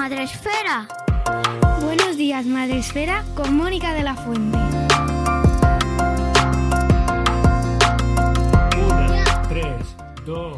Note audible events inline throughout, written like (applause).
Días, Madre Esfera. Buenos días, Madre Esfera, con Mónica de la Fuente. Una, tres, dos,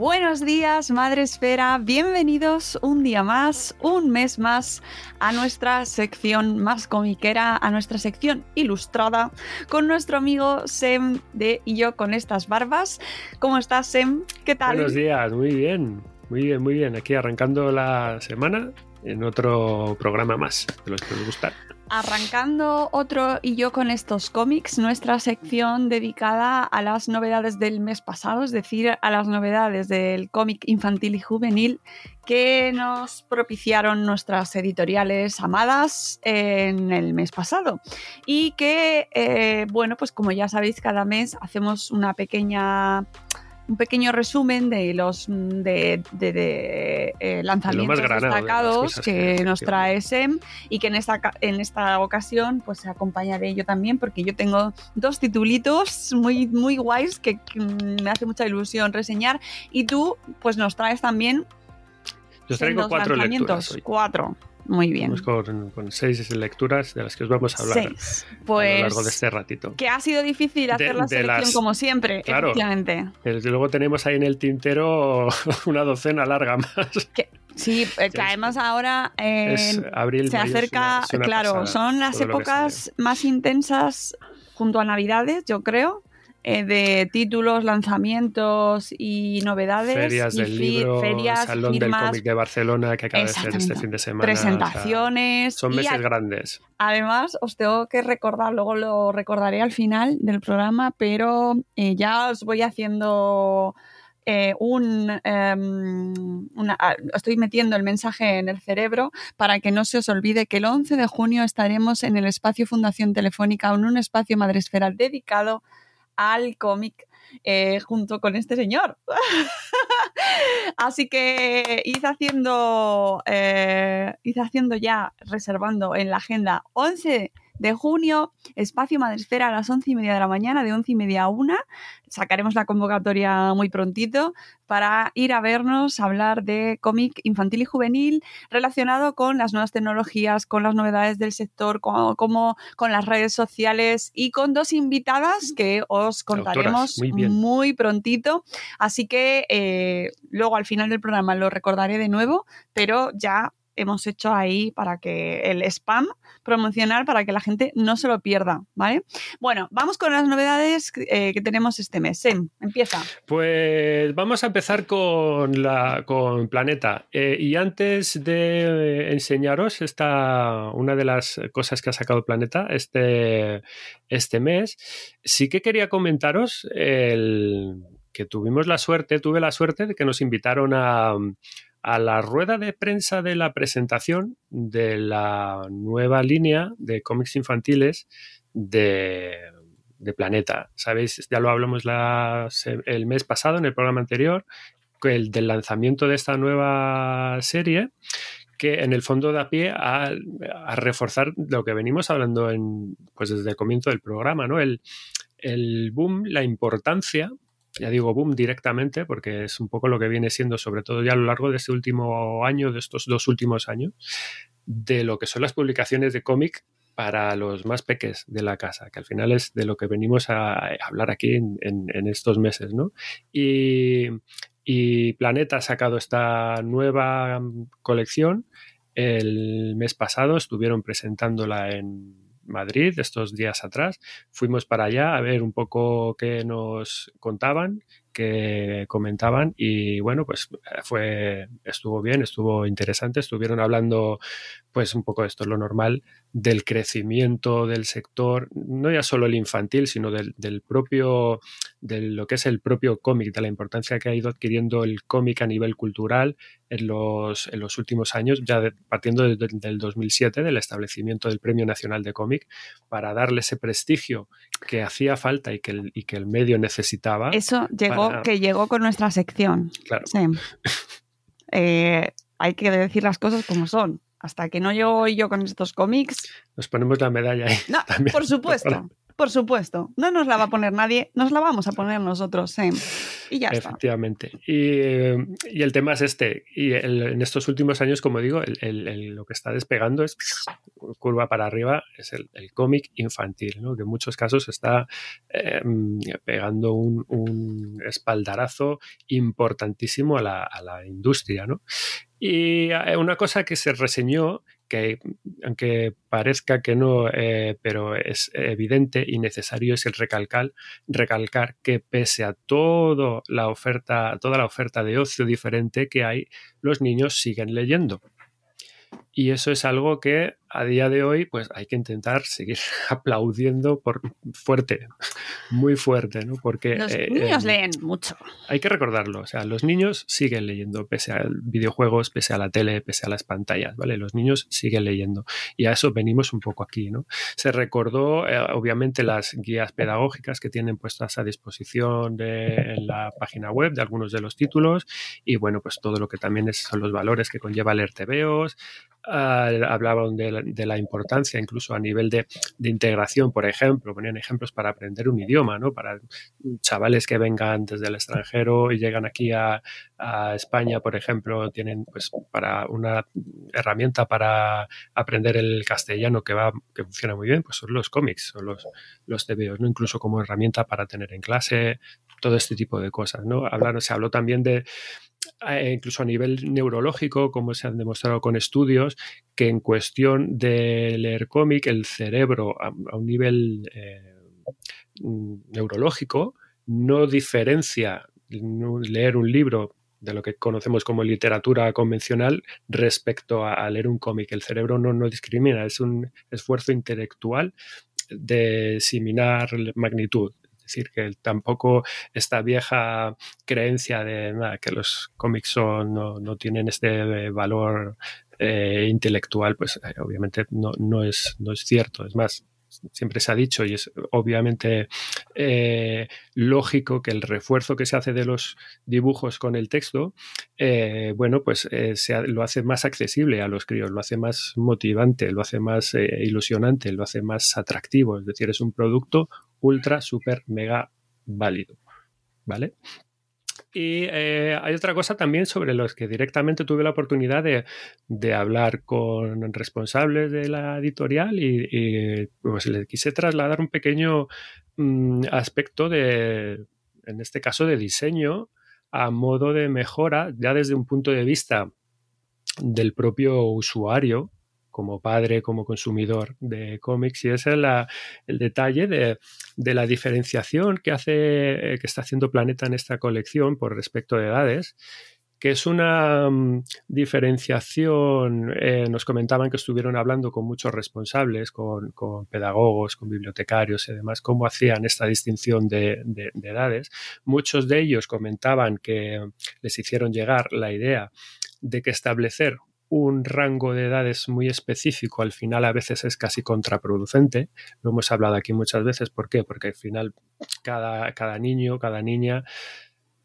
Buenos días, Madre Esfera. Bienvenidos un día más, un mes más a nuestra sección más comiquera, a nuestra sección ilustrada, con nuestro amigo Sem de Y yo con estas barbas. ¿Cómo estás, Sem? ¿Qué tal? Buenos días, muy bien, muy bien, muy bien. Aquí arrancando la semana en otro programa más de los que nos gustan. Arrancando otro y yo con estos cómics, nuestra sección dedicada a las novedades del mes pasado, es decir, a las novedades del cómic infantil y juvenil que nos propiciaron nuestras editoriales amadas en el mes pasado. Y que, eh, bueno, pues como ya sabéis, cada mes hacemos una pequeña un pequeño resumen de los de, de- de, eh, lanzamientos de destacados que, que- nos trae SEM y que en esta, en esta ocasión pues acompañaré yo también porque yo tengo dos titulitos muy, muy guays que, que me hace mucha ilusión reseñar y tú pues nos traes también Yo traigo sendos cuatro lanzamientos. lecturas hoy. Cuatro. Muy bien. Con, con seis lecturas de las que os vamos a hablar Seis. a lo Pues largo de este ratito. que ha sido difícil hacer la de selección las- como siempre, Claro. efectivamente. Desde luego tenemos ahí en el tintero (laughs) una docena larga más. Sí, eh, que además ahora eh, es abril, se mayo, es acerca, una- es una claro, pasada son las que épocas más intensas junto a Navidades, yo creo, eh, de títulos, lanzamientos y novedades. Ferias y del libro, ferias, Salón del Cómic de Barcelona que acaba de ser este fin de semana. o sea, presentaciones. son meses a- grandes. Además, os tengo que recordar, luego lo recordaré al final del programa, pero eh, ya os voy haciendo eh, un... em, una- ah, estoy metiendo el mensaje en el cerebro para que no se os olvide que el 11 de junio estaremos en el espacio Fundación Telefónica, en un espacio Madresfera dedicado al cómic eh, junto con este señor. (laughs) Así que id haciendo, eh, id haciendo ya, reservando en la agenda 11 de junio, espacio Madresfera a las once y media de la mañana, de once y media a una. Sacaremos la convocatoria muy prontito para ir a vernos, a hablar de cómic infantil y juvenil relacionado con las nuevas tecnologías, con las novedades del sector, co- como con las redes sociales y con dos invitadas que os contaremos muy prontito. Así que eh, luego al final del programa lo recordaré de nuevo, pero ya hemos hecho ahí para que el spam promocionar para que la gente no se lo pierda, ¿vale? Bueno, vamos con las novedades eh, que tenemos este mes. Sem, empieza. Pues vamos a empezar con, la, con Planeta. Eh, y antes de enseñaros esta, una de las cosas que ha sacado Planeta este, este mes, sí que quería comentaros que tuvimos la suerte, tuve la suerte de que nos invitaron a a la rueda de prensa de la presentación de la nueva línea de cómics infantiles de, Planeta. Sabéis, ya lo hablamos el mes pasado en el programa anterior, el del lanzamiento de esta nueva serie que en el fondo da pie a, reforzar lo que venimos hablando en, pues desde el comienzo del programa, ¿no? El, el boom, la importancia ya digo boom directamente, porque es un poco lo que viene siendo, sobre todo ya a lo largo de este último año, de estos dos últimos años, de lo que son las publicaciones de cómic para los más peques de la casa, que al final es de lo que venimos a hablar aquí en, estos meses, ¿no? Y, y, Planeta ha sacado esta nueva colección. El mes pasado estuvieron presentándola en, Madrid estos días atrás. Fuimos para allá a ver un poco qué nos contaban, qué comentaban y bueno, pues fue estuvo bien, estuvo interesante, estuvieron hablando pues un poco esto es lo normal del crecimiento del sector, no ya solo el infantil, sino del, propio, de lo que es el propio cómic, de la importancia que ha ido adquiriendo el cómic a nivel cultural en los, en los últimos años, ya partiendo del 2007, del establecimiento del Premio Nacional de Cómic, para darle ese prestigio que hacía falta y que el, y que el medio necesitaba. Eso llegó, que llegó con nuestra sección. Claro. Eh, hay que decir las cosas como son hasta que no llego yo con estos cómics. Nos ponemos la medalla ahí. No, por supuesto. Por supuesto, no nos la va a poner nadie, nos la vamos a poner nosotros, ¿eh? Y ya está. Efectivamente. Y, el tema es este. Y en estos últimos años, como digo, lo que está despegando es curva para arriba, es el, cómic infantil, ¿no? que en muchos casos está em, pegando un, espaldarazo importantísimo a la, a la industria. ¿no? Y eh, una cosa que se reseñó que aunque parezca que no, eh, pero es evidente y necesario es el recalcar, recalcar que pese a todo la oferta, toda la oferta de ocio diferente que hay, los niños siguen leyendo. Y eso es algo que a día de hoy, pues hay que intentar seguir (laughs) aplaudiendo por fuerte, muy fuerte, ¿no? Porque los eh, niños leen mucho. Hay que recordarlo, o sea, los niños siguen leyendo, pese a videojuegos, pese a la tele, pese a las pantallas, ¿vale? Los niños siguen leyendo y a eso venimos un poco aquí, ¿no? Se recordó, eh, obviamente, las guías pedagógicas que tienen puestas a disposición de, en la página web de algunos de los títulos y, bueno, pues todo lo que también es, son los valores que conlleva leer TVOs, hablaban de la, importancia incluso a nivel de, integración, por ejemplo, ponían ejemplos para aprender un idioma, ¿no? Para chavales que vengan desde el extranjero y llegan aquí a, España, por ejemplo, tienen pues para una herramienta para aprender el castellano que va, que funciona muy bien, pues son los cómics, son los, los TVOs, ¿no? Incluso como herramienta para tener en clase, todo este tipo de cosas, ¿no? se habló también de incluso a nivel neurológico, como se han demostrado con estudios, que en cuestión de leer cómic, el cerebro a, un nivel eh, neurológico no diferencia leer un libro de lo que conocemos como literatura convencional respecto a, leer un cómic. El cerebro no, no discrimina, es un esfuerzo intelectual de similar magnitud decir, que tampoco esta vieja creencia de que los cómics son, no, tienen este valor eh, intelectual, pues eh, obviamente no, no, es, no es cierto. Es más, siempre se ha dicho y es obviamente eh, lógico que el refuerzo que se hace de los dibujos con el texto, bueno, pues lo hace más accesible a los críos, lo hace más motivante, lo hace más ilusionante, lo hace más atractivo. Es decir, es un producto ultra, super, mega válido. ¿Vale? Y eh, hay otra cosa también sobre los que directamente tuve la oportunidad de, hablar con responsables de la editorial y, pues le quise trasladar un pequeño mm, aspecto de, en este caso, de diseño a modo de mejora, ya desde un punto de vista del propio usuario como padre, como consumidor de cómics, y ese es el detalle de, la diferenciación que hace, que está haciendo Planeta en esta colección por respecto de edades, que es una mm, diferenciación, eh, nos comentaban que estuvieron hablando con muchos responsables, con, pedagogos, con bibliotecarios y demás, cómo hacían esta distinción de, edades. Muchos de ellos comentaban que les hicieron llegar la idea de que establecer un rango de edades muy específico al final a veces es casi contraproducente. Lo hemos hablado aquí muchas veces. ¿Por qué? Porque al final cada, cada niño, cada niña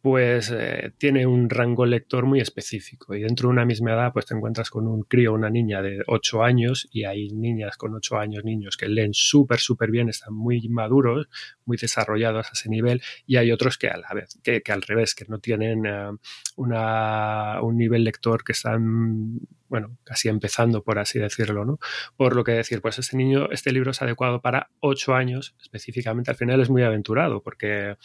pues eh, tiene un rango lector muy específico y dentro de una misma edad pues te encuentras con un crío una niña de 8 años y hay niñas con 8 años, niños que leen súper, súper bien, están muy maduros, muy desarrollados a ese nivel y hay otros que a vez, que, al revés, que no tienen eh, un nivel lector que están bueno, casi empezando, por así decirlo, ¿no? Por lo que decir, pues este niño, este libro es adecuado para ocho años, específicamente, al final es muy aventurado, porque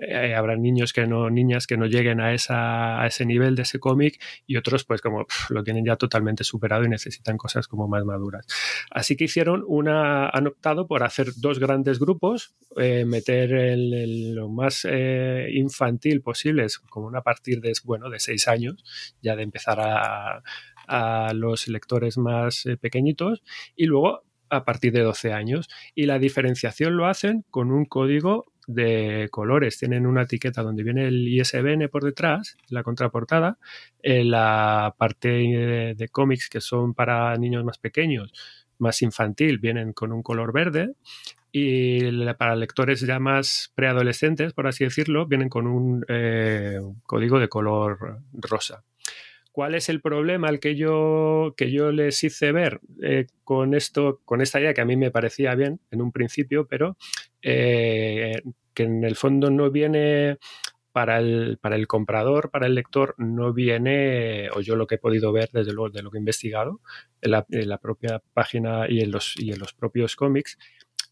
eh, habrá niños que no, niñas que no lleguen a, esa, a ese nivel de ese cómic y otros, pues como lo tienen ya totalmente superado y necesitan cosas como más maduras. Así que hicieron una, han optado por hacer dos grandes grupos, eh, meter el, lo más eh, infantil posible, como una a partir de, bueno, de seis años, ya de empezar a a los lectores más eh, pequeñitos y luego a partir de 12 años. Y la diferenciación lo hacen con un código de colores. Tienen una etiqueta donde viene el ISBN por detrás, la contraportada. La parte de, cómics que son para niños más pequeños, más infantil, vienen con un color verde. Y para lectores ya más preadolescentes, por así decirlo, vienen con un eh, código de color rosa. ¿Cuál es el problema al que yo, que yo les hice ver eh, con esto, con esta idea que a mí me parecía bien en un principio, pero eh, que en el fondo no viene para el, para el comprador, para el lector, no viene, o yo lo que he podido ver desde luego de lo que he investigado en la, en la propia página y en los, y en los propios cómics,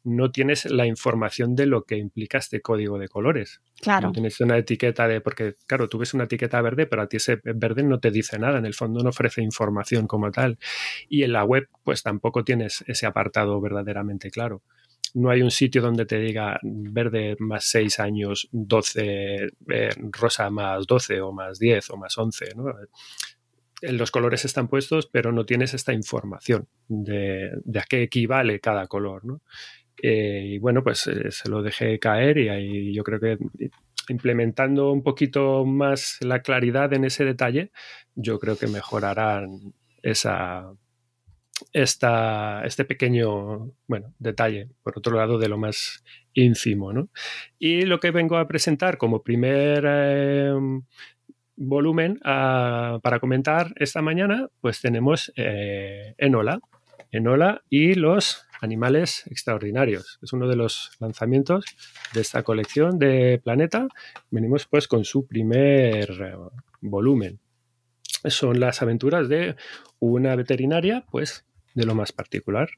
no tienes la información de lo que implica este código de colores. Claro. No tienes una etiqueta de, porque claro, tú ves una etiqueta verde, pero a ti ese verde no te dice nada, en el fondo no ofrece información como tal. Y en la web, pues tampoco tienes ese apartado verdaderamente claro. No hay un sitio donde te diga verde más 6 años, 12, eh, rosa más 12 o más 10 o más 11, ¿no? los colores están puestos, pero no tienes esta información de, de, a qué equivale cada color. ¿no? Eh, y bueno, pues eh, se lo dejé caer y ahí yo creo que implementando un poquito más la claridad en ese detalle, yo creo que mejorarán esa, esta, este pequeño bueno, detalle, por otro lado, de lo más ínfimo. ¿no? Y lo que vengo a presentar como primer eh, volumen ah, para comentar esta mañana, pues tenemos Enola. Enola y los Animales Extraordinarios. Es uno de los lanzamientos de esta colección de Planeta. Venimos pues con su primer eh, volumen. Son las aventuras de una veterinaria, pues de lo más particular.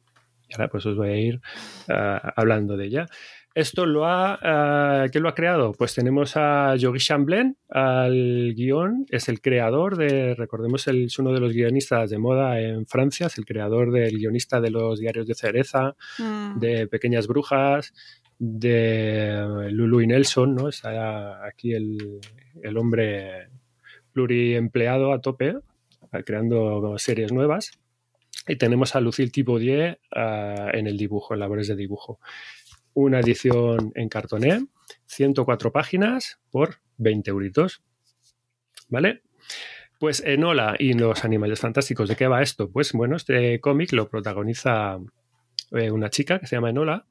Y ahora pues os voy a ir eh, hablando de ella. Esto lo ha. Uh, ¿Quién lo ha creado? Pues tenemos a Yogi Chamblen al guion, es el creador de. Recordemos, él es uno de los guionistas de moda en Francia, es el creador del guionista de los diarios de Cereza, mm. de Pequeñas Brujas, de Lulu y Nelson, ¿no? Está aquí el, el hombre pluriempleado a tope, creando series nuevas. Y tenemos a Lucille Thibaudier uh, en el dibujo, en labores de dibujo una edición en cartoné, 104 páginas por 20 euritos. ¿Vale? Pues Enola y los animales fantásticos, ¿de qué va esto? Pues bueno, este cómic lo protagoniza eh, una chica que se llama Enola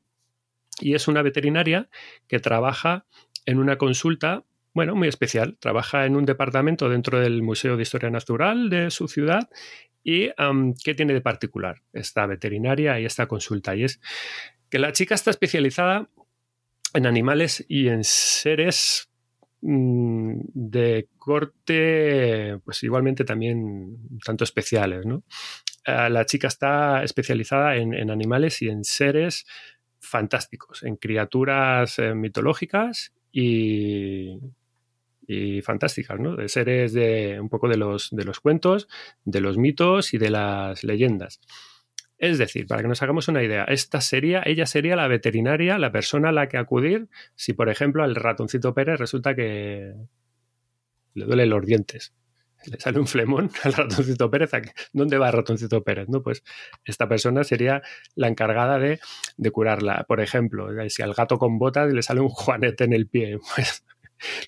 y es una veterinaria que trabaja en una consulta, bueno, muy especial. Trabaja en un departamento dentro del Museo de Historia Natural de su ciudad y ¿qué tiene de particular esta veterinaria y esta consulta? Y es que la chica está especializada en animales y en seres mm, de corte, pues igualmente también tanto especiales, ¿no? Ah, la chica está especializada en, animales y en seres fantásticos, en criaturas eh, mitológicas y, y fantásticas, ¿no? De seres de un poco de los, de los cuentos, de los mitos y de las leyendas. Es decir, para que nos hagamos una idea, esta sería, ella sería la veterinaria, la persona a la que acudir si, por ejemplo, al ratoncito Pérez resulta que le duelen los dientes. Le sale un flemón al ratoncito Pérez. ¿Dónde va el ratoncito Pérez? ¿No? Pues esta persona sería la encargada de, de curarla. Por ejemplo, si al gato con botas le sale un (laughs) juanete en el pie, pues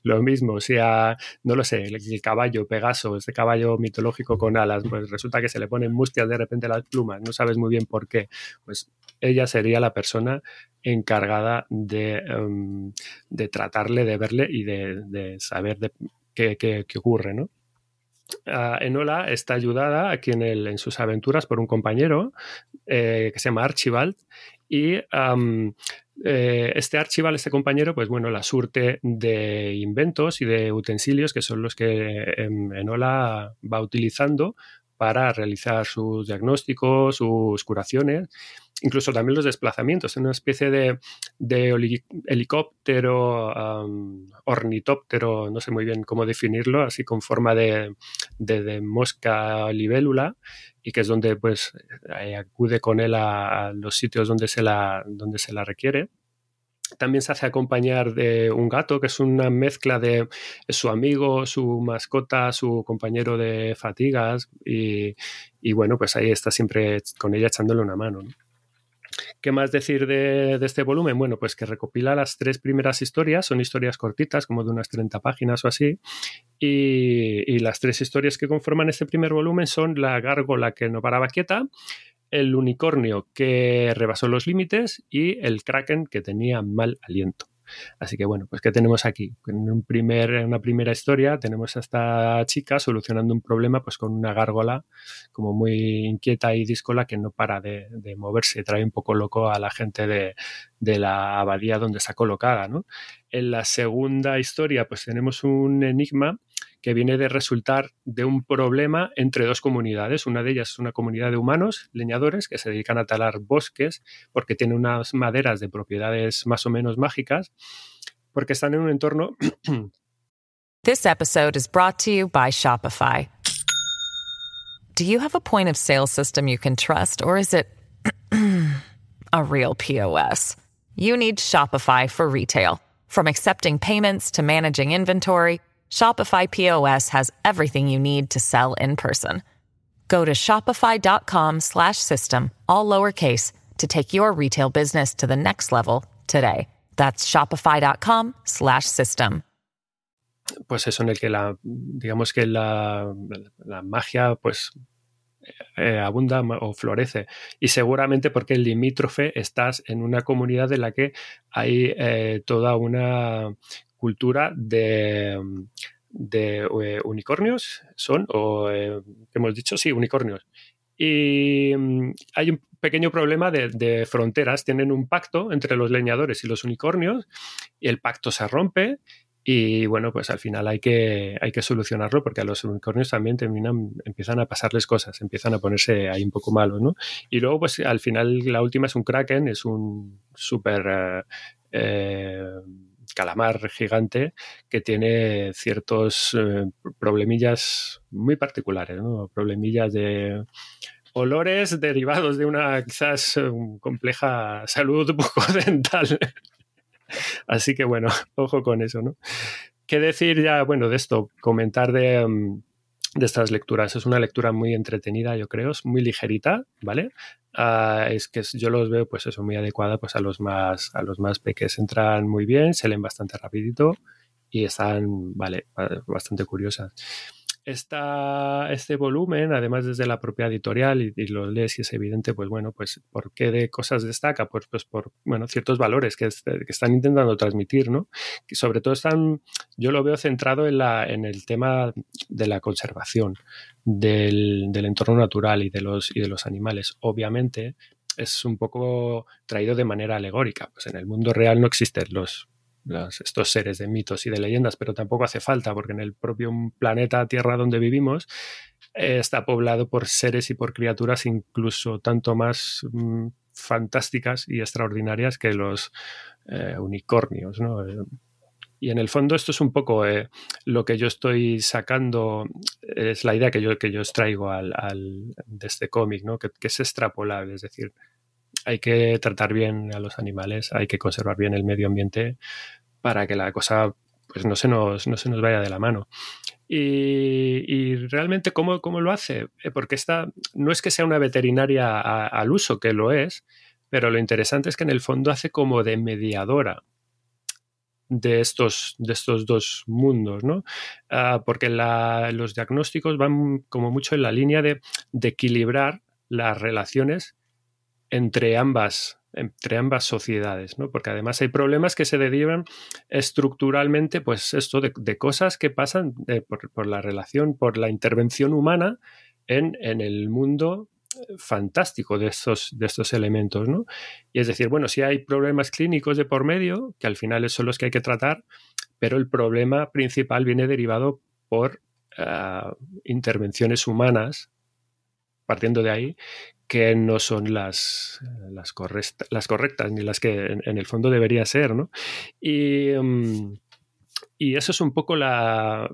lo mismo, si a, no lo sé, el, caballo Pegaso, este caballo mitológico con alas, pues resulta que se le ponen mustias de repente las plumas, no sabes muy bien por qué, pues ella sería la persona encargada de, em, de tratarle, de verle y de, saber de qué, qué, ocurre, ¿no? Enola está ayudada aquí en, el, en, sus aventuras por un compañero eh, que se llama Archibald y eh, este archival, este compañero, pues bueno, la surte de inventos y de utensilios que son los que em, Enola va utilizando para realizar sus diagnósticos, sus curaciones, incluso también los desplazamientos, en una especie de, helicóptero, ornitóptero, no sé muy bien cómo definirlo, así con forma de, de mosca libélula, y que es donde pues eh, acude con él a, los sitios donde se, la, donde se la requiere. También se hace acompañar de un gato, que es una mezcla de su amigo, su mascota, su compañero de fatigas y, y bueno, pues ahí está siempre con ella echándole una mano. ¿no? ¿Qué más decir de, este volumen? Bueno, pues que recopila las tres primeras historias, son historias cortitas, como de unas 30 páginas o así, y, las tres historias que conforman este primer volumen son la gárgola que no paraba quieta, el unicornio que rebasó los límites y el kraken que tenía mal aliento. Así que bueno, pues ¿qué tenemos aquí? En, una primera historia tenemos a esta chica solucionando un problema pues con una gárgola como muy inquieta y díscola que no para de, moverse, trae un poco loco a la gente de, de la abadía donde está colocada. En la segunda historia pues tenemos un enigma que viene de resultar de un problema entre dos comunidades. Una de ellas es una comunidad de humanos, leñadores, que se dedican a talar bosques porque tienen unas maderas de propiedades más o menos mágicas, porque están en un entorno. (clears throat) This episode is brought to you by Shopify. Do you have a point of sale system you can trust, or is it (clears throat) a real POS? You need Shopify for retail. From accepting payments to managing inventory, Shopify POS has everything you need to sell in person. Go to shopify.com/system all lowercase to take your retail business to the next level today. That's shopify.com/system. Pues eso en el que la digamos que la, la magia pues eh, abunda o florece. Y seguramente porque el limítrofe estás en una comunidad en la que hay eh, toda una cultura de, de eh, unicornios, son, o eh, hemos dicho, sí, unicornios. Y mm, hay un pequeño problema de, fronteras. Tienen un pacto entre los leñadores y los unicornios y el pacto se rompe y bueno, pues al final hay que, hay que solucionarlo porque a los unicornios también terminan, empiezan a pasarles cosas, empiezan a ponerse ahí un poco malos, ¿no? Y luego pues al final la última es un kraken, es un súper... Eh, calamar gigante que tiene ciertos eh, problemillas muy particulares, ¿no? problemillas de olores derivados de una quizás eh, compleja salud (laughs) dental. Así que bueno, (laughs) ojo con eso, ¿no? ¿Qué decir ya, bueno, de esto? Comentar de, mm, de estas lecturas. Es una lectura muy entretenida, yo creo, es muy ligerita, ¿vale? Ah, es que yo los veo, pues eso, muy adecuada pues a los más, a los más pequeños. Entran muy bien, se leen bastante rapidito y están, vale, bastante curiosas este volumen, además desde la propia editorial, y, lo lees y es evidente, pues bueno, pues ¿por qué de cosas destaca? Pues, pues por, bueno, ciertos valores que, están intentando transmitir, ¿no? Que sobre todo están, yo lo veo centrado en, la, en el tema de la conservación del, del entorno natural y de, los, y de los animales. Obviamente, es un poco traído de manera alegórica. Pues en el mundo real no existen los, estos seres de mitos y de leyendas, pero tampoco hace falta porque en el propio planeta Tierra donde vivimos eh, está poblado por seres y por criaturas incluso tanto más mm, fantásticas y extraordinarias que los eh, unicornios. ¿no? Y en el fondo esto es un poco eh, lo que yo estoy sacando, es la idea que yo, que yo extraigo al, de este cómic, ¿no? que, es extrapolable, es decir, hay que tratar bien a los animales, hay que conservar bien el medio ambiente para que la cosa pues no se nos, no se nos vaya de la mano. Y, realmente, ¿cómo, ¿cómo, lo hace? Eh, porque esta no es que sea una veterinaria al uso, que lo es, pero lo interesante es que en el fondo hace como de mediadora de estos, de estos dos mundos, ¿no? Ah, porque los diagnósticos van como mucho en la línea de, de equilibrar las relaciones entre ambas entre ambas sociedades, ¿no? Porque además hay problemas que se derivan estructuralmente, pues esto de, cosas que pasan eh, por, la relación, por la intervención humana en, en el mundo eh, fantástico de estos, de estos elementos, ¿no? Y es decir, bueno, si hay problemas clínicos de por medio, que al final son los que hay que tratar, pero el problema principal viene derivado por ah, intervenciones humanas, partiendo de ahí, que no son las, las, correctas ni las que en, el fondo debería ser, ¿no? Y, mm, y, eso es un poco la,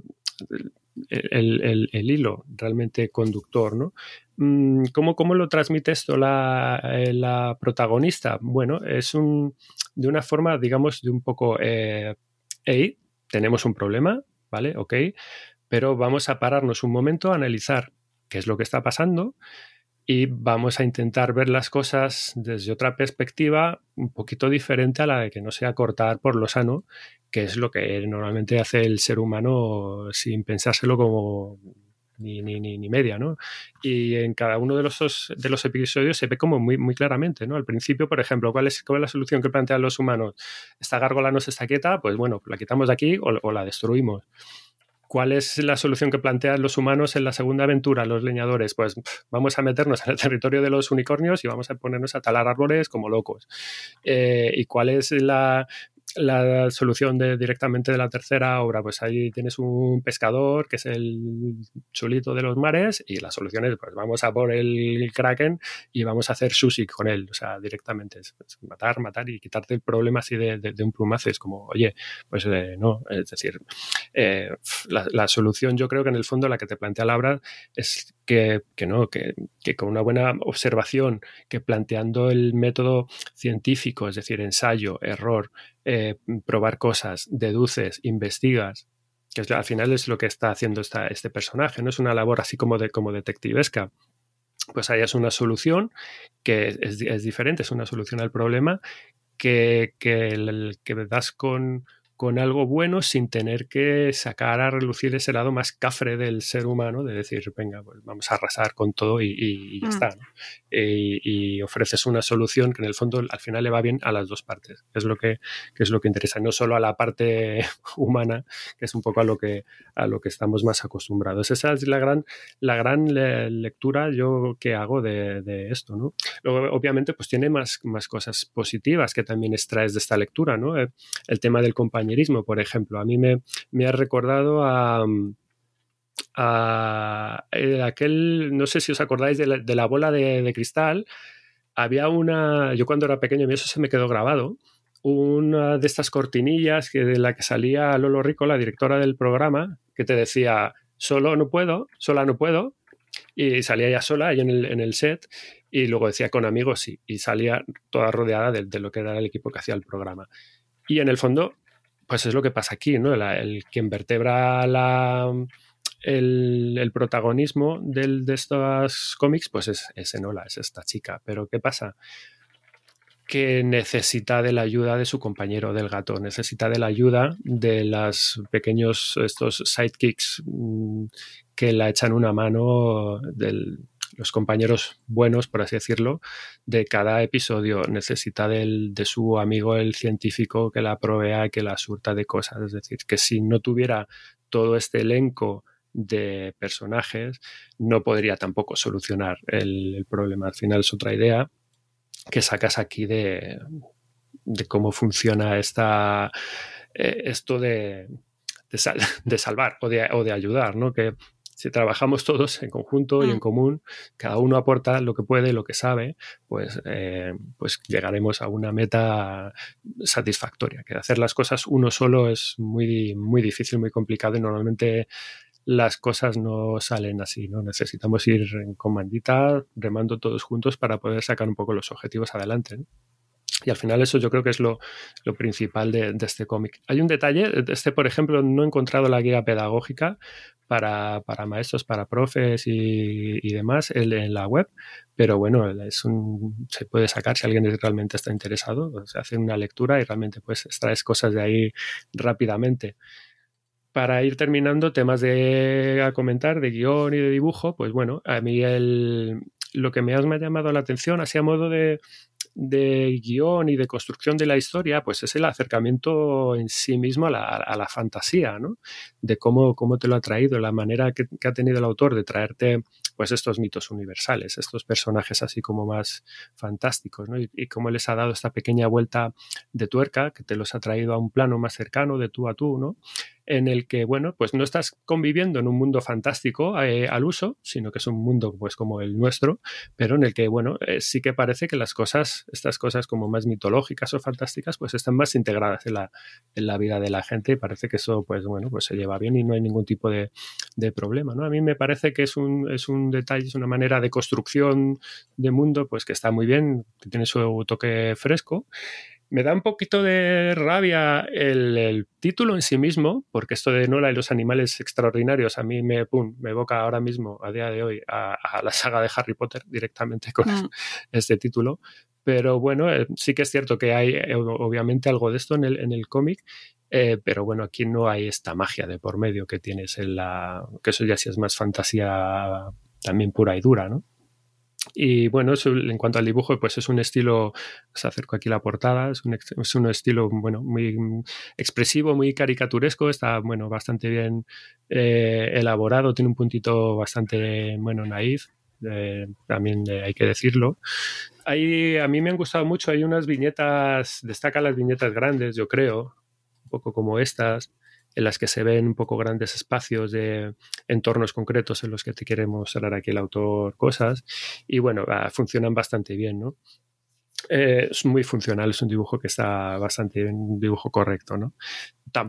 el, hilo realmente conductor, ¿no? Mm, ¿Cómo, ¿Cómo, lo transmite esto la, eh, la, protagonista? Bueno, es un, de una forma, digamos, de un poco, eh, hey, tenemos un problema, ¿vale? Ok, pero vamos a pararnos un momento a analizar qué es lo que está pasando y vamos a intentar ver las cosas desde otra perspectiva un poquito diferente a la de que no sea cortar por lo sano, que es lo que normalmente hace el ser humano sin pensárselo como ni, ni, ni, media, ¿no? Y en cada uno de los, de los episodios se ve como muy, muy claramente, ¿no? Al principio, por ejemplo, ¿cuál es, cuál es la solución que plantean los humanos? Esta gárgola no se está quieta, pues bueno, la quitamos de aquí o, o la destruimos. ¿Cuál es la solución que plantean los humanos en la segunda aventura, los leñadores? Pues vamos a meternos en el (laughs) territorio de los unicornios y vamos a ponernos a talar árboles como locos. Eh, ¿Y cuál es la la solución de, directamente de la tercera obra, pues ahí tienes un pescador que es el chulito de los mares y la solución es, pues vamos a por el kraken y vamos a hacer sushi con él, o sea, directamente es, matar, matar y quitarte el problema así de, un plumazo, es como, oye, pues eh, no, es decir, eh, la, solución yo creo que en el fondo la que te plantea Laura es que, no, que, con una buena observación, que planteando el método científico, es decir, ensayo, error, eh, probar cosas, deduces, investigas, que al final es lo que está haciendo esta, este personaje, no es una labor así como, de, como detectivesca. Pues hayas una solución que es, diferente, es una solución al problema que, que, que das con, con algo bueno sin tener que sacar a relucir ese lado más cafre del ser humano, de decir, venga, pues vamos a arrasar con todo y, ya mm. está. Y, ofreces una solución que en el fondo al final le va bien a las dos partes, que es lo que, es lo que interesa, no solo a la parte (laughs) humana, que es un poco a lo que, a lo que estamos más acostumbrados. Esa es la gran, la gran lectura yo que hago de, esto. ¿no? Luego, obviamente, pues tiene más, más cosas positivas que también extraes de esta lectura, ¿no? Eh, el tema del compañero por ejemplo. A mí me, me ha recordado a, eh, aquel, no sé si os acordáis de la, bola de, cristal. Había una, yo cuando era pequeño, eso se me quedó grabado, una de estas cortinillas que, de la que salía Lolo Rico, la directora del programa, que te decía, solo no puedo, sola no puedo, y salía ella sola ahí en el, en el set, y luego decía con amigos sí, y salía toda rodeada de, de, lo que era el equipo que hacía el programa. Y en el fondo pues es lo que pasa aquí, ¿no? El, quien vertebra la, el, protagonismo del, de estos cómics, pues es, es Enola, es esta chica. Pero ¿qué pasa? que necesita de la ayuda de su compañero del gato, necesita de la ayuda de los pequeños estos sidekicks mm, que la echan una mano del, los compañeros buenos, por así decirlo, de cada episodio. Necesita del, de su amigo el científico que la provea, que la surta de cosas. Es decir, que si no tuviera todo este elenco de personajes, no podría tampoco solucionar el, problema. Al final es otra idea que sacas aquí de, de cómo funciona esta, eh, esto de, de, (laughs) salvar o de, o de ayudar, ¿no? Que si trabajamos todos en conjunto y en mm. común, cada uno aporta lo que puede, lo que sabe, pues, eh, pues llegaremos a una meta satisfactoria. Que hacer las cosas uno solo es muy, muy difícil, muy complicado y normalmente las cosas no salen así, ¿no? Necesitamos ir en comandita, remando todos juntos para poder sacar un poco los objetivos adelante. Y al final eso yo creo que es lo, principal de, este cómic. Hay un detalle, este por ejemplo no he encontrado la guía pedagógica para, maestros, para profes y, demás en, la web, pero bueno, es se puede sacar si alguien realmente está interesado, se hace una lectura y realmente pues extraes cosas de ahí rápidamente para ir terminando, temas de a comentar, de guion y de dibujo, pues bueno, a mí el, lo que me ha llamado la atención, así a modo de, de guion y de construcción de la historia, pues es el acercamiento en sí mismo a la, fantasía, ¿no? De cómo, cómo, te lo ha traído, la manera que, ha tenido el autor de traerte pues estos mitos universales, estos personajes así como más fantásticos, ¿no? Y, y, cómo les ha dado esta pequeña vuelta de tuerca que te los ha traído a un plano más cercano de tú a tú, ¿no? En el que, bueno, pues no estás conviviendo en un mundo fantástico eh, al uso, sino que es un mundo pues como el nuestro, pero en el que, bueno, eh, sí que parece que las cosas, estas cosas como más mitológicas o fantásticas, pues están más integradas en la, en la vida de la gente y parece que eso, pues bueno, pues se lleva bien y no hay ningún tipo de, de problema, ¿no? A mí me parece que es un, es un detalle, es una manera de construcción de mundo, pues que está muy bien, que tiene su toque fresco me da un poquito de rabia el, título en sí mismo, porque esto de Nola y los animales extraordinarios a mí me, pum, me evoca ahora mismo, a día de hoy, a, la saga de Harry Potter directamente con mm. (laughs) este título. Pero bueno, eh, sí que es cierto que hay eh, obviamente algo de esto en el, en el cómic, eh, pero bueno, aquí no hay esta magia de por medio que tienes en la. que eso ya sí es más fantasía también pura y dura, ¿no? Y bueno, en cuanto al dibujo, pues es un estilo, se acerco aquí la portada, es un, es un, estilo, bueno, muy expresivo, muy caricaturesco, está, bueno, bastante bien eh, elaborado, tiene un puntito bastante, bueno, naif, eh, también hay que decirlo. A mí me han gustado mucho, hay unas viñetas, destacan las viñetas grandes, yo creo, un poco como estas, en las que se ven un poco grandes espacios de entornos concretos en los que te queremos mostrar aquí el autor cosas. Y bueno, ah, funcionan bastante bien, ¿no? Eh, es muy funcional, es un dibujo que está bastante bien, un dibujo correcto, ¿no?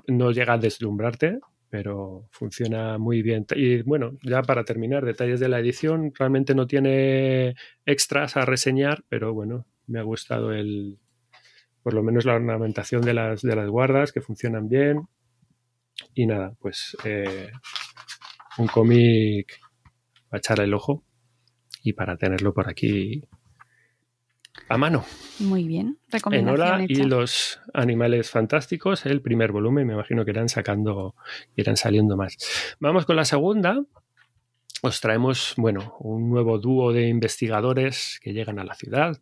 No llega a deslumbrarte, pero funciona muy bien. Y bueno, ya para terminar, detalles de la edición, realmente no tiene extras a reseñar, pero bueno, me ha gustado el, por lo menos la ornamentación de las, de las guardas, que funcionan bien, y nada, pues eh, un cómic para echarle el ojo y para tenerlo por aquí a mano. Muy bien, recomendación Enola y los animales fantásticos, el primer volumen, me imagino que irán sacando, irán saliendo más. Vamos con la segunda, os traemos, bueno, un nuevo dúo de investigadores que llegan a la ciudad,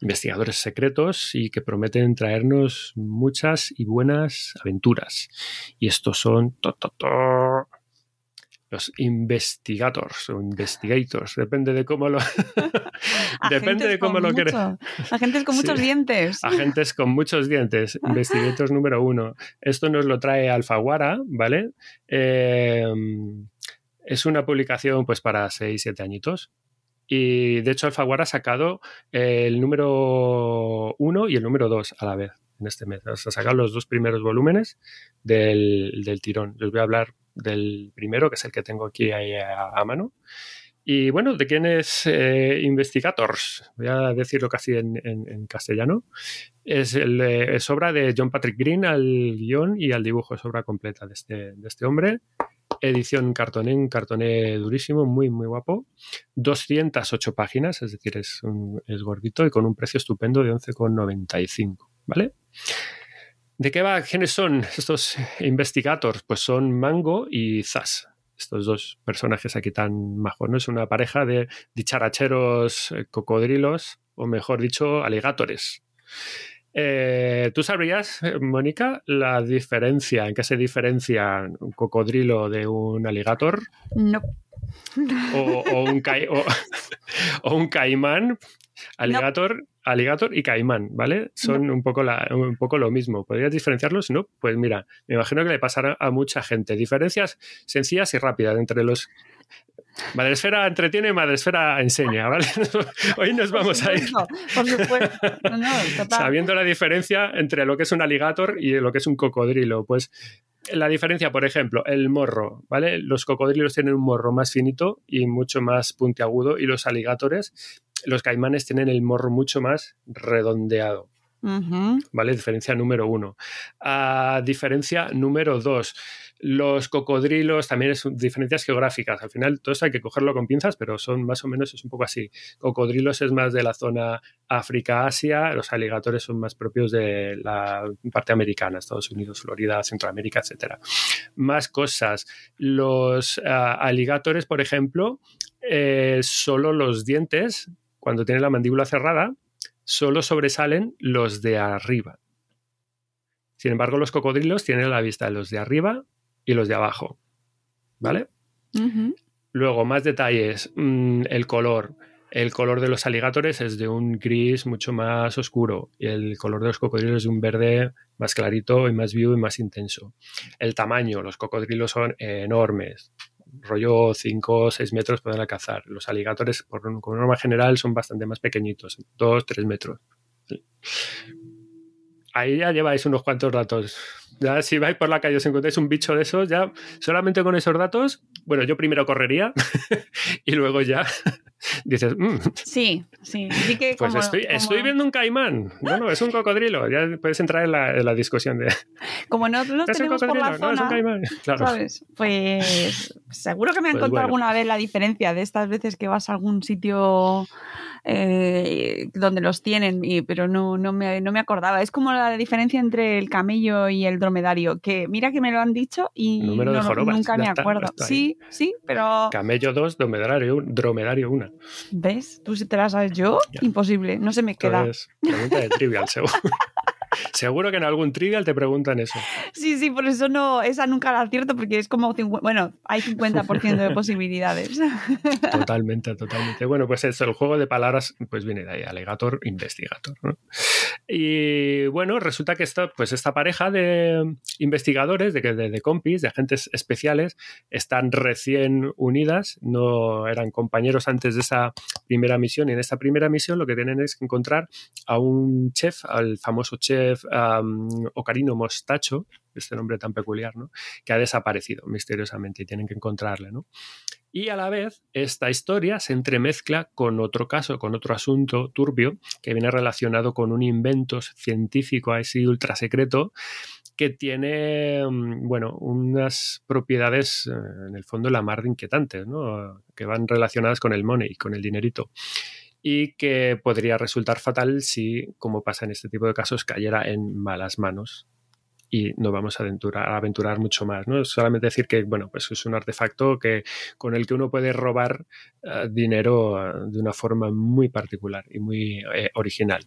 investigadores secretos y que prometen traernos muchas y buenas aventuras. Y estos son los investigators o investigators, depende de cómo lo (laughs) depende de cómo lo quieres. Agentes con muchos dientes. Agentes con muchos dientes. (laughs) Investigators número uno. Esto nos lo trae Alfaguara, ¿vale? Eh, es una publicación pues para 6, 7 añitos. Y de hecho Alfaguara ha sacado el número 1 y el número 2 a la vez en este mes. ha sacado los dos primeros volúmenes del, tirón. Les voy a hablar del primero, que es el que tengo aquí a, mano. Y bueno, ¿de quién es eh, Investigators? Voy a decirlo casi en, castellano. Es, el, obra de John Patrick Green al guion y al dibujo, es obra completa de este, de este hombre edición cartoné, un cartoné durísimo, muy, muy guapo. 208 páginas, es decir, es, es gordito y con un precio estupendo de 11,95, ¿vale? ¿De qué va? ¿Quiénes son estos investigators? Pues son Mango y Zas. Estos dos personajes aquí tan majos, ¿no? Es una pareja de dicharacheros eh, cocodrilos, o mejor dicho, aligatores. Eh, ¿Tú sabrías, eh, Mónica, la diferencia, en qué se diferencia un cocodrilo de un aligator? No. O, un, (laughs) o, un, caimán, aligator, aligator y caimán, ¿vale? Son un, poco un poco lo mismo. ¿Podrías diferenciarlos? No, pues mira, me imagino que le pasará a mucha gente. Diferencias sencillas y rápidas entre los Madresfera entretiene, Madresfera enseña, ¿vale? (laughs) Hoy nos vamos a ir. Por supuesto. Sabiendo la diferencia entre lo que es un alligator y lo que es un cocodrilo. Pues la diferencia, por ejemplo, el morro, ¿vale? Los cocodrilos tienen un morro más finito y mucho más puntiagudo y los aligatores, los caimanes tienen el morro mucho más redondeado. ¿Vale? Diferencia número uno. Ah, diferencia número dos. Los cocodrilos también son diferencias geográficas. Al final, todo esto hay que cogerlo con pinzas, pero son más o menos es un poco así. Cocodrilos es más de la zona África-Asia, los aligatores son más propios de la parte americana, Estados Unidos, Florida, Centroamérica, etc. Más cosas. Los ah, aligatores, por ejemplo, eh, solo los dientes, cuando tienen la mandíbula cerrada, solo sobresalen los de arriba. Sin embargo, los cocodrilos tienen la vista los de arriba y los de abajo. ¿Vale? Luego, más detalles. Mm, el color. El color de los aligatores es de un gris mucho más oscuro y el color de los cocodrilos es de un verde más clarito y más vivo y más intenso. El tamaño, los cocodrilos son enormes, rollo 5 o 6 metros pueden alcanzar. Los aligatores, por norma general, son bastante más pequeñitos, 2, 3 metros. Ahí ya lleváis unos cuantos datos. Ya si vais por la calle y os encontráis un bicho de esos, ya solamente con esos datos, bueno, yo primero correría (laughs) y luego ya (laughs) dices, mm". sí, sí. pues estoy, viendo un caimán. No, no, es un cocodrilo. Ya puedes entrar en la, discusión de. (laughs) Como no los tenemos por la zona, no, es un caimán. Claro. ¿sabes? Pues seguro que me han pues contado alguna vez la diferencia de estas veces que vas a algún sitio eh, donde los tienen, pero no, no, me, no me acordaba. Es como la diferencia entre el camello y el dromedario, que mira que me lo han dicho y nunca me acuerdo. sí, sí, pero... Camello 2, dromedario, dromedario 1. ¿Ves? Tú si te la sabes yo, imposible, no se me queda. Pregunta de trivial, seguro. (laughs) Seguro que en algún trivial te preguntan eso. Sí, sí, por eso no, esa nunca la acierto porque es como, bueno, hay 50% de posibilidades. (laughs) Totalmente, totalmente. Bueno, pues eso, el juego de palabras pues viene de ahí, alegator, investigator. Y bueno, resulta que esta, pues esta pareja de investigadores, de, de, de compis, de agentes especiales, están recién unidas, no eran compañeros antes de esa primera misión y en esta primera misión lo que tienen es encontrar a un chef, al famoso chef Ocarino Mostacho, este nombre tan peculiar, ¿no? que ha desaparecido misteriosamente y tienen que encontrarle. ¿no? Y a la vez, esta historia se entremezcla con otro caso, con otro asunto turbio que viene relacionado con un invento científico así ultra secreto que tiene, mm, bueno, unas propiedades, eh, en el fondo, la mar inquietantes, ¿no? que van relacionadas con el money, con el dinerito y que podría resultar fatal si, como pasa en este tipo de casos, cayera en malas manos. Y no vamos a aventurar, a aventurar mucho más, ¿no? Solamente decir que, bueno, pues es un artefacto que, con el que uno puede robar uh, dinero uh, de una forma muy particular y muy eh, original.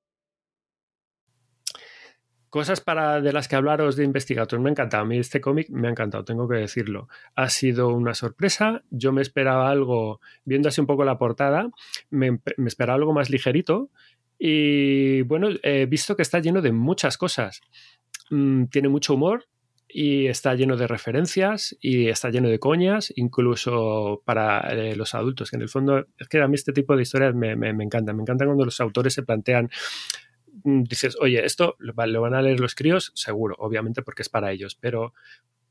Cosas para de las que hablaros de Investigator. Me ha encantado. A mí este cómic me ha encantado, tengo que decirlo. Ha sido una sorpresa. Yo me esperaba algo, viendo así un poco la portada, me, esperaba algo más ligerito. Y bueno, he visto que está lleno de muchas cosas. Mm, tiene mucho humor, y está lleno de referencias y está lleno de coñas, incluso para eh, los adultos, que en el fondo es que a mí este tipo de historias me, me, me encanta. Me encanta cuando los autores se plantean dices, oye, esto lo van a leer los críos, seguro, obviamente porque es para ellos, pero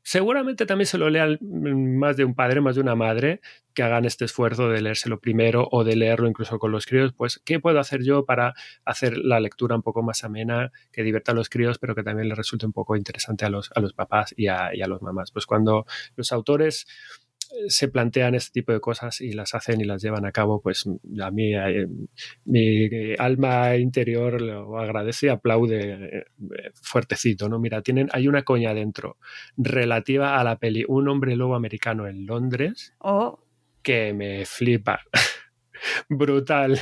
Seguramente también se lo lean más de un padre, más de una madre, que hagan este esfuerzo de leérselo primero o de leerlo incluso con los críos. Pues, ¿qué puedo hacer yo para hacer la lectura un poco más amena, que divierta a los críos, pero que también le resulte un poco interesante a los, a los papás y a, y a los mamás? Pues cuando los autores se plantean este tipo de cosas y las hacen y las llevan a cabo, pues a mí eh, mi alma interior lo agradece y aplaude eh, fuertecito, ¿no? Mira, tienen, hay una coña dentro relativa a la peli Un hombre lobo americano en Londres oh. que me flipa. (laughs) Brutal.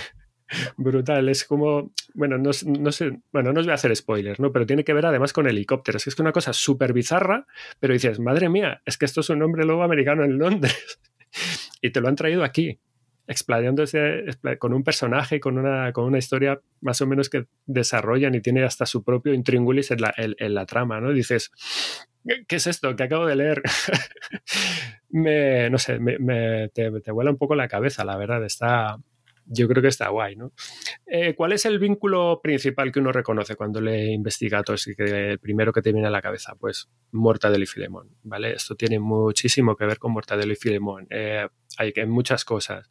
Brutal, es como, bueno, no, no, sé, bueno, no os voy a hacer spoilers, ¿no? Pero tiene que ver además con helicópteros. Es que es una cosa súper bizarra, pero dices, madre mía, es que esto es un hombre lobo americano en Londres. (laughs) y te lo han traído aquí, explayándose con un personaje, con una, con una historia más o menos que desarrollan y tiene hasta su propio intríngulis en la, trama, ¿no? dices, ¿qué es esto que acabo de leer? (laughs) me, no sé, me, te vuela un poco la cabeza, la verdad, está yo creo que está guay, ¿no? Eh, ¿Cuál es el vínculo principal que uno reconoce cuando le investiga todo y que el primero que te viene a la cabeza? Pues Mortadelo y Filemón, ¿vale? Esto tiene muchísimo que ver con Mortadelo y Filemón. Eh, hay muchas cosas.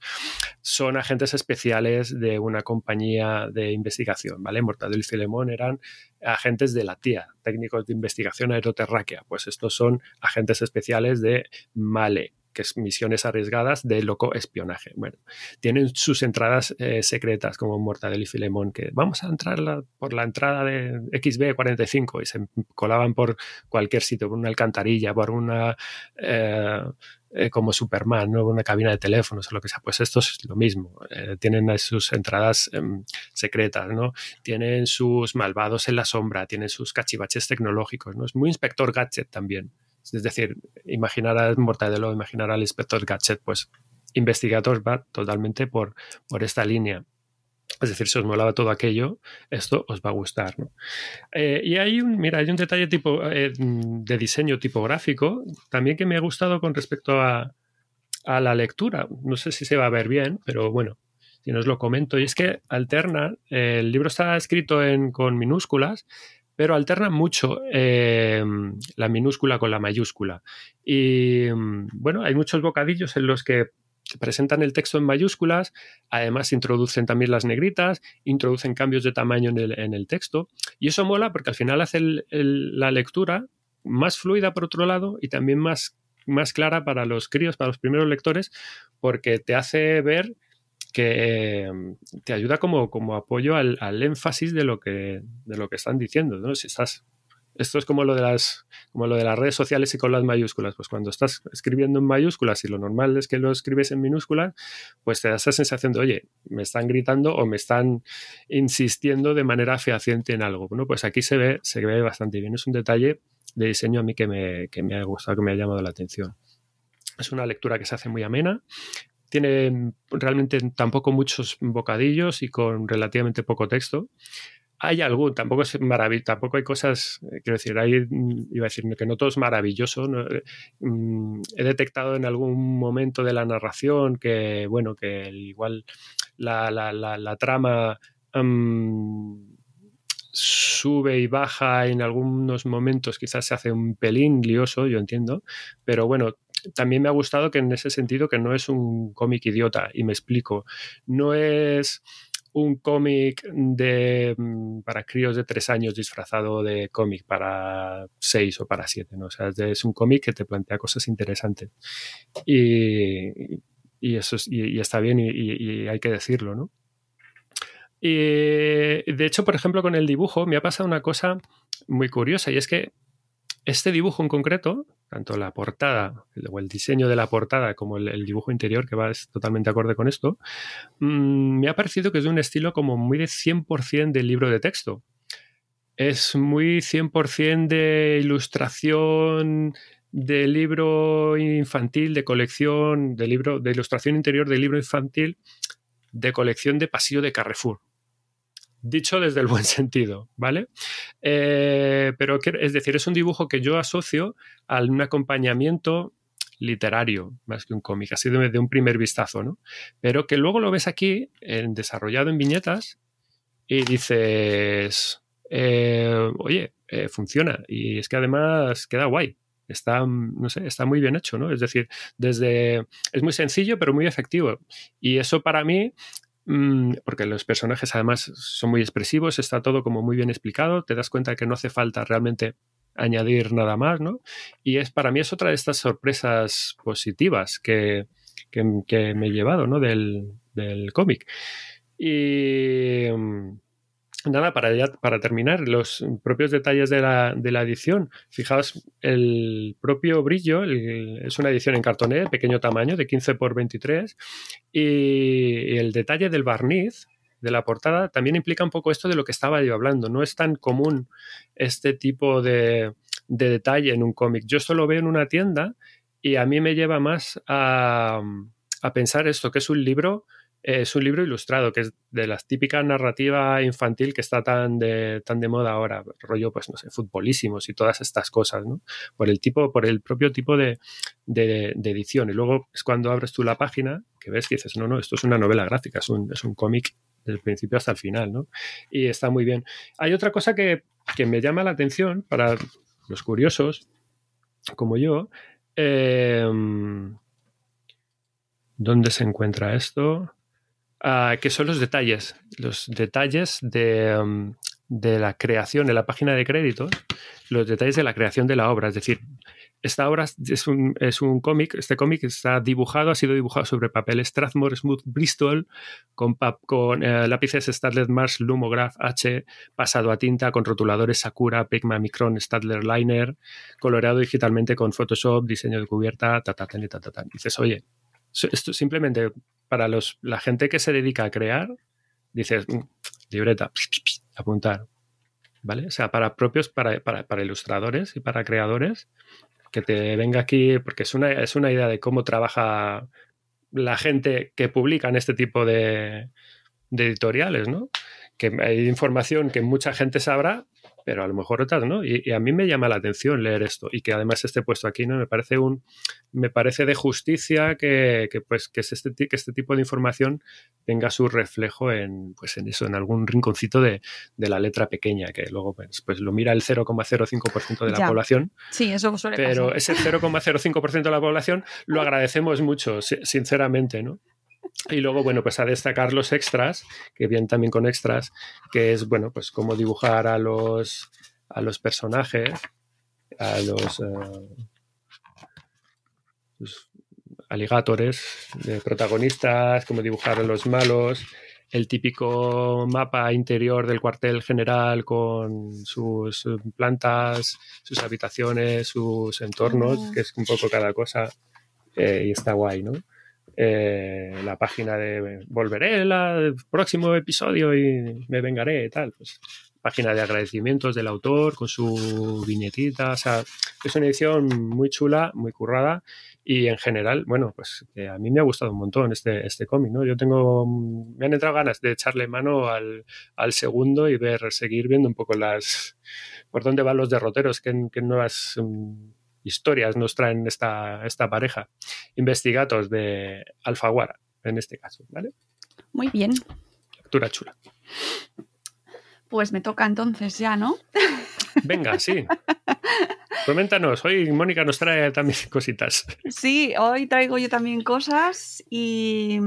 Son agentes especiales de una compañía de investigación, ¿vale? Mortadelo y Filemón eran agentes de la TIA, técnicos de investigación aeroterráquea. Pues estos son agentes especiales de Male, que es misiones arriesgadas de loco espionaje. Bueno, tienen sus entradas eh, secretas como Mortadelo y Filemón, que vamos a entrar por la entrada de XB45 y se colaban por cualquier sitio, por una alcantarilla, por una... Eh, eh, como Superman, ¿no? una cabina de teléfonos o lo que sea. Pues esto es lo mismo. tienen sus entradas em, secretas, ¿no? Tienen sus malvados en la sombra, tienen sus cachivaches tecnológicos, ¿no? Es muy inspector gadget también. Es decir, imaginar al Mortadelo, imaginar al inspector Gadget, pues Investigators va totalmente por, por esta línea. Es decir, si os molaba todo aquello, esto os va a gustar. Eh, y hay un, mira, hay un detalle tipo, eh, de diseño tipográfico también que me ha gustado con respecto a, a, la lectura. No sé si se va a ver bien, pero bueno, si no lo comento. Y es que alterna, el libro está escrito en, con minúsculas pero alternan mucho eh, la minúscula con la mayúscula. Y bueno, hay muchos bocadillos en los que presentan el texto en mayúsculas, además introducen también las negritas, introducen cambios de tamaño en el, texto, y eso mola porque al final hace la lectura más fluida por otro lado y también más, más clara para los críos, para los primeros lectores, porque te hace ver que em, te ayuda como, como apoyo al, énfasis de lo que, de lo que están diciendo. ¿no? Si estás, esto es como lo, de las, como lo de las redes sociales y con las mayúsculas. Pues cuando estás escribiendo en mayúsculas y lo normal es que lo escribes en minúsculas, pues te da esa sensación de, oye, me están gritando o me están insistiendo de manera fehaciente en algo. ¿no? Pues aquí se ve, se ve bastante bien. Es un detalle de diseño a mí que me, que me ha gustado, que me ha llamado la atención. Es una lectura que se hace muy amena, tiene realmente tampoco muchos bocadillos y con relativamente poco texto. Hay algún, tampoco es maravilloso, tampoco hay cosas, eh, quiero decir, hay, mm, iba a decir que no todo es maravilloso. Mm, he detectado en algún momento de la narración que, bueno, que igual la, la, la, trama mm, sube y baja en algunos momentos, quizás se hace un pelín lioso, yo entiendo, pero bueno, también me ha gustado que en ese sentido que no es un cómic idiota, y me explico, no es un cómic de mm, para críos de tres años disfrazado de cómic para seis o para siete, ¿no? O sea, es un cómic que te plantea cosas interesantes. Y, y eso y, está bien y, hay que decirlo, ¿no? Y de hecho, por ejemplo, con el dibujo me ha pasado una cosa muy curiosa y es que este dibujo en concreto, tanto la portada o el diseño de la portada como el, dibujo interior, que va es totalmente acorde con esto, mm, me ha parecido que es de un estilo como muy de 100% del libro de texto. es muy 100% de ilustración de libro infantil, de colección, de libro, de ilustración interior de libro infantil, de colección de pasillo de Carrefour. Dicho desde el buen (laughs) sentido, ¿vale? Eh, pero es decir, es un dibujo que yo asocio a un acompañamiento literario, más que un cómic, así de, de un primer vistazo, ¿no? Pero que luego lo ves aquí, en, desarrollado en viñetas, y dices, eh, oye, eh, funciona. Y es que además queda guay. Está, no sé, está muy bien hecho, ¿no? Es decir, desde. Es muy sencillo, pero muy efectivo. Y eso para mí porque los personajes además son muy expresivos, está todo como muy bien explicado, te das cuenta que no hace falta realmente añadir nada más, ¿no? Y es para mí es otra de estas sorpresas positivas que, que, me he llevado, ¿no? Del, del cómic. Y mm, nada, para, para terminar, los propios detalles de la, de la edición. Fijaos, el propio brillo es una edición en cartoné de pequeño tamaño, de 15 por 23, y el detalle del barniz de la portada también implica un poco esto de lo que estaba yo hablando. No es tan común este tipo de, de detalle en un cómic. Yo solo veo en una tienda y a mí me lleva más a, a pensar esto, que es un libro es un libro ilustrado, que es de las típicas narrativa infantil que está tan de, tan de moda ahora, rollo, pues no sé, futbolísimos y todas estas cosas, ¿no? Por el tipo, por el propio tipo de, de, edición. Y luego es cuando abres tú la página que ves que dices, no, no, esto es una novela gráfica, es un, es un cómic del principio hasta el final, ¿no? Y está muy bien. Hay otra cosa que, que me llama la atención para los curiosos, como yo. Eh, ¿Dónde se encuentra esto? Ah, que son los detalles, los detalles de, mm, de, la creación, en la página de créditos, los detalles de la creación de la obra. Es decir, esta obra es un, es un cómic, este cómic está dibujado, ha sido dibujado sobre papel Strathmore Smooth Bristol, con, eh, lápices Stadler Mars Lumograph H, pasado a tinta con rotuladores Sakura, Pigma Micron Stadler Liner, coloreado digitalmente con Photoshop, diseño de cubierta, ta, ta, ta, ta, ta, ta. Dices, oye, esto simplemente para los, la gente que se dedica a crear, dices, mm, libreta, apuntar. ¿Vale? O sea, para propios, para, para, ilustradores y para creadores, que te venga aquí, porque es una, es una idea de cómo trabaja la gente que publica en este tipo de, de editoriales, ¿no? Que hay información que mucha gente sabrá, pero a lo mejor otras no. Y, a mí me llama la atención leer esto y que además esté puesto aquí, ¿no? Me parece un, me parece de justicia que, pues, que, este, que este tipo de información tenga su reflejo en, pues, en eso, en algún rinconcito de, la letra pequeña, que luego pues, pues lo mira el 0,05% de la población. Sí, eso suele Pero ese 0,05% de la población lo agradecemos mucho, sinceramente, ¿no? Y luego, bueno, pues a destacar los extras, que vienen también con extras, que es, bueno, pues cómo dibujar a los, a los personajes, a los, uh, aligatores de protagonistas, cómo dibujar a los malos, el típico mapa interior del cuartel general con sus plantas, sus habitaciones, sus entornos, que es un poco cada cosa, eh, y está guay, ¿no? Eh, la página de volveré el próximo episodio y me vengaré y tal. Pues, página de agradecimientos del autor con su viñetita. O sea, es una edición muy chula, muy currada y en general, bueno, pues a mí me ha gustado un montón este, este cómic, ¿no? Yo tengo, me han entrado ganas de echarle mano al, al segundo y ver, seguir viendo un poco las, por dónde van los derroteros, qué, qué nuevas historias nos traen esta, esta pareja. Investigatos de Alfaguara, en este caso, ¿vale? Muy bien. Lectura chula. Pues me toca entonces ya, ¿no? Venga, sí. Coméntanos, hoy Mónica nos trae también (laughs) cositas. Sí, hoy traigo yo también cosas y,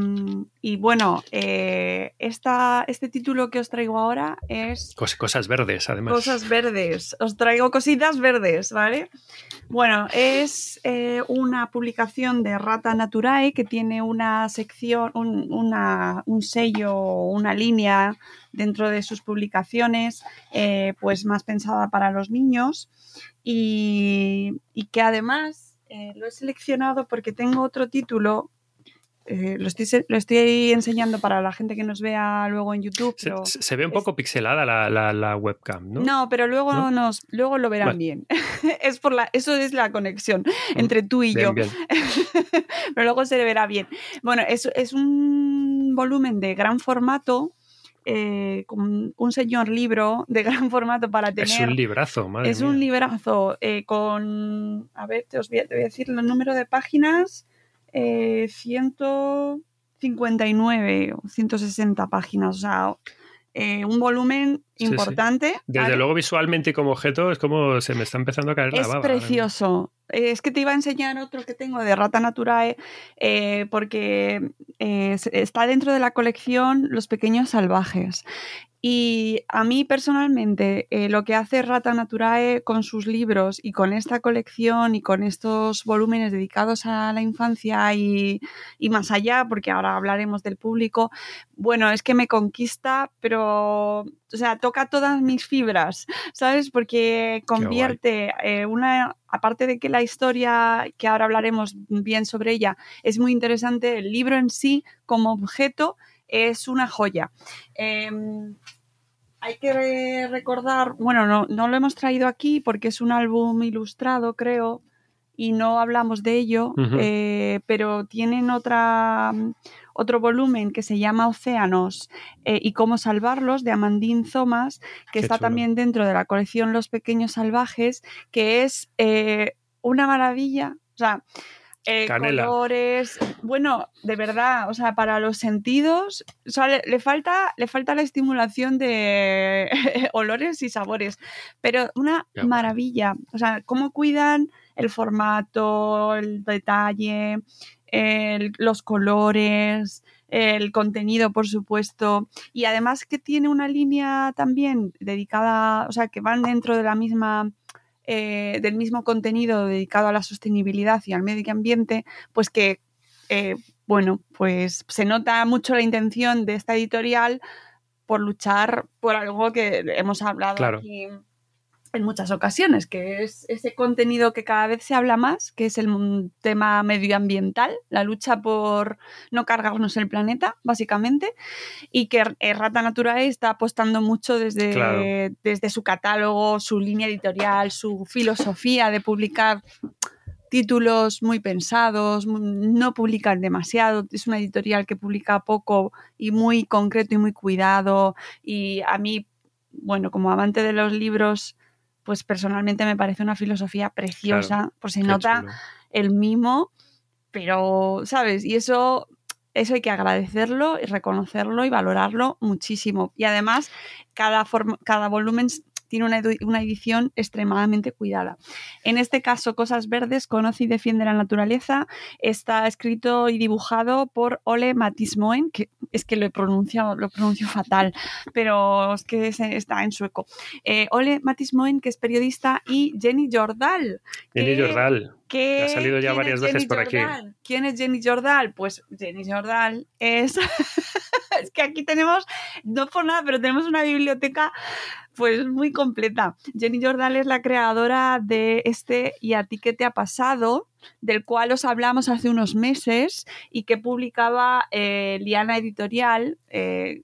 bueno, eh, este título que os traigo ahora es... cosas verdes, además. Cosas verdes, os traigo cositas verdes, ¿vale? Bueno, es eh, una publicación de Rata Naturae que tiene una sección, un, sello, una línea dentro de sus publicaciones, eh, pues más pensada para los niños y, que además eh, lo he seleccionado porque tengo otro título eh, lo, estoy, lo estoy enseñando para la gente que nos vea luego en YouTube. se, ve un poco pixelada la, webcam, ¿no? No, pero luego, Nos, luego lo verán bien. (laughs) es por la, eso es la conexión mm, entre tú y yo. (laughs) pero luego se verá bien. Bueno, es, es un volumen de gran formato. Eh, con un señor libro de gran formato para tener. Es un librazo, madre Es un librazo eh, con. A ver, te, os voy a, te voy a decir el número de páginas eh, 159 o 160 páginas, o sea, eh, un volumen importante. Desde luego visualmente como objeto es como se me está empezando a caer la baba. Es precioso. Es que te iba a enseñar otro que tengo de Rata Naturae eh, porque eh, está dentro de la colección Los Pequeños Salvajes. Y a mí personalmente eh, lo que hace Rata Naturae con sus libros y con esta colección y con estos volúmenes dedicados a la infancia y, más allá, porque ahora hablaremos del público, bueno, es que me conquista, pero, o sea, toca todas mis fibras, ¿sabes? Porque convierte eh, una, aparte de que la historia, que ahora hablaremos bien sobre ella, es muy interesante, el libro en sí como objeto es una joya. Em, hay que recordar, bueno, no, no, lo hemos traído aquí porque es un álbum ilustrado, creo, y no hablamos de ello, eh, pero tienen otra, otro volumen que se llama Océanos eh, y cómo salvarlos de Amandine Thomas, que está también dentro de la colección Los Pequeños Salvajes, que es eh, una maravilla. O sea, eh, colores. Bueno, de verdad, o sea, para los sentidos, le, falta, le falta la estimulación de (laughs) olores y sabores, pero una maravilla. O sea, cómo cuidan el formato, el detalle, los colores, el contenido, por supuesto, y además que tiene una línea también dedicada, o sea, que van dentro de la misma eh, del mismo contenido dedicado a la sostenibilidad y al medio ambiente, pues que, eh, bueno, pues se nota mucho la intención de esta editorial por luchar por algo que hemos hablado aquí en muchas ocasiones, que es ese contenido que cada vez se habla más, que es el tema medioambiental, la lucha por no cargarnos el planeta, básicamente, y que Rata Naturae está apostando mucho desde, desde su catálogo, su línea editorial, su filosofía de publicar títulos muy pensados, no publican demasiado, es una editorial que publica poco y muy concreto y muy cuidado, y a mí, bueno, como amante de los libros, pues personalmente me parece una filosofía preciosa, por si nota el mimo, pero, ¿sabes? Y eso, eso hay que agradecerlo y reconocerlo y valorarlo muchísimo. Y además, cada, cada volumen tiene una, edición extremadamente cuidada. En este caso, Cosas Verdes, Conoce y Defiende la Naturaleza, está escrito y dibujado por Ole Matismoen, que es que lo he pronunciado, lo pronuncio fatal, pero es que está en sueco. Eh, Ole Matismoen, que es periodista, y Jenny Jordal. Jenny Jordal. Que, ha salido ya varias veces por aquí. ¿Quién es Jenny Jordal? Pues Jenny Jordal es. (laughs) es que aquí tenemos, no por nada, pero tenemos una biblioteca pues muy completa. Jenny Jordan es la creadora de este Y a ti qué te ha pasado, del cual os hablamos hace unos meses y que publicaba eh, Liana Editorial. Eh,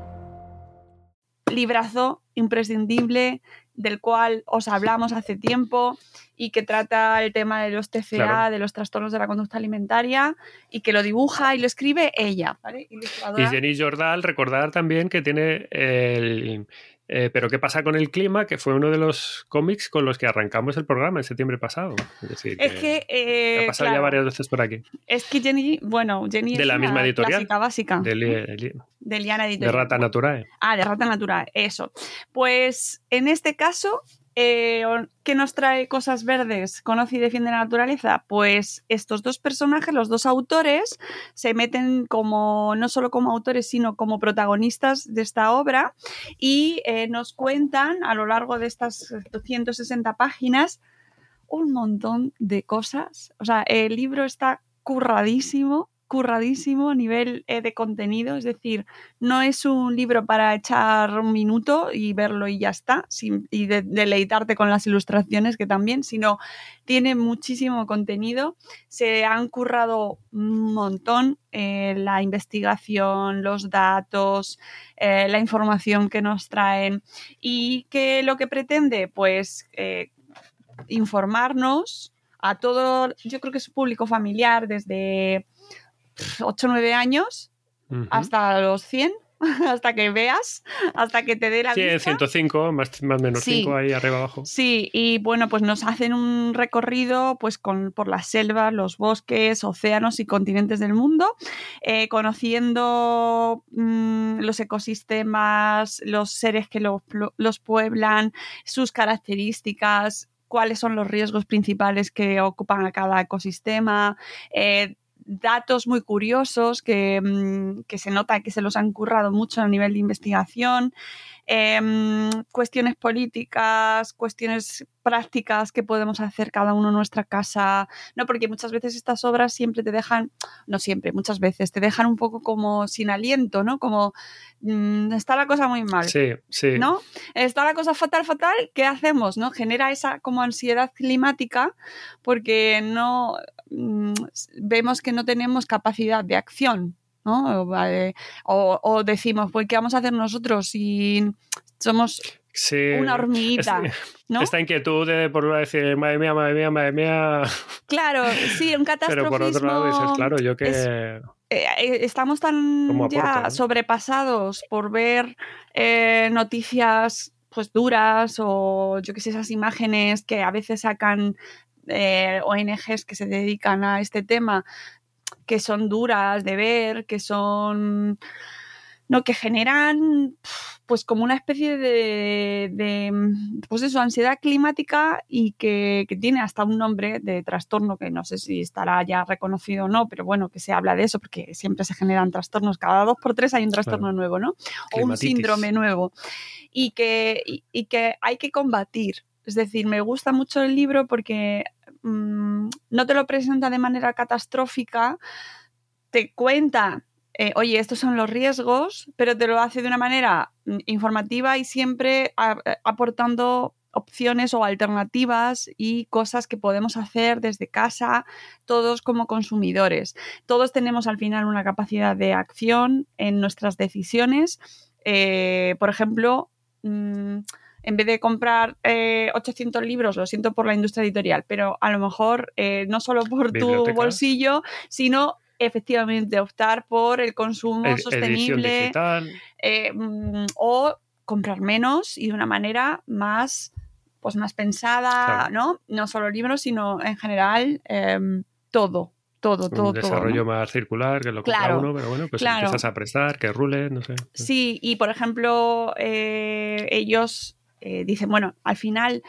Librazo imprescindible del cual os hablamos hace tiempo y que trata el tema de los TCA, Claro. de los trastornos de la conducta alimentaria y que lo dibuja y lo escribe ella, ¿vale? Y. Jenny Jordal, recordar también que tiene el. Eh, pero ¿qué pasa con el clima? Que fue uno de los cómics con los que arrancamos el programa en septiembre pasado. Es decir, Es que, eh, ha pasado ya varias veces por aquí. es que Jenny, bueno, Jenny De es la una misma editorial. clásica básica De, li- de Liana de Editorial. Rata Naturae. Ah, de Rata Natural, eso. Pues en este caso, eh, ¿qué nos trae Cosas Verdes? Conoce y defiende la naturaleza. Pues estos dos personajes, los dos autores, se meten como, no solo como autores, sino como protagonistas de esta obra y eh, nos cuentan a lo largo de estas 160 páginas un montón de cosas. O sea, el libro está curradísimo, curradísimo a nivel eh, de contenido, es decir, no es un libro para echar un minuto y verlo y ya está, y de- deleitarte con las ilustraciones que también, sino tiene muchísimo contenido, se han currado un montón eh, la investigación, los datos, eh, la información que nos traen. Y que lo que pretende, pues, informarnos a todo, yo creo que es público familiar desde 8 o 9 años hasta los 100, (laughs) hasta que veas, hasta que te dé la Sí, en vista. 105, más, más o menos Sí. 5 ahí arriba abajo. Sí, y bueno, pues nos hacen un recorrido pues con, por las selvas, los bosques, océanos y continentes del mundo, eh, conociendo mm, los ecosistemas, los seres que los, los pueblan, sus características, cuáles son los riesgos principales que ocupan a cada ecosistema, eh, datos muy curiosos que, mm, que se nota que se los han currado mucho a nivel de investigación, em, cuestiones políticas, cuestiones prácticas que podemos hacer cada uno en nuestra casa, ¿no? Porque muchas veces estas obras siempre te dejan, no siempre, muchas veces te dejan un poco como sin aliento, ¿no? Como mm, está la cosa muy mal. Sí, sí. ¿no? Está la cosa fatal, fatal, ¿qué hacemos? ¿No? Genera esa como ansiedad climática porque no mm, vemos que no tenemos capacidad de acción, ¿no? O, vale, o- o decimos, pues, ¿qué vamos a hacer nosotros si somos Sí. una hormiguita? Es- ¿no? Esta inquietud de por decir, madre mía, madre mía, madre mía. Claro, sí, un (laughs) Pero por otro lado dices, catastrofismo claro, yo que. es- eh, eh, estamos tan ¿Cómo ya sobrepasados por ver eh, noticias pues duras o yo que sé, esas imágenes que a veces sacan eh, ONGs que se dedican a este tema, que son duras de ver, que son no, que generan pues como una especie de, de, pues eso, ansiedad climática y que, que tiene hasta un nombre de trastorno que no sé si estará ya reconocido o no, pero bueno, que se habla de eso porque siempre se generan trastornos, cada dos por tres hay un trastorno Claro. nuevo, ¿no? O un síndrome nuevo y que, y, y que hay que combatir. Es decir, me gusta mucho el libro porque mm, no te lo presenta de manera catastrófica, te cuenta eh, oye, estos son los riesgos, pero te lo hace de una manera mm, informativa y siempre a- aportando opciones o alternativas y cosas que podemos hacer desde casa, todos como consumidores. Todos tenemos al final una capacidad de acción en nuestras decisiones. Eh, por ejemplo, mm, en vez de comprar eh, 800 libros, lo siento por la industria editorial, pero a lo mejor eh, no solo por tu bolsillo, sino efectivamente optar por el consumo ed- edición sostenible eh, mm, o comprar menos y de una manera más pues más pensada, Claro. ¿no? No solo libros, sino en general em, todo, todo, todo, un todo, desarrollo ¿no? más circular que lo compra Claro, uno, pero bueno, pues claro. empiezas a prestar, que rule, no sé. Sí, y por ejemplo, eh, ellos eh, dicen, bueno, al final,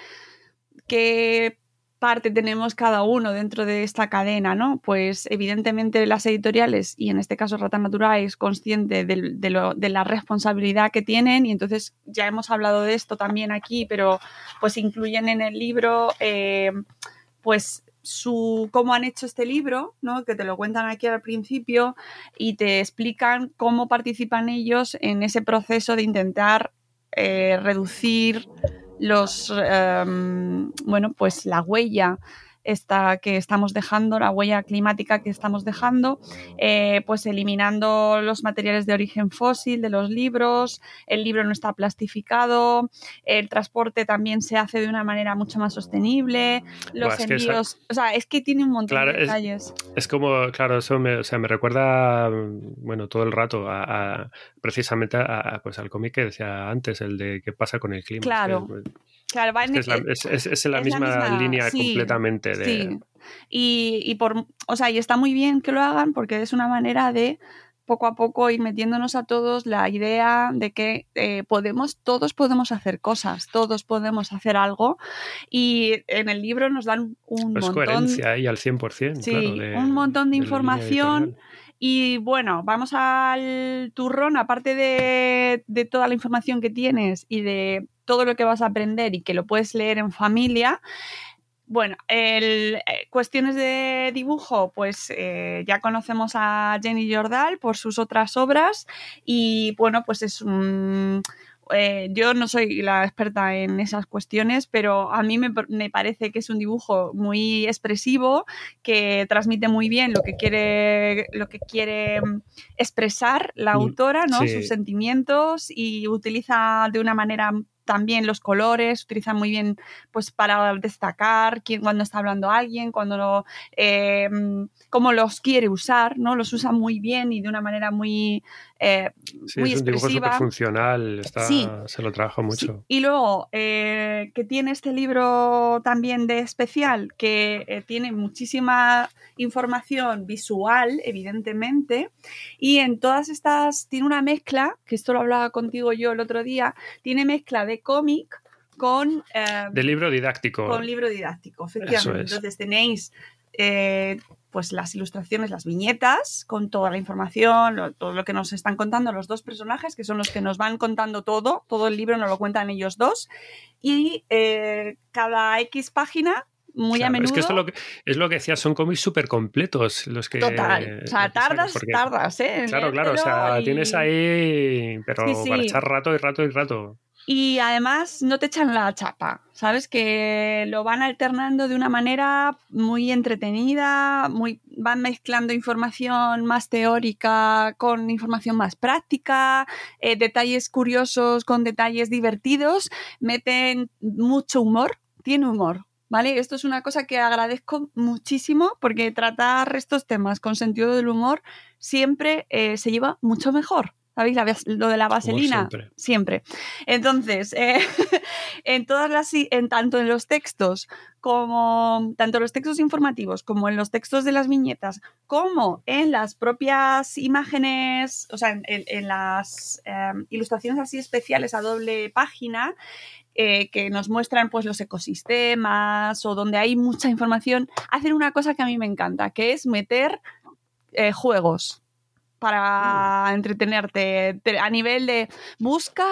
¿qué parte tenemos cada uno dentro de esta cadena? ¿no? Pues evidentemente las editoriales, y en este caso Rata Natural, es consciente de, de la responsabilidad que tienen, y entonces ya hemos hablado de esto también aquí, pero pues incluyen en el libro, eh, pues su cómo han hecho este libro, ¿no? que te lo cuentan aquí al principio y te explican cómo participan ellos en ese proceso de intentar eh, reducir los em, bueno pues la huella esta que estamos dejando, la huella climática que estamos dejando, eh, pues eliminando los materiales de origen fósil de los libros, el libro no está plastificado, el transporte también se hace de una manera mucho más sostenible, los envíos, o sea, es que tiene un montón de detalles. Es, como, claro, eso me, o sea, me recuerda, bueno, todo el rato a, precisamente a, pues al cómic que decía antes, el de qué pasa con el clima. Claro. Claro, es, la, es, la, misma línea completamente de... Sí. Y, por, o sea, y está muy bien que lo hagan porque es una manera de poco a poco ir metiéndonos a todos la idea de que eh, podemos, todos podemos hacer cosas, todos podemos hacer algo y en el libro nos dan un pues montón... coherencia ahí al 100%. Sí, un montón de información y bueno, vamos al turrón, aparte de, toda la información que tienes y de todo lo que vas a aprender y que lo puedes leer en familia. Bueno, el, eh, cuestiones de dibujo, pues eh, ya conocemos a Jenny Jordal por sus otras obras y bueno, pues es un... Eh, yo no soy la experta en esas cuestiones, pero a mí me, parece que es un dibujo muy expresivo, que transmite muy bien lo que quiere, lo que quiere mm, expresar la mm, autora, ¿no? sus sentimientos y utiliza de una manera también los colores, utiliza muy bien pues para destacar quién, cuando está hablando alguien, cuando lo, eh, cómo los quiere usar, ¿no? Los usa muy bien y de una manera muy, eh, muy es un dibujo súper funcional, se lo trabajo mucho. Y luego, eh, que tiene este libro también de especial, que tiene muchísima información visual, evidentemente, y en todas estas tiene una mezcla, que esto lo hablaba contigo yo el otro día, tiene mezcla de cómic con... Eh, de libro didáctico. Con libro didáctico, efectivamente. Entonces tenéis eh, pues las ilustraciones, las viñetas, con toda la información, todo lo que nos están contando los dos personajes, que son los que nos van contando todo, todo el libro nos lo cuentan ellos dos, y eh, cada X página muy a menudo. Es que esto es lo que, es lo que decía, son cómics súper completos los que. Total. O sea, tardas, tardas, ¿eh? Claro, claro. O sea, tienes ahí. Pero para echar rato y rato y rato. Y además no te echan la chapa, ¿sabes? Que lo van alternando de una manera muy entretenida, muy, van mezclando información más teórica con información más práctica, eh, detalles curiosos con detalles divertidos, meten mucho humor, tiene humor, ¿vale? Esto es una cosa que agradezco muchísimo porque tratar estos temas con sentido del humor siempre eh, se lleva mucho mejor. ¿Sabéis? lo de la vaselina. Siempre. Entonces, eh, (laughs) en todas las, en tanto en los textos como, tanto en los textos informativos como en los textos de las viñetas, como en las propias imágenes, o sea, en, las em, ilustraciones así especiales a doble página, eh, que nos muestran pues los ecosistemas o donde hay mucha información, hacen una cosa que a mí me encanta, que es meter eh, juegos para mm. entretenerte a nivel de busca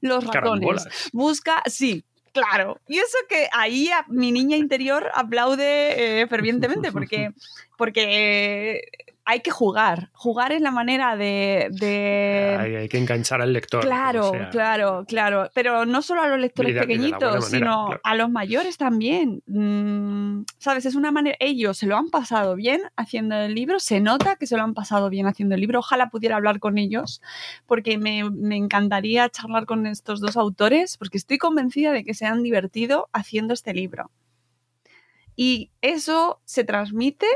los ratones, busca, sí, Claro, y eso que ahí mi niña interior aplaude eh, fervientemente porque, porque hay que jugar. Jugar es la manera de. Hay, que enganchar al lector. Claro, claro, claro. Pero no solo a los lectores pequeñitos, sino a los mayores también. Mm, ¿Sabes? Es una manera. Ellos se lo han pasado bien haciendo el libro. Se nota que se lo han pasado bien haciendo el libro. Ojalá pudiera hablar con ellos, porque me, me encantaría charlar con estos dos autores, porque estoy convencida de que se han divertido haciendo este libro. Y eso se transmite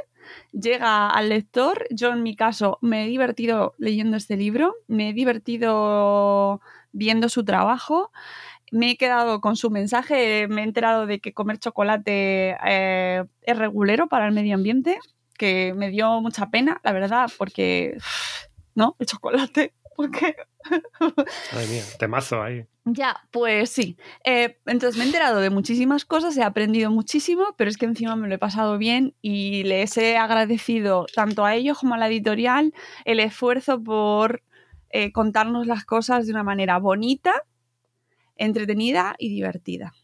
llega al lector. Yo en mi caso me he divertido leyendo este libro, me he divertido viendo su trabajo. Me he quedado con su mensaje, me he enterado de que comer chocolate eh, es regulero para el medio ambiente, que me dio mucha pena, la verdad, porque, ¿no? El chocolate, porque... Ay, mía, temazo ahí. Ya, pues sí. Eh, entonces me he enterado de muchísimas cosas, he aprendido muchísimo, pero es que encima me lo he pasado bien y les he agradecido tanto a ellos como a la editorial el esfuerzo por eh, contarnos las cosas de una manera bonita, entretenida y divertida.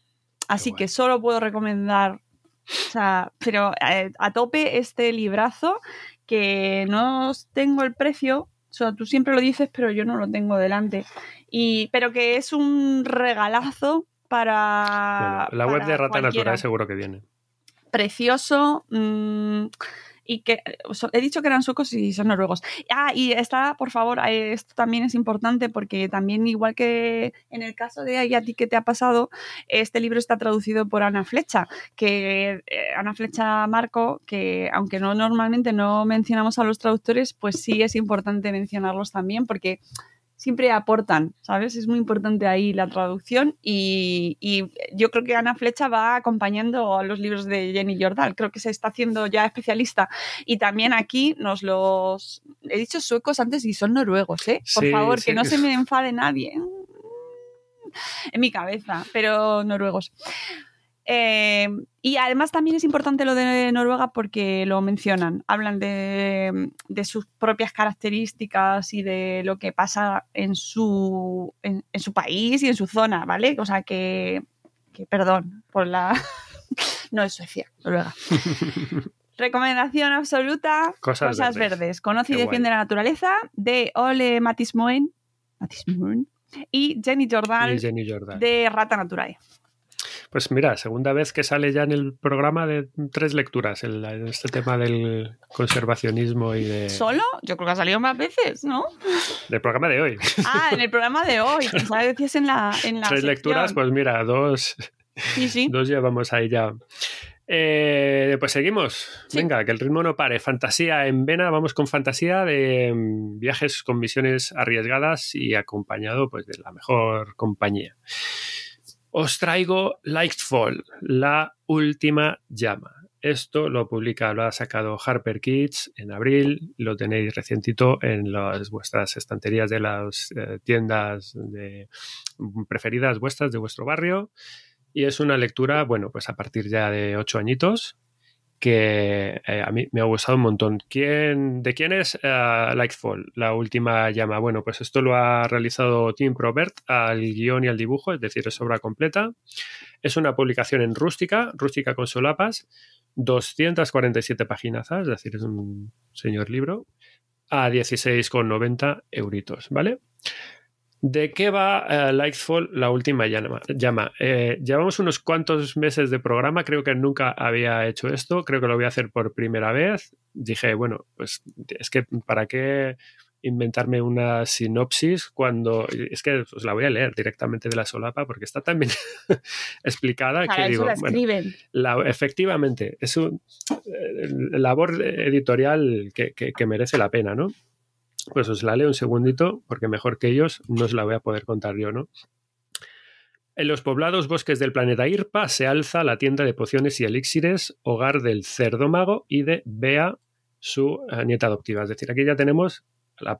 Así que solo puedo recomendar O sea, pero eh, a tope este librazo que no tengo el precio, o sea, tú siempre lo dices, pero yo no lo tengo delante. Y, pero que es un regalazo para. la web de Rata. Natural seguro que viene. Precioso. mm, y que so- he dicho que eran suecos y son noruegos. Ah, y está, por favor, eh, esto también es importante porque también, igual que en el caso de Ay, a ti que te ha pasado, este libro está traducido por Ana Flecha, que eh, Ana Flecha Marco, que aunque no normalmente no mencionamos a los traductores, pues sí es importante mencionarlos también porque siempre aportan, ¿sabes? Es muy importante ahí la traducción y, y yo creo que Ana Flecha va acompañando a los libros de Jenny Jordal, creo que se está haciendo ya especialista y también aquí nos los... He dicho suecos antes y son noruegos, ¿eh? Por Sí, favor, sí. que no se me enfade nadie. En mi cabeza, pero noruegos. Eh, y además también es importante lo de Noruega porque lo mencionan, hablan de, de sus propias características y de lo que pasa en su, en, en su país y en su zona, ¿vale? O sea que, que perdón por la... (laughs) no es Suecia, Noruega. (laughs) Recomendación absoluta, Cosas Cosas, verdes. verdes. Conoce y defiende la naturaleza de Ole Matismoen Matismoen y Jenny Jordan Y Jenny Jordan. de Rata Naturae. Pues mira, segunda vez que sale ya en el programa de tres lecturas, el, este tema del conservacionismo y de, ¿Solo? Yo creo que ha salido más veces, ¿no? del programa de hoy. Ah, en el programa de hoy. Pensaba decías en la, en la tres sección. lecturas, pues mira, dos, Sí, sí. dos llevamos ahí ya. Eh, pues seguimos. Sí. Venga, que el ritmo no pare. Fantasía en vena. Vamos con fantasía de mm, viajes con misiones arriesgadas y acompañado pues, de la mejor compañía. Os traigo Lightfall, la última llama. Esto lo publica, lo ha sacado Harper Kids en abril, lo tenéis recientito en las vuestras estanterías de las eh, tiendas de, preferidas vuestras de vuestro barrio. Y es una lectura, bueno, pues a partir ya de ocho añitos, que eh, a mí me ha gustado un montón. ¿Quién, ¿De quién es eh, Lightfall, la última llama? Bueno, pues esto lo ha realizado Tim Probert al guion y al dibujo, es decir, es obra completa. Es una publicación en rústica, rústica con solapas, 247 páginas, es decir, es un señor libro, a 16,90 euritos, ¿vale? ¿De qué va eh, Lightfall, la última llama? llama? Eh, llevamos unos cuantos meses de programa, creo que nunca había hecho esto, creo que lo voy a hacer por primera vez. Dije, bueno, pues es que ¿para qué inventarme una sinopsis cuando es que os la voy a leer directamente de la solapa porque está tan bien (laughs) explicada Para que digo, la bueno, la- efectivamente, es un eh, labor editorial que, que- que merece la pena, ¿no? Pues os la leo un segundito, porque mejor que ellos no os la voy a poder contar yo, ¿no? En los poblados bosques del planeta Irpa se alza la tienda de pociones y elixires, hogar del cerdo mago y de Bea, su eh, nieta adoptiva. Es decir, aquí ya tenemos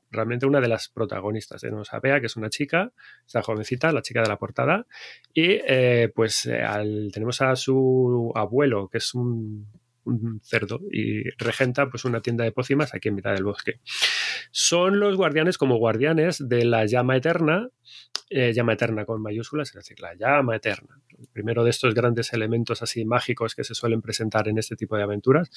realmente una de las protagonistas. Tenemos a Bea, que es una chica, esta jovencita, la chica de la portada, y eh, pues eh, al- tenemos a su abuelo, que es un, un cerdo, y regenta pues una tienda de pócimas aquí en mitad del bosque. Son los guardianes como guardianes de la llama eterna, eh, llama eterna con mayúsculas, es decir, la llama eterna. El primero de estos grandes elementos así mágicos que se suelen presentar en este tipo de aventuras.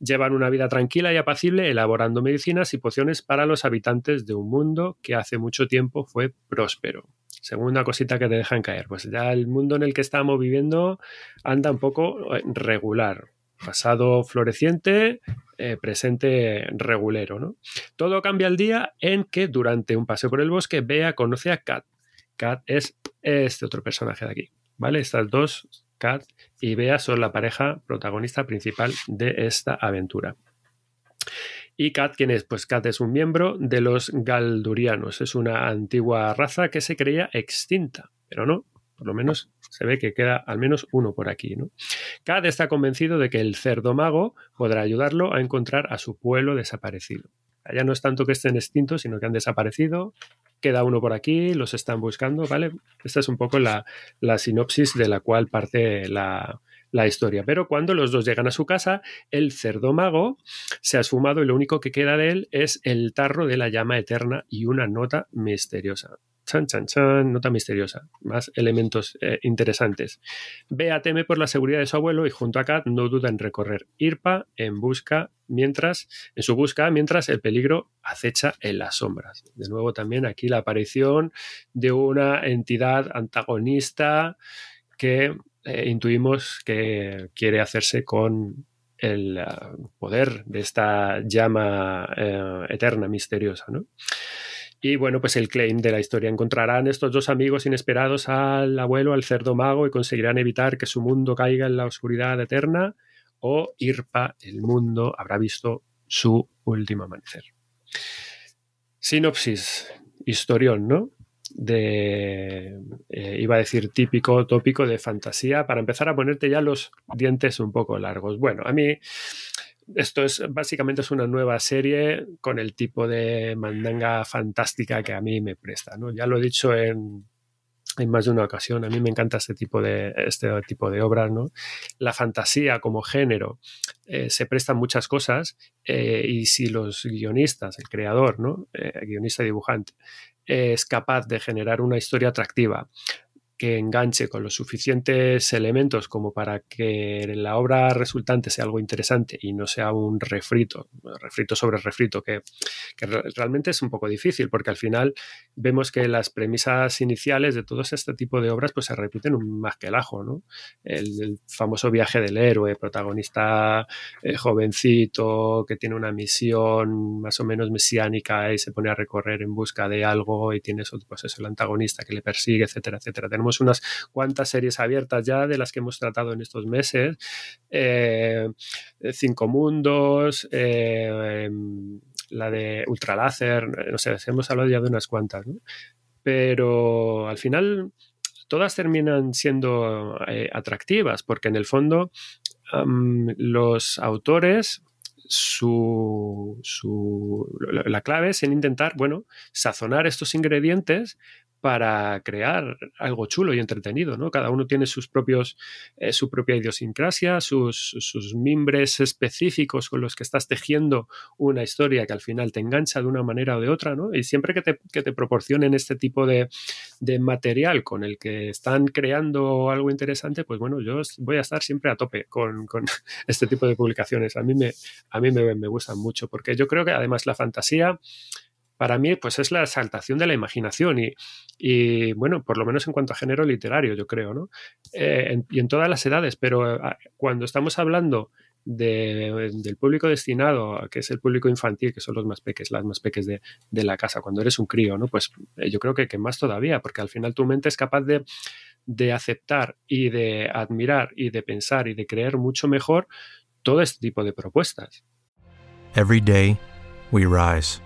Llevan una vida tranquila y apacible, elaborando medicinas y pociones para los habitantes de un mundo que hace mucho tiempo fue próspero. Segunda cosita que te dejan caer, pues ya el mundo en el que estamos viviendo anda un poco eh, regular. Pasado floreciente, eh, presente regulero, ¿no? Todo cambia el día en que durante un paseo por el bosque Bea conoce a Kat. Kat es este otro personaje de aquí, ¿vale? Estas dos, Kat y Bea, son la pareja protagonista principal de esta aventura. ¿Y Kat quién es? Pues Kat es un miembro de los Galdurianos. Es una antigua raza que se creía extinta, pero no. Por lo menos se ve que queda al menos uno por aquí, ¿no? Kat está convencido de que el cerdo mago podrá ayudarlo a encontrar a su pueblo desaparecido. Ya no es tanto que estén extintos, sino que han desaparecido. Queda uno por aquí, los están buscando, ¿vale? Esta es un poco la, la sinopsis de la cual parte la, la historia. Pero cuando los dos llegan a su casa, el cerdo mago se ha esfumado y lo único que queda de él es el tarro de la llama eterna y una nota misteriosa. Chan, chan, chan, nota misteriosa. Más elementos eh, interesantes. Bea teme por la seguridad de su abuelo y junto a Kat no duda en recorrer Irpa en busca mientras, en su busca, mientras el peligro acecha en las sombras. De nuevo también aquí la aparición de una entidad antagonista que eh, intuimos que quiere hacerse con el uh, poder de esta llama uh, eterna, misteriosa, ¿no? Y bueno, pues el claim de la historia. Encontrarán estos dos amigos inesperados al abuelo, al cerdo mago, y conseguirán evitar que su mundo caiga en la oscuridad eterna, o Irpa, el mundo, habrá visto su último amanecer. Sinopsis, historión, ¿no? eh, iba a decir típico, tópico de fantasía, para empezar a ponerte ya los dientes un poco largos. Bueno, a mí esto es básicamente es una nueva serie con el tipo de mandanga fantástica que a mí me presta. ¿no? Ya lo he dicho en, en más de una ocasión. A mí me encanta este tipo de, este tipo de obras. ¿no? La fantasía como género eh, se prestan muchas cosas eh, y si los guionistas, el creador, ¿no? Eh, guionista y dibujante, es capaz de generar una historia atractiva, que enganche con los suficientes elementos como para que la obra resultante sea algo interesante y no sea un refrito, refrito sobre refrito, que, realmente es un poco difícil, porque al final vemos que las premisas iniciales de todo este tipo de obras pues se repiten más que el ajo, ¿no? El, famoso viaje del héroe, protagonista eh, jovencito, que tiene una misión más o menos mesiánica y se pone a recorrer en busca de algo y tiene eso, pues eso, el antagonista que le persigue, etcétera, etcétera. Unas cuantas series abiertas ya de las que hemos tratado en estos meses. Eh, Cinco Mundos, eh, la de Ultraláser, no sé, hemos hablado ya de unas cuantas. Pero al final todas terminan siendo eh, atractivas porque en el fondo los autores su, su, la clave es en intentar, bueno, sazonar estos ingredientes para crear algo chulo y entretenido, ¿no? Cada uno tiene sus propios, eh, su propia idiosincrasia, sus, sus, mimbres específicos con los que estás tejiendo una historia que al final te engancha de una manera o de otra, ¿no? Y siempre que te, que te proporcionen este tipo de, de, material con el que están creando algo interesante, pues bueno, yo voy a estar siempre a tope con, con (laughs) este tipo de publicaciones. A mí, me, a mí me, me gustan mucho, porque yo creo que además la fantasía para mí, pues es la exaltación de la imaginación y, y, bueno, por lo menos en cuanto a género literario, yo creo, ¿no? Eh, y en todas las edades, pero ah, cuando estamos hablando de, del público destinado, que es el público infantil, que son los más peques, las más peques de, de la casa, cuando eres un crío, ¿no? Pues eh, yo creo que, que, más todavía, porque al final tu mente es capaz de, de aceptar y de admirar y de pensar y de creer mucho mejor todo este tipo de propuestas. Every day we rise.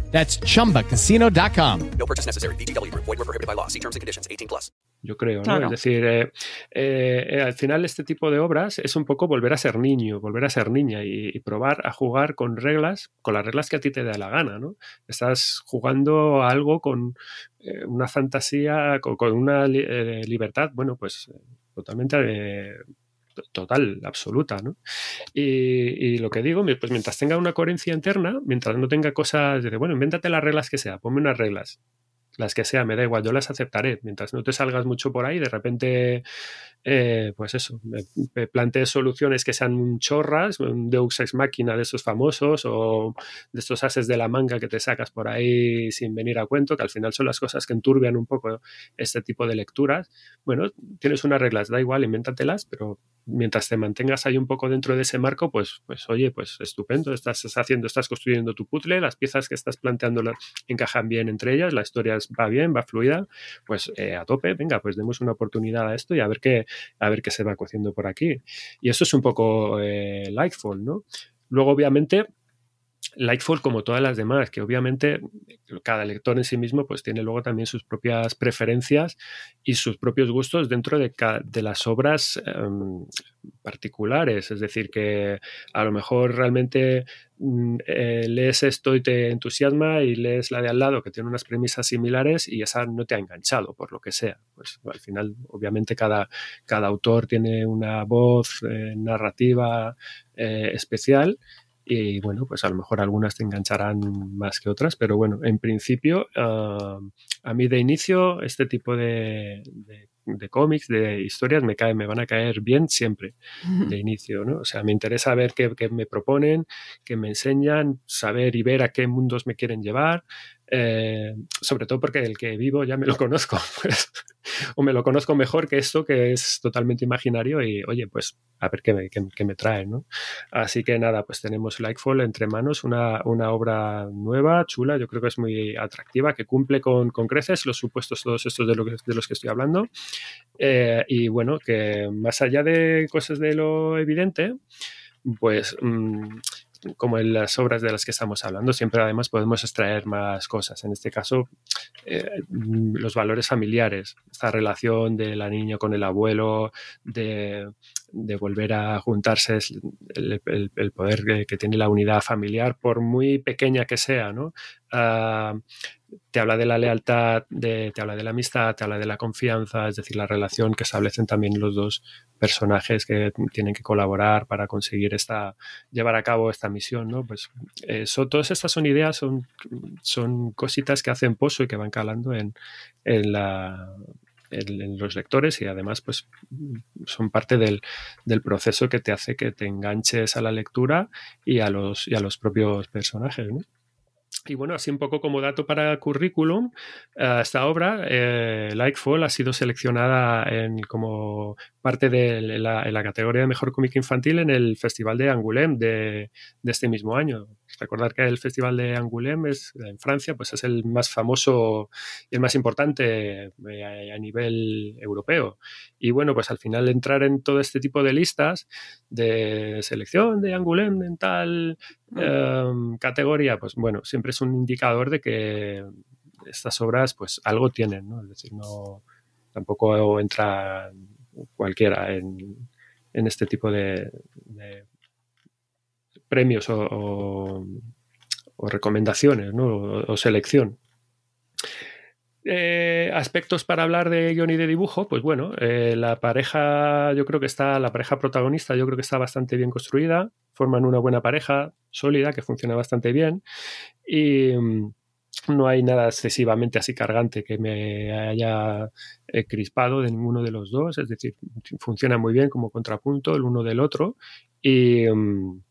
That's chumbacasino.com. No purchase necessary. BGW. Void were prohibited by law. See terms and conditions 18 plus. Yo creo, ¿no? Claro. Es decir, eh, eh, al final este tipo de obras es un poco volver a ser niño, volver a ser niña y, y, probar a jugar con reglas, con las reglas que a ti te da la gana, ¿no? Estás jugando a algo con eh, una fantasía, con, con una li eh, libertad, bueno, pues totalmente eh, total, absoluta, ¿no? Y, lo que digo, pues mientras tenga una coherencia interna, mientras no tenga cosas de, bueno, invéntate las reglas que sea, ponme unas reglas. las que sean, me da igual, yo las aceptaré. Mientras no te salgas mucho por ahí, de repente, eh, pues eso, me, plantees soluciones que sean chorras, un Deus Ex Máquina de esos famosos o de estos ases de la manga que te sacas por ahí sin venir a cuento, que al final son las cosas que enturbian un poco este tipo de lecturas. Bueno, tienes unas reglas, da igual, invéntatelas, pero mientras te mantengas ahí un poco dentro de ese marco, pues, pues oye, pues estupendo, estás haciendo, estás construyendo tu puzzle, las piezas que estás planteando encajan bien entre ellas, la historia va bien, va fluida, pues eh, a tope, venga, pues demos una oportunidad a esto y a ver qué, a ver qué se va cociendo por aquí. Y eso es un poco eh, Lightfall, ¿no? Luego, obviamente, Lightfall, como todas las demás, que obviamente cada lector en sí mismo pues tiene luego también sus propias preferencias y sus propios gustos dentro de, de las obras em, particulares. Es decir, que a lo mejor realmente mm, eh, lees esto y te entusiasma y lees la de al lado que tiene unas premisas similares y esa no te ha enganchado, por lo que sea. Pues al final, obviamente, cada, cada autor tiene una voz eh, narrativa eh, especial y bueno, pues a lo mejor algunas te engancharán más que otras, pero bueno, en principio, ah, a mí de inicio, este tipo de, de, cómics, de historias, me, caen, me van a caer bien siempre, de (laughs) inicio, ¿no? O sea, me interesa ver qué, qué me proponen, qué me enseñan, saber y ver a qué mundos me quieren llevar, eh, sobre todo porque el que vivo ya me lo (laughs) conozco, pues, (laughs) o me lo conozco mejor que esto que es totalmente imaginario y oye, pues a ver qué me, qué, me trae, ¿no? Así que nada, pues tenemos Lightfall entre manos, una, una, obra nueva, chula, yo creo que es muy atractiva, que cumple con, con creces los supuestos todos estos de, lo que, de los que estoy hablando. Eh, y bueno, que más allá de cosas de lo evidente, pues... Mm, como en las obras de las que estamos hablando, siempre además podemos extraer más cosas. En este caso, eh, los valores familiares, esta relación de la niña con el abuelo, de, volver a juntarse, el, poder que, tiene la unidad familiar, por muy pequeña que sea, ¿no? Ah, te habla de la lealtad, te habla de la amistad, te habla de la confianza, es decir, la relación que establecen también los dos personajes que tienen que colaborar para conseguir esta, llevar a cabo esta misión, ¿no? Pues eh, todas estas son ideas, son, son cositas que hacen pozo y que van calando en, en, la, en, los lectores y además pues son parte del, del, proceso que te hace que te enganches a la lectura y a los, y a los propios personajes, ¿no? Y bueno, así un poco como dato para el currículum, eh, esta obra, eh, Lightfall, ha sido seleccionada en, como parte de la, categoría de mejor cómic infantil en el Festival de Angoulême de, de, este mismo año. Recordar que el Festival de Angoulême es, en Francia pues es el más famoso y el más importante eh, a nivel europeo. Y bueno, pues al final entrar en todo este tipo de listas de selección de Angoulême en tal em, categoría, pues bueno, siempre es un indicador de que estas obras pues algo tienen, ¿no? Es decir, no tampoco entra cualquiera en, este tipo de, premios o, recomendaciones o, selección. Eh, aspectos para hablar de guion y de dibujo, pues bueno, eh, la pareja, yo creo que está, la pareja protagonista, yo creo que está bastante bien construida, forman una buena pareja, sólida, que funciona bastante bien. Y, mm, no hay nada excesivamente así cargante que me haya eh, crispado de ninguno de los dos, es decir, funciona muy bien como contrapunto el uno del otro y, mm,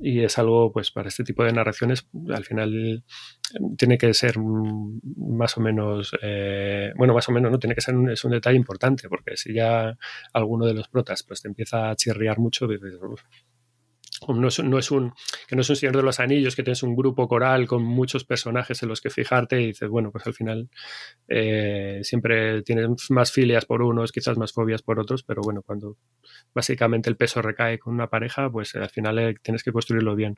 y es algo, pues para este tipo de narraciones, al final tiene que ser más o menos, eh, bueno, más o menos, no tiene que ser un, es un detalle importante, porque si ya alguno de los protas pues te empieza a chirriar mucho, dices, no es, un que no es un Señor de los Anillos que tienes un grupo coral con muchos personajes en los que fijarte y dices bueno pues al final eh, siempre tienes más filias por unos quizás más fobias por otros pero bueno cuando básicamente el peso recae con una pareja pues al final eh, tienes que construirlo bien.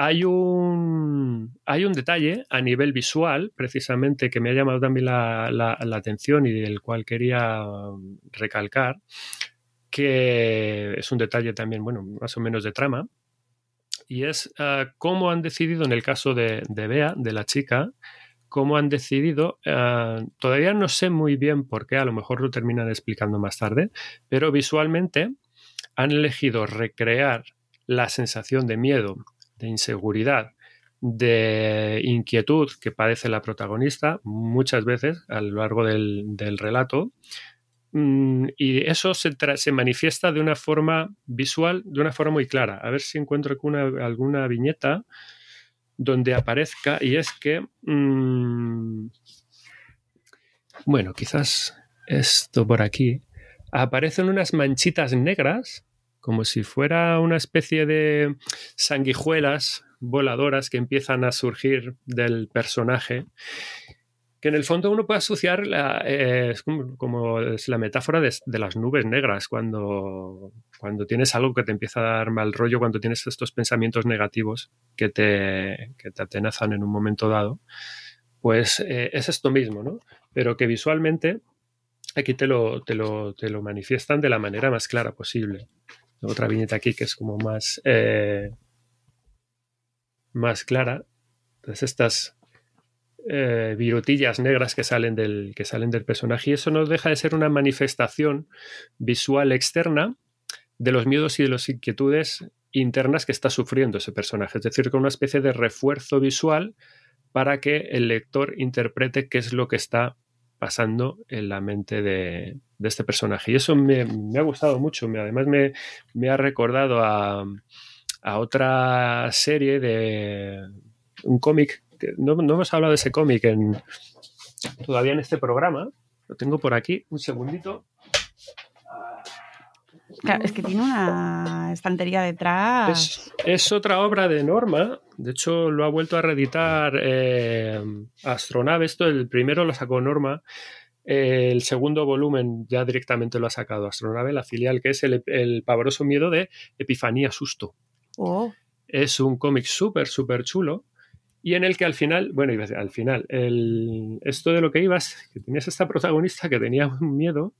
Hay un, hay un detalle a nivel visual, precisamente, que me ha llamado también la, la atención y del cual quería recalcar, que es un detalle también, bueno, más o menos de trama, y es ah, cómo han decidido, en el caso de, de, Bea, de la chica, cómo han decidido, ah, todavía no sé muy bien por qué, a lo mejor lo terminan explicando más tarde, pero visualmente han elegido recrear la sensación de miedo, de inseguridad de inquietud que padece la protagonista muchas veces a lo largo del, relato. Mm, y eso se, manifiesta de una forma visual, de una forma muy clara. A ver si encuentro alguna viñeta donde aparezca, y es que, mm, bueno, quizás esto por aquí, aparecen unas manchitas negras, como si fuera una especie de sanguijuelas voladoras que empiezan a surgir del personaje, que en el fondo uno puede asociar eh, como, es la metáfora de, las nubes negras, cuando, cuando tienes algo que te empieza a dar mal rollo, cuando tienes estos pensamientos negativos que te, que te atenazan en un momento dado, pues eh, es esto mismo, ¿no? Pero que visualmente aquí te lo, te lo, te lo manifiestan de la manera más clara posible. Otra viñeta aquí que es como más... Eh, más clara. Entonces estas eh, virutillas negras que salen, del, que salen del personaje y eso no deja de ser una manifestación visual externa de los miedos y de las inquietudes internas que está sufriendo ese personaje. Es decir, con una especie de refuerzo visual para que el lector interprete qué es lo que está pasando en la mente de, este personaje. Y eso me, ha gustado mucho. además me, me ha recordado a, a otra serie de un cómic. No, no, hemos hablado de ese cómic en, todavía en este programa. Lo tengo por aquí. Un segundito. es que tiene una estantería detrás. Es, otra obra de Norma. De hecho, lo ha vuelto a reeditar eh, Astronave. Esto, el primero lo sacó Norma. el segundo volumen ya directamente lo ha sacado Astronave, la filial, que es el, el pavoroso miedo de Epifanía Susto. Oh. Es un cómic súper, súper chulo y en el que al final, bueno, al final, el, esto de lo que ibas, que tenías esta protagonista que tenía un miedo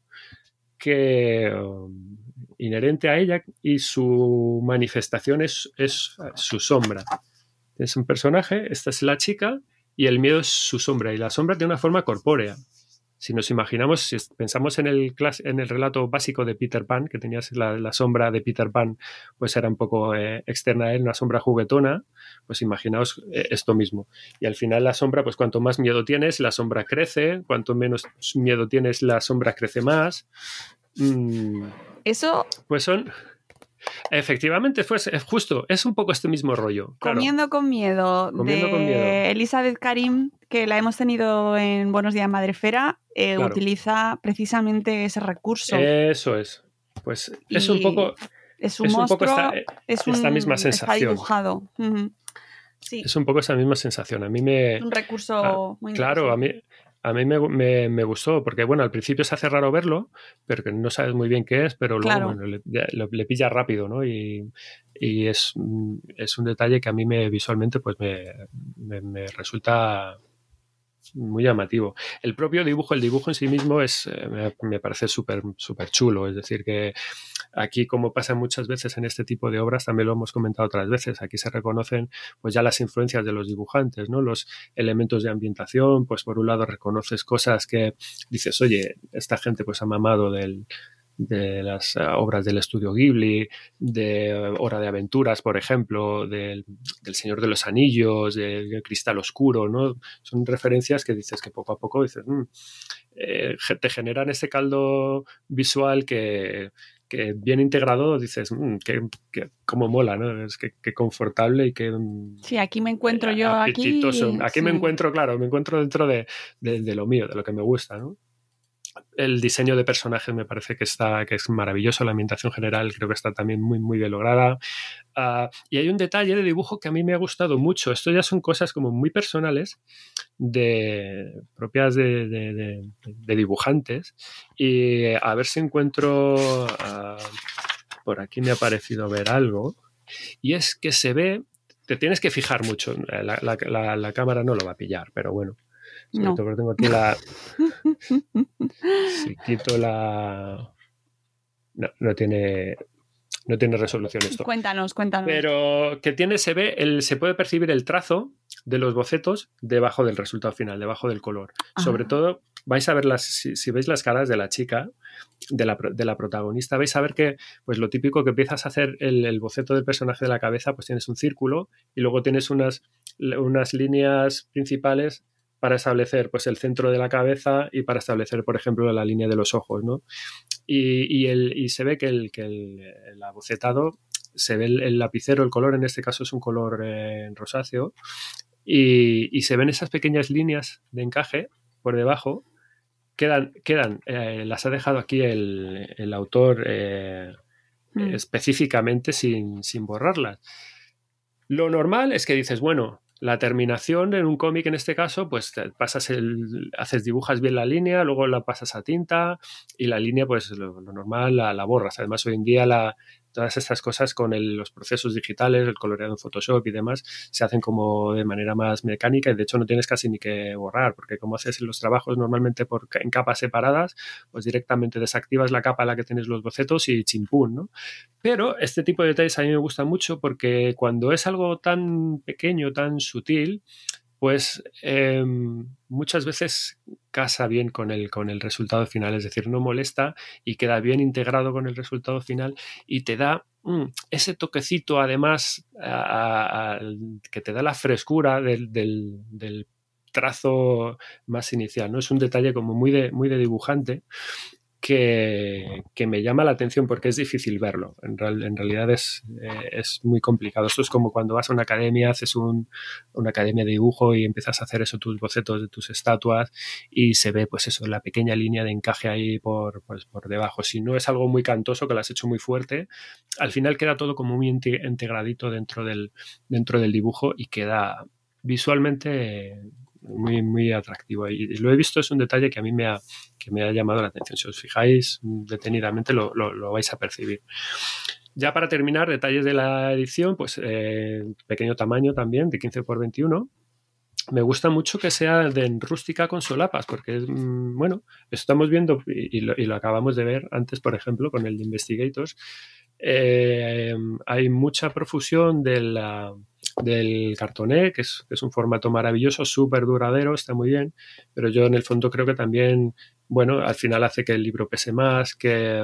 que um, inherente a ella y su manifestación es, es su sombra. Es un personaje, esta es la chica y el miedo es su sombra y la sombra de una forma corpórea si nos imaginamos, si pensamos en el, en el relato básico de Peter Pan, que tenías la, sombra de Peter Pan, pues era un poco eh, externa a él, una sombra juguetona, pues imaginaos eh, esto mismo. Y al final la sombra, pues cuanto más miedo tienes, la sombra crece, cuanto menos miedo tienes, la sombra crece más. Mm. Eso... Pues son... Efectivamente, fue justo, es un poco este mismo rollo. Comiendo con miedo de Elizabeth Karim, que la hemos tenido en Buenos Días Madrefera, eh, utiliza precisamente ese recurso. Eso es. Pues es un poco. Es un, poco esta, es esta misma sensación. Está dibujado. Es un poco esa misma sensación. A mí me. Un recurso ah, muy Claro, a mí, a mí me, gustó, porque bueno, al principio se hace raro verlo, pero que no sabes muy bien qué es, pero luego le, pilla rápido, ¿no? Y, es, es, un detalle que a mí me visualmente pues me resulta muy llamativo. El propio dibujo, el dibujo en sí mismo es, eh, me, parece súper súper chulo. Es decir, que aquí, como pasa muchas veces en este tipo de obras, también lo hemos comentado otras veces, aquí se reconocen pues ya las influencias de los dibujantes, ¿no? Los elementos de ambientación, pues por un lado reconoces cosas que dices, oye, esta gente pues ha mamado del, de las eh, obras del estudio Ghibli, de Hora de Aventuras, por ejemplo, del, Señor de los Anillos, del Cristal Oscuro, ¿no? Son referencias que dices que poco a poco dices, mm, eh, te generan ese caldo visual que, bien integrado dices, mm, que, como mola, ¿no? Es que, confortable y que... Mm, sí, aquí me encuentro yo, aquí... Aquí me encuentro, claro, me encuentro dentro de, de, lo mío, de lo que me gusta, ¿no? El diseño de personajes me parece que está que es maravilloso, la ambientación general creo que está también muy muy bien lograda. Ah, y hay un detalle de dibujo que a mí me ha gustado mucho. Esto ya son cosas como muy personales de propias de, dibujantes. Y a ver si encuentro ah, por aquí me ha parecido ver algo. Y es que se ve, te tienes que fijar mucho. la cámara no lo va a pillar, pero bueno no. tengo aquí la. (laughs) si quito la. No, no tiene. No tiene resolución esto. Cuéntanos, cuéntanos. Pero que tiene, se ve, el, se puede percibir el trazo de los bocetos debajo del resultado final, debajo del color. Sobre todo, vais a ver las, si, veis las caras de la chica, de la, de la, protagonista, vais a ver que, pues lo típico que empiezas a hacer el, el, boceto del personaje de la cabeza, pues tienes un círculo y luego tienes unas unas líneas principales para establecer pues, el centro de la cabeza y para establecer, por ejemplo, la línea de los ojos. ¿no? Y, el, y se ve que el, que el, abocetado, se ve el, lapicero, el color en este caso es un color eh, rosáceo, y, y, se ven esas pequeñas líneas de encaje por debajo. Quedan, quedan eh, las ha dejado aquí el, autor eh, mm. específicamente sin, sin borrarlas. Lo normal es que dices, bueno, la terminación en un cómic en este caso, pues pasas el, haces, dibujas bien la línea, luego la pasas a tinta y la línea, pues lo, normal la, la, borras. Además, hoy en día la, todas estas cosas con los procesos digitales, el coloreado en Photoshop y demás, se hacen como de manera más mecánica y de hecho no tienes casi ni que borrar, porque como haces los trabajos normalmente en capas separadas, pues directamente desactivas la capa en la que tienes los bocetos y chimpún, ¿no? Pero este tipo de detalles a mí me gusta mucho porque cuando es algo tan pequeño, tan sutil, pues em, muchas veces casa bien con el, con el resultado final, es decir, no molesta y queda bien integrado con el resultado final y te da mm, ese toquecito además que te da la frescura del, del, trazo más inicial, ¿no? Es un detalle como muy de, muy de dibujante que, me llama la atención porque es difícil verlo. En, realidad es, eh, es, muy complicado. Esto es como cuando vas a una academia, haces un, una academia de dibujo y empiezas a hacer eso, tus bocetos de tus estatuas y se ve pues eso, la pequeña línea de encaje ahí por, pues, por debajo. Si no es algo muy cantoso, que lo has hecho muy fuerte, al final queda todo como muy integradito dentro del, dentro del dibujo y queda visualmente muy, muy atractivo. Y lo he visto, es un detalle que a mí me ha, que me ha llamado la atención. Si os fijáis detenidamente lo, lo, vais a percibir. Ya para terminar, detalles de la edición, pues eh, pequeño tamaño también, de 15 por 21. Me gusta mucho que sea de rústica con solapas, porque, mm, bueno, estamos viendo, y, lo, y, lo, acabamos de ver antes, por ejemplo, con el de Investigators, eh, hay mucha profusión de la, del cartoné, que es, un formato maravilloso, súper duradero, está muy bien, pero yo en el fondo creo que también, bueno, al final hace que el libro pese más, que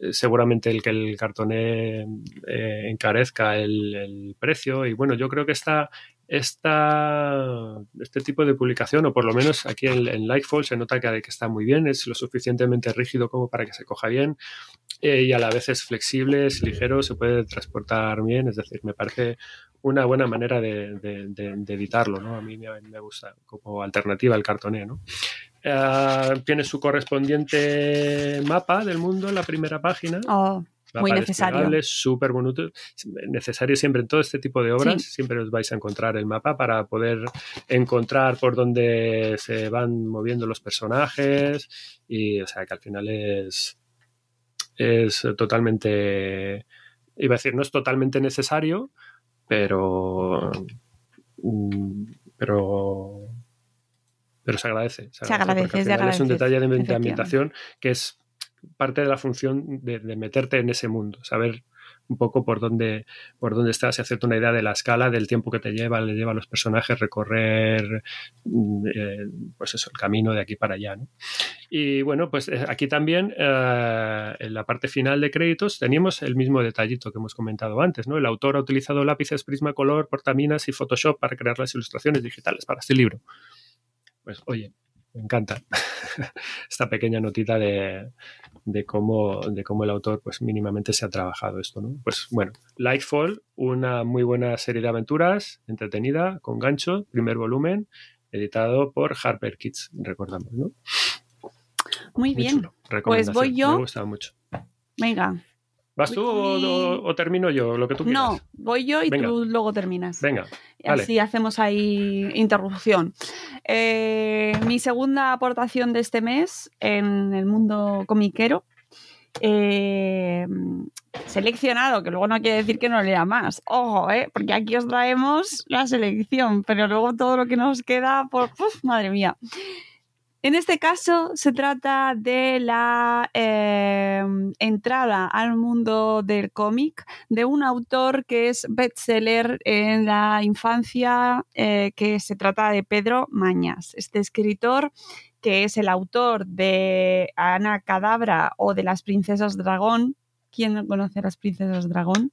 eh, seguramente el que el cartoné eh, encarezca el, el, precio y bueno, yo creo que está esta, este tipo de publicación, o por lo menos aquí en, en Lightfall se nota que, que, está muy bien, es lo suficientemente rígido como para que se coja bien eh, y a la vez es flexible, es ligero, se puede transportar bien, es decir, me parece una buena manera de, de, editarlo, ¿no? A mí me, me, gusta como alternativa al cartoné, ¿no? Eh, tiene su correspondiente mapa del mundo en la primera página. Oh. Muy necesario. súper bonito. Necesario siempre en todo este tipo de obras. Siempre os vais a encontrar el mapa para poder encontrar por dónde se van moviendo los personajes. Y, o sea, que al final es, es totalmente. Iba a decir, no es totalmente necesario, pero. Mm, pero. Pero se agradece. Se agradece, es un detalle de ambientación que es parte de la función de, meterte en ese mundo, saber un poco por dónde, por dónde estás y hacerte una idea de la escala, del tiempo que te lleva, le lleva a los personajes recorrer mm, eh, pues eso, el camino de aquí para allá. Y bueno, pues eh, aquí también eh, en la parte final de créditos teníamos el mismo detallito que hemos comentado antes. ¿no? El autor ha utilizado lápices Prismacolor, portaminas y Photoshop para crear las ilustraciones digitales para este libro. Pues oye, me encanta (laughs) esta pequeña notita de, de, cómo, de cómo el autor pues mínimamente se ha trabajado esto. ¿no? Pues bueno, Lightfall, una muy buena serie de aventuras, entretenida, con gancho, primer volumen, editado por Harper Kids, recordamos, ¿no? Muy, bien. Pues voy yo. Me ha gustado mucho. Venga, ¿Vas tú o, termino yo? Lo que tú quieras. No, voy yo y tú luego terminas. Venga. Así hacemos ahí interrupción. Eh, mi segunda aportación de este mes en el mundo comiquero. Eh, seleccionado, que luego no quiere decir que no lea más. Ojo, eh, porque aquí os traemos la selección, pero luego todo lo que nos queda por. madre mía. En este caso se trata de la eh, entrada al mundo del cómic de un autor que es bestseller en la infancia, eh, que se trata de Pedro Mañas. Este escritor que es el autor de Ana Cadabra o de las Princesas Dragón. ¿Quién no conoce las Princesas Dragón?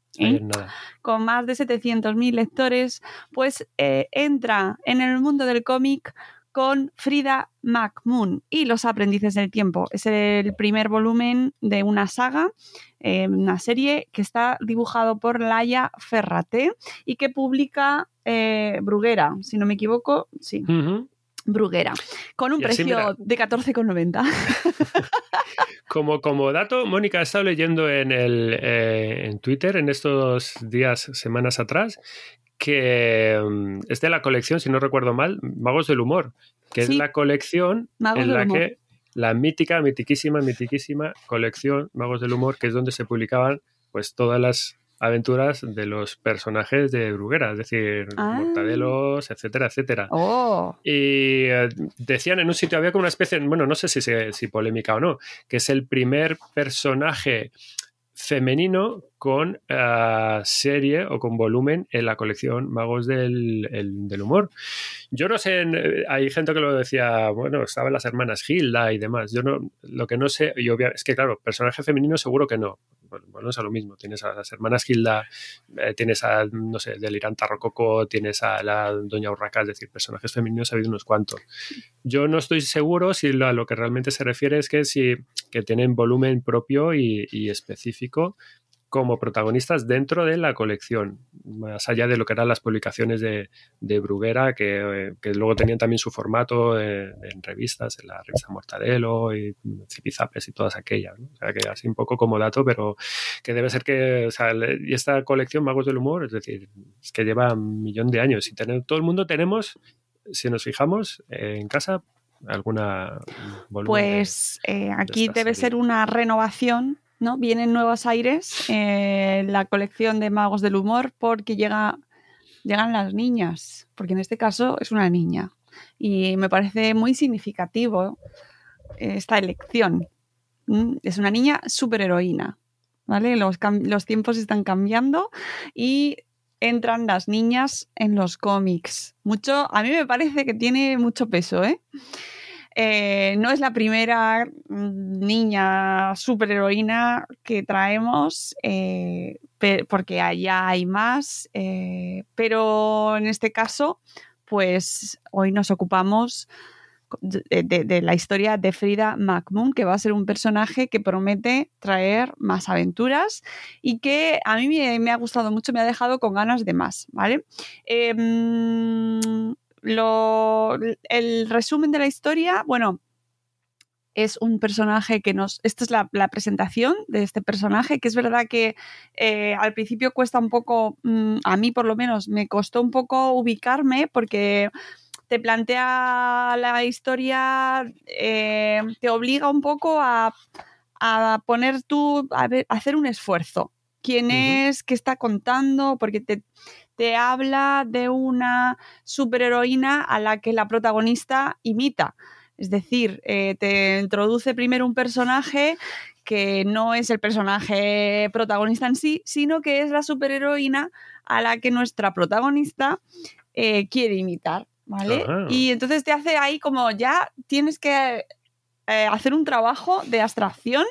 ¿Eh? con más de 700.000 lectores, pues eh, entra en el mundo del cómic con Frida McMoon y Los Aprendices del Tiempo. Es el primer volumen de una saga, eh, una serie que está dibujado por Laia Ferrate y que publica Bruguera, si no me equivoco, sí. Bruguera, con un precio de 14,90. (laughs) como, como dato, Mónica ha estado leyendo en, el, eh, en Twitter en estos días, semanas atrás, que mm, es de la colección, si no recuerdo mal, Magos del Humor, que es la colección en la que la mítica, mitiquísima, mitiquísima colección Magos del Humor, que es donde se publicaban pues todas las aventuras de los personajes de Bruguera, es decir, ah. mortadelos, etcétera, etcétera. Oh. Y eh, decían en un sitio, había como una especie, bueno, no sé si, si polémica o no, que es el primer personaje femenino con eh, serie o con volumen en la colección Magos del, Humor. Yo no sé, eh, hay gente que lo decía, bueno, estaban las hermanas Gilda y demás. Yo no, lo que no sé, y es que claro, personaje femenino seguro que no, bueno, es a lo mismo. Tienes a las hermanas Gilda, eh, tienes a, no sé, Deliranta Rococo, tienes a la Doña Urraca, es decir, personajes femeninos ha habido unos cuantos. Yo no estoy seguro si a lo que realmente se refiere es que, si, que tienen volumen propio y específico como protagonistas dentro de la colección, más allá de lo que eran las publicaciones de, Bruguera, que, luego tenían también su formato en, revistas, en la revista Mortadelo y Zipizapes y todas aquellas. O sea, que así un poco como dato, pero que debe ser que, o sea, y esta colección Magos del Humor, es decir, es que lleva un millón de años y todo el mundo tenemos, si nos fijamos, en casa alguna pues eh, aquí debe ser una renovación ¿no? Vienen nuevos aires eh, la colección de Magos del Humor porque llega, llegan las niñas, porque en este caso es una niña. Y me parece muy significativo esta elección. Es una niña superheroína, ¿vale? Los, los tiempos están cambiando y entran las niñas en los cómics. Mucho, a mí me parece que tiene mucho peso, ¿eh? Eh, no es la primera mm, niña superheroína que traemos, eh, porque allá hay más, eh, pero en este caso, pues hoy nos ocupamos de, la historia de Frida McMoon, que va a ser un personaje que promete traer más aventuras y que a mí me, ha gustado mucho, me ha dejado con ganas de más, ¿vale? Lo, el resumen de la historia, bueno, es un personaje que nos... Esta es la, presentación de este personaje, que es verdad que eh, al principio cuesta un poco, mm, a mí por lo menos me costó un poco ubicarme porque te plantea la historia, eh, te obliga un poco a, poner tú, a, hacer un esfuerzo. ¿Quién es? ¿Qué está contando? Porque te, te habla de una superheroína a la que la protagonista imita. Es decir, eh, te introduce primero un personaje que no es el personaje protagonista en sí, sino que es la superheroína a la que nuestra protagonista eh, quiere imitar. ¿Vale? Y entonces te hace ahí como ya tienes que eh, hacer un trabajo de abstracción.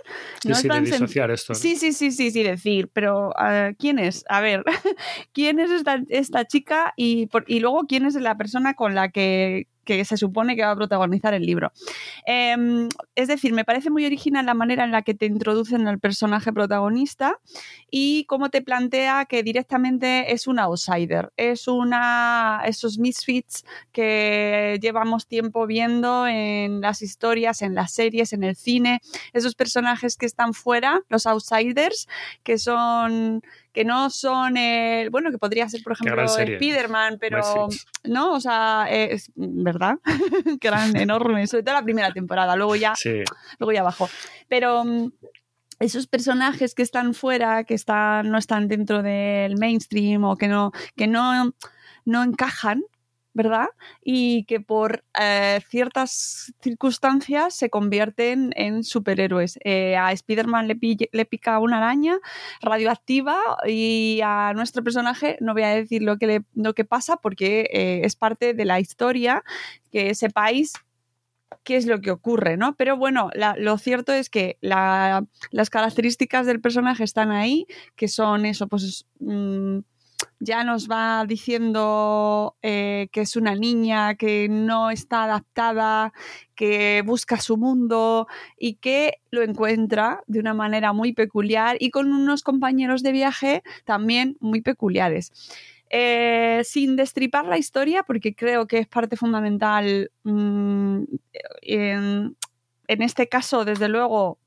no sí, de disociar esto. Sí, sí, sí, sí, sí, decir, pero eh, ¿quién es? A ver, (laughs) ¿quién es esta, chica y, y luego quién es la persona con la que que se supone que va a protagonizar el libro. Em, es decir, me parece muy original la manera en la que te introducen al personaje protagonista y cómo te plantea que directamente es un outsider, es una esos misfits que llevamos tiempo viendo en las historias, en las series, en el cine, esos personajes que están fuera, los outsiders, que son que no son el, bueno, que podría ser, por ejemplo, Spider-Man, pero no, o sea, es verdad, (laughs) que eran enormes, sobre todo la primera temporada, luego ya, luego ya bajó. Pero mm, esos personajes que están fuera, que están, no están dentro del mainstream o que no, que no, no encajan ¿verdad? Y que por eh, ciertas circunstancias se convierten en superhéroes. Eh, a Spider-Man le, pica una araña radioactiva y a nuestro personaje no voy a decir lo que, le, lo que pasa porque eh, es parte de la historia, que sepáis qué es lo que ocurre, ¿no? Pero bueno, lo cierto es que las características del personaje están ahí, que son eso, pues... Mm, ya nos va diciendo eh, que es una niña que no está adaptada, que busca su mundo y que lo encuentra de una manera muy peculiar y con unos compañeros de viaje también muy peculiares. Eh, sin destripar la historia, porque creo que es parte fundamental mm, en, en este caso, desde luego,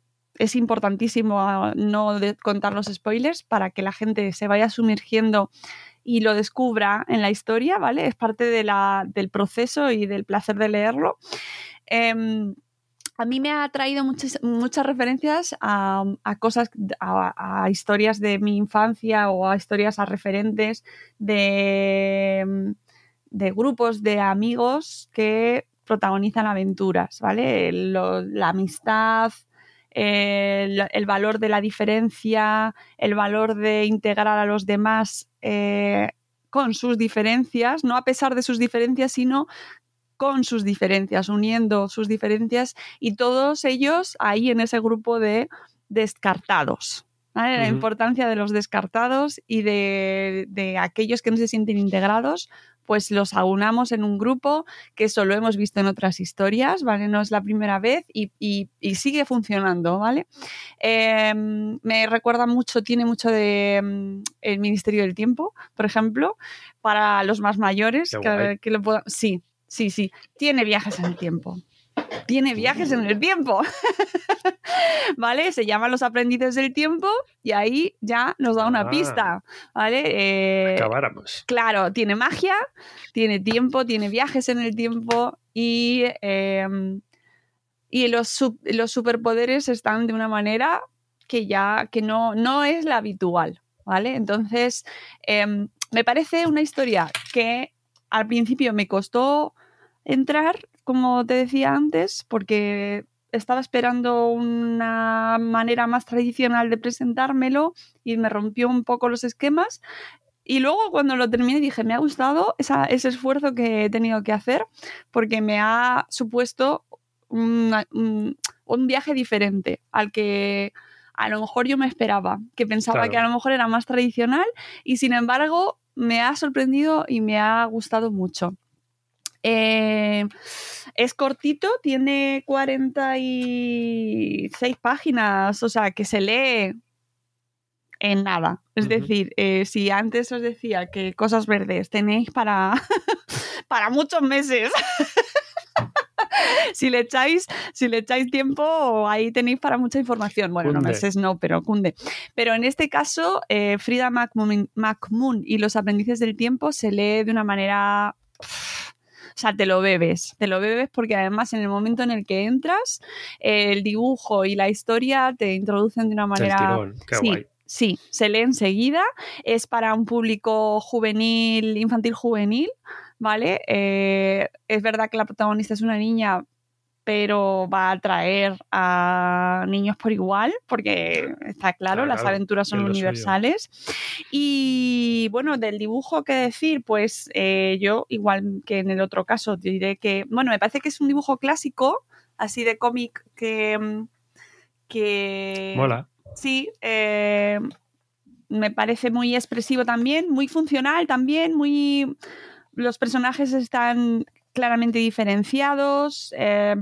es importantísimo ah, no contar los spoilers para que la gente se vaya sumergiendo y lo descubra en la historia, ¿vale? Es parte del proceso y del placer de leerlo. Em, a mí me ha traído muchas, referencias a, cosas, a, historias de mi infancia o a historias a referentes de grupos de amigos que protagonizan aventuras, ¿vale? la amistad, el, valor de la diferencia, el valor de integrar a los demás eh, con sus diferencias, no a pesar de sus diferencias, sino con sus diferencias, uniendo sus diferencias y todos ellos ahí en ese grupo de descartados. La importancia de los descartados y de, de, aquellos que no se sienten integrados pues los aunamos en un grupo, que eso lo hemos visto en otras historias, ¿vale? No es la primera vez y, sigue funcionando, ¿vale? Em, me recuerda mucho, tiene mucho de mm, el Ministerio del Tiempo, por ejemplo, para los más mayores, que, que lo Sí, sí, sí, tiene viajes en el tiempo tiene viajes en el tiempo. (laughs) ¿Vale? Se llaman los aprendices del tiempo y ahí ya nos da una ah. pista. ¿Vale? Eh, Acabáramos. Claro, tiene magia, tiene tiempo, tiene viajes en el tiempo y, em, y los, los superpoderes están de una manera que ya que no, no es la habitual. ¿Vale? Entonces, em, me parece una historia que al principio me costó entrar como te decía antes, porque estaba esperando una manera más tradicional de presentármelo y me rompió un poco los esquemas. Y luego cuando lo terminé dije, me ha gustado ese esfuerzo que he tenido que hacer porque me ha supuesto un, viaje diferente al que a lo mejor yo me esperaba, que pensaba que a lo mejor era más tradicional y sin embargo me ha sorprendido y me ha gustado mucho. Eh, es cortito, tiene 46 páginas, o sea, que se lee en nada. Es decir, eh, si antes os decía que cosas verdes tenéis para, (laughs) para muchos meses. (laughs) si le echáis, si le echáis tiempo, ahí tenéis para mucha información. Bueno, no meses no, pero cunde. Pero en este caso, eh, Frida McMoon, y los aprendices del tiempo se lee de una manera o sea, te lo bebes, te lo bebes porque además en el momento en el que entras, el dibujo y la historia te introducen de una manera... sí, Sí, se lee enseguida. Es para un público juvenil, infantil juvenil, ¿vale? Eh, es verdad que la protagonista es una niña, pero va a atraer a niños por igual, porque está claro, las aventuras son universales. Y bueno, del dibujo, ¿qué decir? Pues eh, yo, igual que en el otro caso, diré que, bueno, me parece que es un dibujo clásico, así de cómic que... Mm, que Mola. Sí, eh, me parece muy expresivo también, muy funcional también, muy... Los personajes están claramente diferenciados. eh,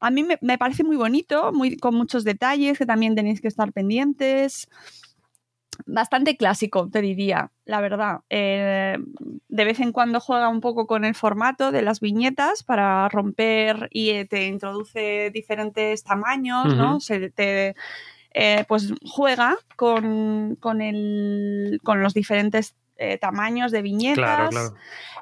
a mí me, me parece muy bonito, muy, con muchos detalles que también tenéis que estar pendientes. Bastante clásico, te diría, la verdad. Eh, de vez en cuando juega un poco con el formato de las viñetas para romper y eh, te introduce diferentes tamaños, ¿no? Se te, eh, pues juega con, con, el, con los diferentes eh, tamaños de viñetas. Claro, claro.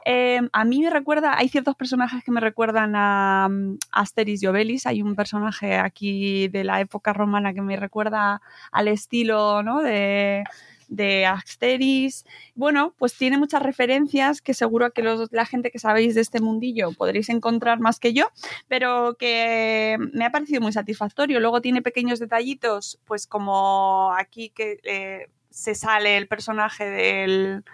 Eh, a mí me recuerda, hay ciertos personajes que me recuerdan a mm, Asterix y Obelix. Hay un personaje aquí de la época romana que me recuerda al estilo ¿no? de, de Asterix. Bueno, pues tiene muchas referencias que seguro que los- la gente que sabéis de este mundillo podréis encontrar más que yo, pero que me ha parecido muy satisfactorio. Luego tiene pequeños detallitos, pues como aquí que eh, se sale el personaje del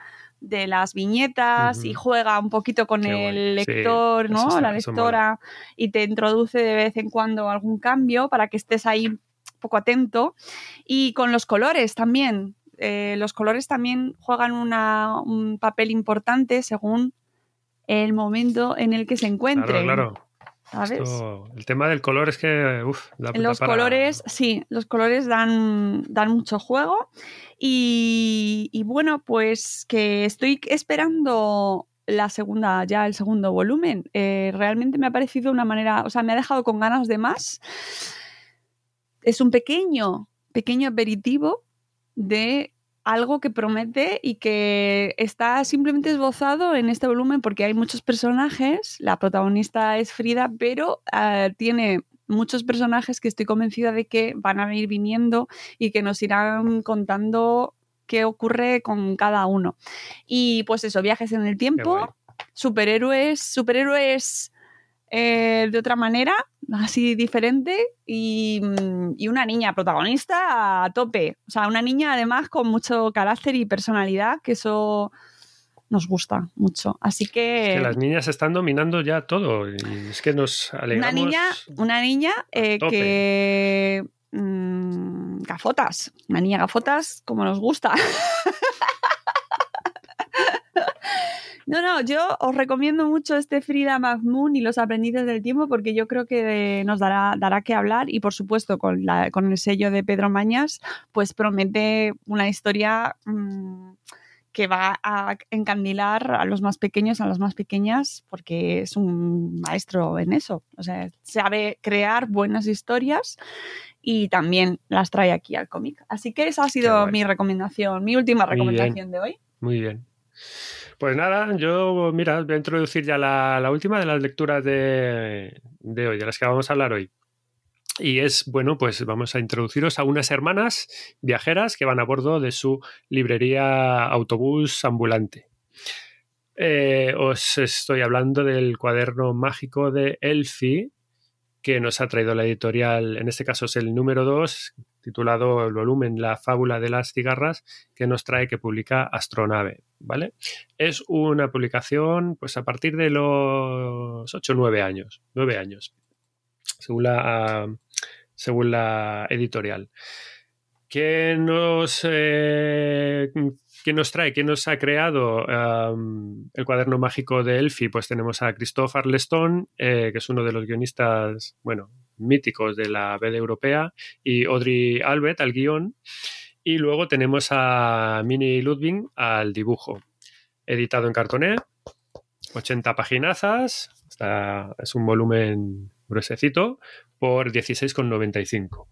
de las viñetas y juega un poquito con Qué el guay. Lector, ¿no? está- la lectora y te introduce de vez en cuando algún cambio para que estés ahí un poco atento. Y con los colores también. Eh, los colores también juegan una- un papel importante según el momento en el que se encuentren. Claro, claro. ¿Sabes? Esto- el tema del color es que, uf, da- da Los para- colores, sí, los colores dan, dan mucho juego. Y, y bueno, pues que estoy esperando la segunda, ya el segundo volumen. Eh, realmente me ha parecido una manera, o sea, me ha dejado con ganas de más. Es un pequeño, pequeño aperitivo de algo que promete y que está simplemente esbozado en este volumen porque hay muchos personajes. La protagonista es Frida, pero ah, tiene muchos personajes que estoy convencida de que van a ir viniendo y que nos irán contando qué ocurre con cada uno. Y pues eso, viajes en el tiempo, superhéroes, superhéroes eh, de otra manera, así diferente, y, mm, y una niña protagonista a tope. O sea, una niña además con mucho carácter y personalidad, que eso nos gusta mucho. Así que... que las niñas están dominando ya todo y es que nos una alegramos. niña, una niña eh, que... mm, gafotas, una niña gafotas como nos gusta. (laughs) No, no, yo os recomiendo mucho este Frida McMoon y los aprendices del tiempo porque yo creo que nos dará, dará que hablar y por supuesto con, la, con el sello de Pedro Mañas pues promete una historia mm, que va a encandilar a los más pequeños, a las más pequeñas porque es un maestro en eso. O sea, sabe crear buenas historias y también las trae aquí al cómic. Así que esa ha sido mi recomendación, mi última recomendación de hoy. Muy bien. Pues nada, yo, mira, voy a introducir ya la, última de las lecturas de, de hoy, de las que vamos a hablar hoy. Y es, bueno, pues vamos a introduciros a unas hermanas viajeras que van a bordo de su librería autobús ambulante. Eh, os estoy hablando del cuaderno mágico de Elfi, que nos ha traído la editorial, en este caso es el número 2, titulado el volumen La fábula de las cigarras, que nos trae, que publica Astronave, ¿vale? Es una publicación, pues a partir de los 8 o 9 años, 9 años, según la, según la editorial. ¿Qué nos, eh, ¿qué nos trae? ¿Quién nos ha creado el cuaderno mágico de Elfi? Pues tenemos a Christophe Arleston, eh, que es uno de los guionistas, bueno, míticos de la BD europea, y Audrey Albert al guion. Y luego tenemos a Minnie Ludwig al dibujo. Editado en cartoné, 80 paginazas, es un volumen gruesecito, por 16,95.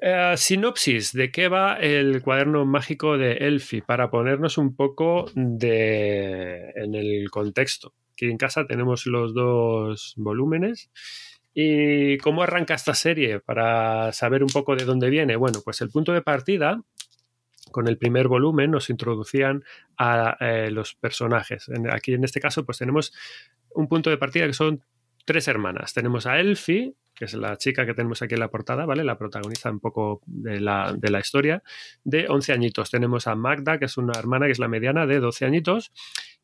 Eh, sinopsis de qué va el cuaderno mágico de Elfi para ponernos un poco de, en el contexto. Aquí en casa tenemos los dos volúmenes. ¿Y cómo arranca esta serie? Para saber un poco de dónde viene. Bueno, pues el punto de partida, con el primer volumen, nos introducían a eh, los personajes. Aquí en este caso, pues tenemos un punto de partida que son tres hermanas. Tenemos a Elfi, que es la chica que tenemos aquí en la portada, ¿vale? La protagonista un poco de la, de la historia, de 11 añitos. Tenemos a Magda, que es una hermana, que es la mediana, de 12 añitos.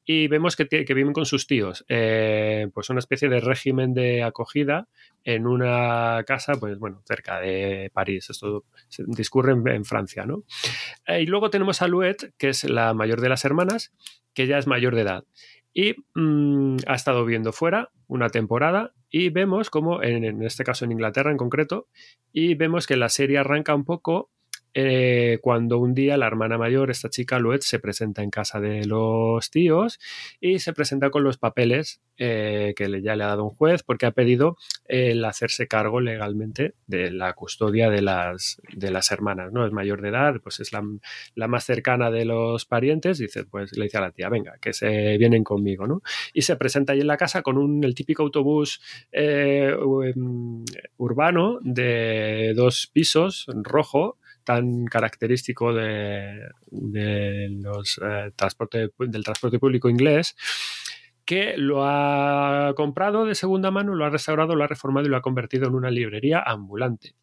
Y vemos que, viven con sus tíos. Eh, pues una especie de régimen de acogida en una casa, pues bueno, cerca de París. Esto se- discurre en, Francia, ¿no? Eh, y luego tenemos a Louette, que es la mayor de las hermanas, que ya es mayor de edad. y mm, ha estado viendo fuera una temporada y vemos como, en este caso en Inglaterra en concreto, y vemos que la serie arranca un poco eh, cuando un día la hermana mayor, esta chica Luet, se presenta en casa de los tíos y se presenta con los papeles eh, que ya le ha dado un juez porque ha pedido el hacerse cargo legalmente de la custodia de las, de las hermanas, ¿no? Es mayor de edad, pues es la, la más cercana de los parientes, dice, pues le dice a la tía, venga, que se vienen conmigo, ¿no? Y se presenta ahí en la casa con un, el típico autobús eh, em, urbano de dos pisos, rojo, tan característico de, los, eh, transporte, del transporte público inglés que lo ha comprado de segunda mano, lo ha restaurado, lo ha reformado y lo ha convertido en una librería ambulante.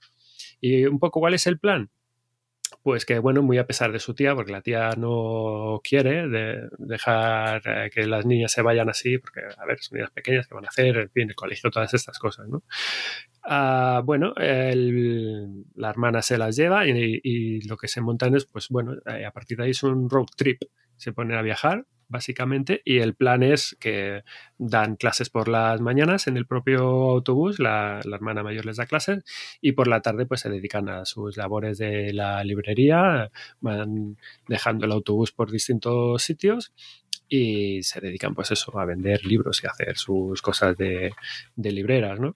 ¿Y un poco cuál es el plan? pues que bueno, muy a pesar de su tía, porque la tía no quiere de dejar eh, que las niñas se vayan así, porque a ver, son niñas pequeñas que van a hacer, en fin, el colegio, todas estas cosas, ¿no? Ah, bueno, el, la hermana se las lleva y, lo que se montan es, pues bueno, eh, a partir de ahí es un road trip, se ponen a viajar básicamente, y el plan es que dan clases por las mañanas en el propio autobús, la, hermana mayor les da clases, y por la tarde pues se dedican a sus labores de la librería, van dejando el autobús por distintos sitios y se dedican pues eso, a vender libros y a hacer sus cosas de libreras, ¿no?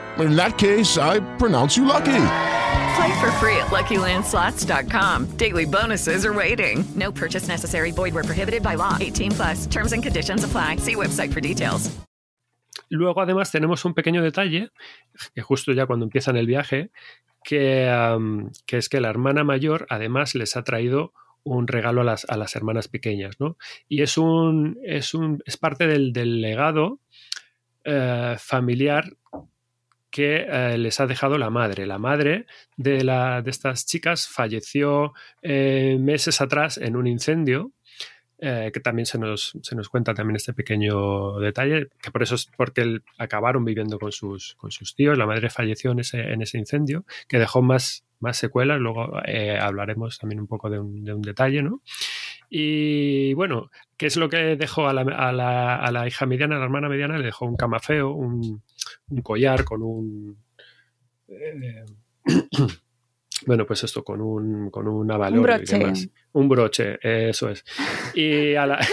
In that case, I pronounce you lucky. Play for free at LuckyLandSlots.com. Daily bonuses are waiting. No purchase necessary. Void where prohibited by law. 18 plus. Terms and conditions apply. See website for details. Luego, además, tenemos un pequeño detalle, que justo ya cuando empiezan el viaje, que, um, que es que la hermana mayor, además, les ha traído un regalo a las, a las hermanas pequeñas, ¿no? Y es un, es un, es parte del, del legado eh, familiar que eh, les ha dejado la madre. La madre de, la, de estas chicas falleció eh, meses atrás en un incendio. Eh, que también se nos, se nos, cuenta también este pequeño detalle, que por eso es porque acabaron viviendo con sus, con sus tíos. La madre falleció en ese, en ese incendio, que dejó más, más secuelas. Luego hablaremos también un poco de un, de un, detalle, ¿no? Y bueno, ¿qué es lo que dejó a la, a la, a la hija mediana, a la hermana mediana? Le dejó un camafeo, un, un collar con un... Eh, (clears throat) bueno, pues esto, con un, con un avalor un broche. y demás. Un broche, eso es. Y a la... (laughs)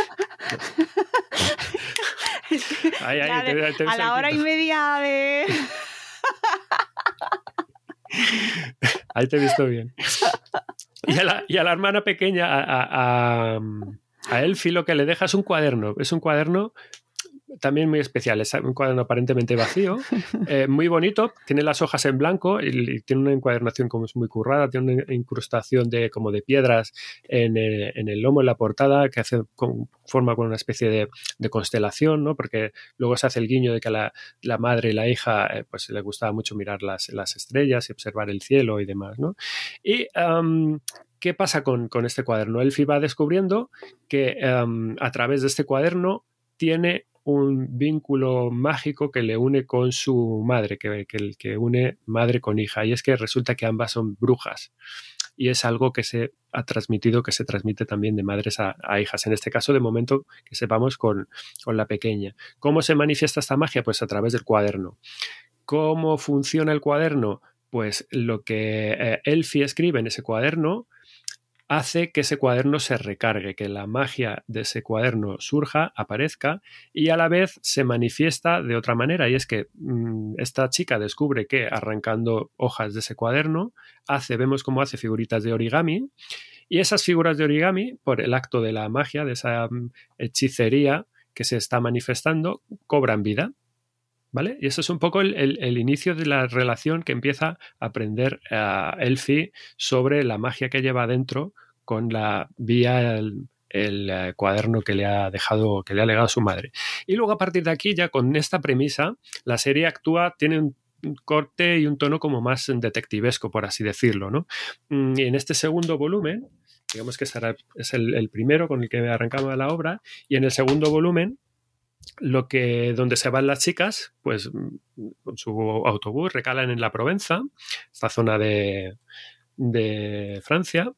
ay, ay, te, te, te, a la hora y media de... Ahí te he visto bien. Y a la, y a la hermana pequeña, a, a, a, a Elfi, lo que le deja es un cuaderno. Es un cuaderno también muy especial. Es un cuaderno aparentemente vacío, (laughs) eh, muy bonito, tiene las hojas en blanco y, y, tiene una encuadernación como es muy currada, tiene una incrustación de como de piedras en el, en el lomo, en la portada, que hace con, forma con una especie de, de, constelación, ¿no? Porque luego se hace el guiño de que la, la madre y la hija eh, pues le gustaba mucho mirar las, las, estrellas y observar el cielo y demás, ¿no? Y um, ¿Qué pasa con, con, este cuaderno? Elfi va descubriendo que um, a través de este cuaderno tiene un vínculo mágico que le une con su madre, que, que, que, une madre con hija. Y es que resulta que ambas son brujas. Y es algo que se ha transmitido, que se transmite también de madres a, hijas. En este caso, de momento, que sepamos con, con, la pequeña. ¿Cómo se manifiesta esta magia? Pues a través del cuaderno. ¿Cómo funciona el cuaderno? Pues lo que eh, Elfie escribe en ese cuaderno hace que ese cuaderno se recargue, que la magia de ese cuaderno surja, aparezca y a la vez se manifiesta de otra manera. Y es que mmm, esta chica descubre que arrancando hojas de ese cuaderno, hace, vemos cómo hace figuritas de origami Y esas figuras de origami, por el acto de la magia, de esa mm, hechicería que se está manifestando, cobran vida. ¿Vale? Y eso es un poco el, inicio de la relación que empieza a aprender a Elfie sobre la magia que lleva adentro con la vía el, eh, cuaderno que le ha dejado, que le ha legado su madre. Y luego a partir de aquí, ya con esta premisa, la serie actúa, tiene un corte y un tono como más detectivesco, por así decirlo, ¿no? Mm, y en este segundo volumen, digamos que es el, primero con el que arrancamos la obra, y en el segundo volumen lo que donde se van las chicas, pues con su autobús recalan en la Provenza, esta zona de, de Francia,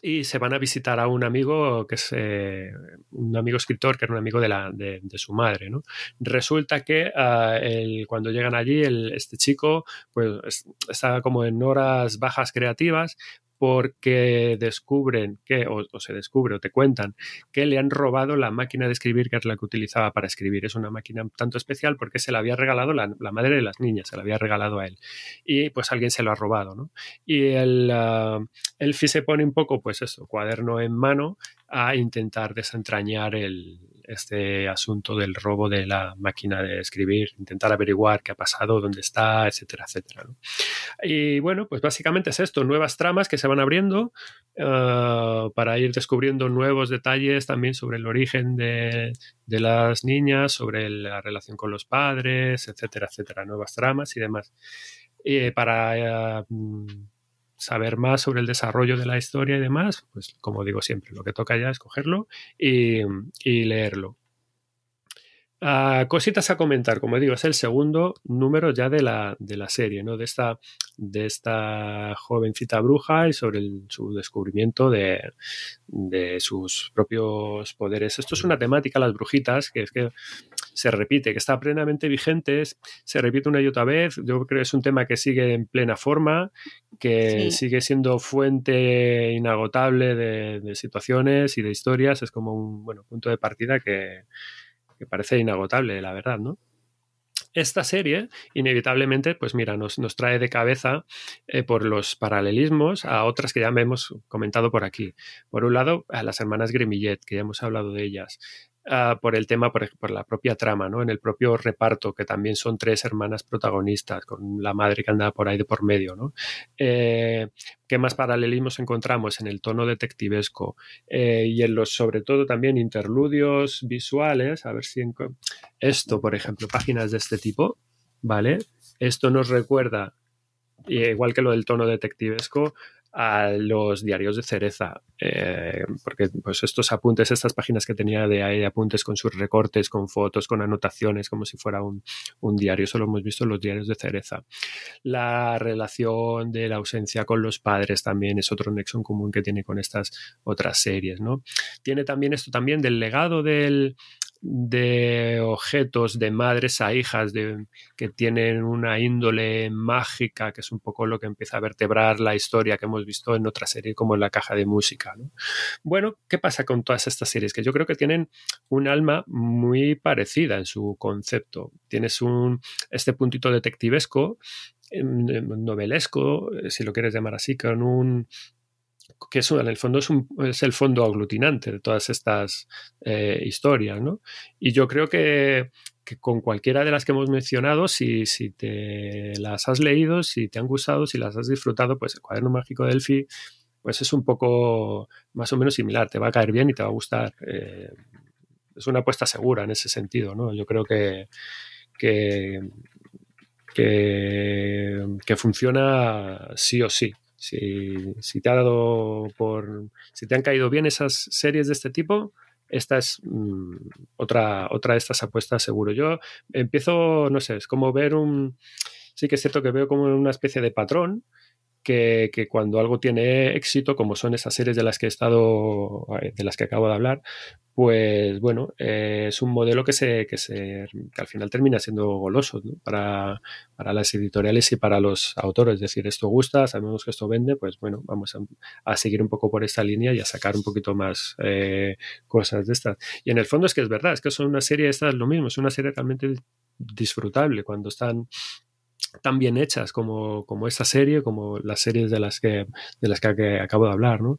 y se van a visitar a un amigo que es eh, un amigo escritor que era un amigo de, la, de, su madre. ¿no? Resulta que ah, cuando llegan allí, el, este chico pues, está como en horas bajas creativas, porque descubren que, o, se descubre o te cuentan, que le han robado la máquina de escribir que es la que utilizaba para escribir. Es una máquina tanto especial porque se la había regalado la, madre de las niñas, se la había regalado a él. Y pues alguien se lo ha robado, ¿no? Y el, uh, se pone un poco, pues eso, cuaderno en mano a intentar desentrañar el, este asunto del robo de la máquina de escribir, intentar averiguar qué ha pasado, dónde está, etcétera, etcétera. Y bueno, pues básicamente es esto, nuevas tramas que se van abriendo uh, para ir descubriendo nuevos detalles también sobre el origen de, de las niñas, sobre la relación con los padres, etcétera, etcétera, nuevas tramas y demás. Y para uh, saber más sobre el desarrollo de la historia y demás, pues como digo siempre, lo que toca ya es cogerlo y, leerlo. Ah, cositas a comentar, como digo, es el segundo número ya de la, de la serie, ¿no? De esta, de esta jovencita bruja y sobre su descubrimiento de, de, sus propios poderes. Esto es una temática, las brujitas, que es que se repite, que está plenamente vigente, se repite una y otra vez. Yo creo que es un tema que sigue en plena forma, que sigue siendo fuente inagotable de, situaciones y de historias. Es como un bueno, punto de partida que, parece inagotable, la verdad, ¿no? esta serie, inevitablemente, pues mira, nos, nos trae de cabeza eh, por los paralelismos a otras que ya hemos comentado por aquí. Por un lado, a las hermanas Grimillet, que ya hemos hablado de ellas. Ah, por el tema, por, por, la propia trama, ¿no? En el propio reparto, que también son tres hermanas protagonistas, con la madre que anda por ahí de por medio, ¿no? Eh, ¿Qué más paralelismos encontramos en el tono detectivesco eh, y en los, sobre todo, también interludios visuales? A ver si esto, por ejemplo, páginas de este tipo, ¿vale? Esto nos recuerda, igual que lo del tono detectivesco, a los diarios de Cereza, eh, porque pues estos apuntes, estas páginas que tenía de ahí, apuntes con sus recortes, con fotos, con anotaciones, como si fuera un, diario, eso lo hemos visto en los diarios de Cereza. La relación de la ausencia con los padres también es otro nexo en común que tiene con estas otras series, ¿no? Tiene también esto también del legado del, de objetos de madres a hijas de, que tienen una índole mágica, que es un poco lo que empieza a vertebrar la historia que hemos visto en otra serie como en la caja de música. Bueno, ¿qué pasa con todas estas series? Que yo creo que tienen un alma muy parecida en su concepto. Tienes un, este puntito detectivesco, em, em, novelesco, si lo quieres llamar así, con un que eso en el fondo es, es el fondo aglutinante de todas estas eh, historias, ¿no? Y yo creo que, con cualquiera de las que hemos mencionado, si, si, te las has leído, si te han gustado, si las has disfrutado, pues el cuaderno mágico de Elfi, pues es un poco más o menos similar, te va a caer bien y te va a gustar. Eh, es una apuesta segura en ese sentido, ¿no? Yo creo que, que, que funciona sí o sí. Si, te ha dado por. Si te han caído bien esas series de este tipo, esta es mm, otra, otra de estas apuestas seguro. Yo empiezo, no sé, es como ver un. Sí que es cierto que veo como una especie de patrón que, cuando algo tiene éxito, como son esas series de las que he estado, eh, de las que acabo de hablar, pues bueno, eh, es un modelo que se, que se al final termina siendo goloso para, las editoriales y para los autores. Es decir, esto gusta, sabemos que esto vende, pues bueno, vamos a, seguir un poco por esta línea y a sacar un poquito más eh, cosas de estas. Y en el fondo es que es verdad, es que son una serie, esta es lo mismo, es una serie realmente disfrutable cuando están tan bien hechas como, como esta serie, como las series de las que, de las que, acabo de hablar. ¿no?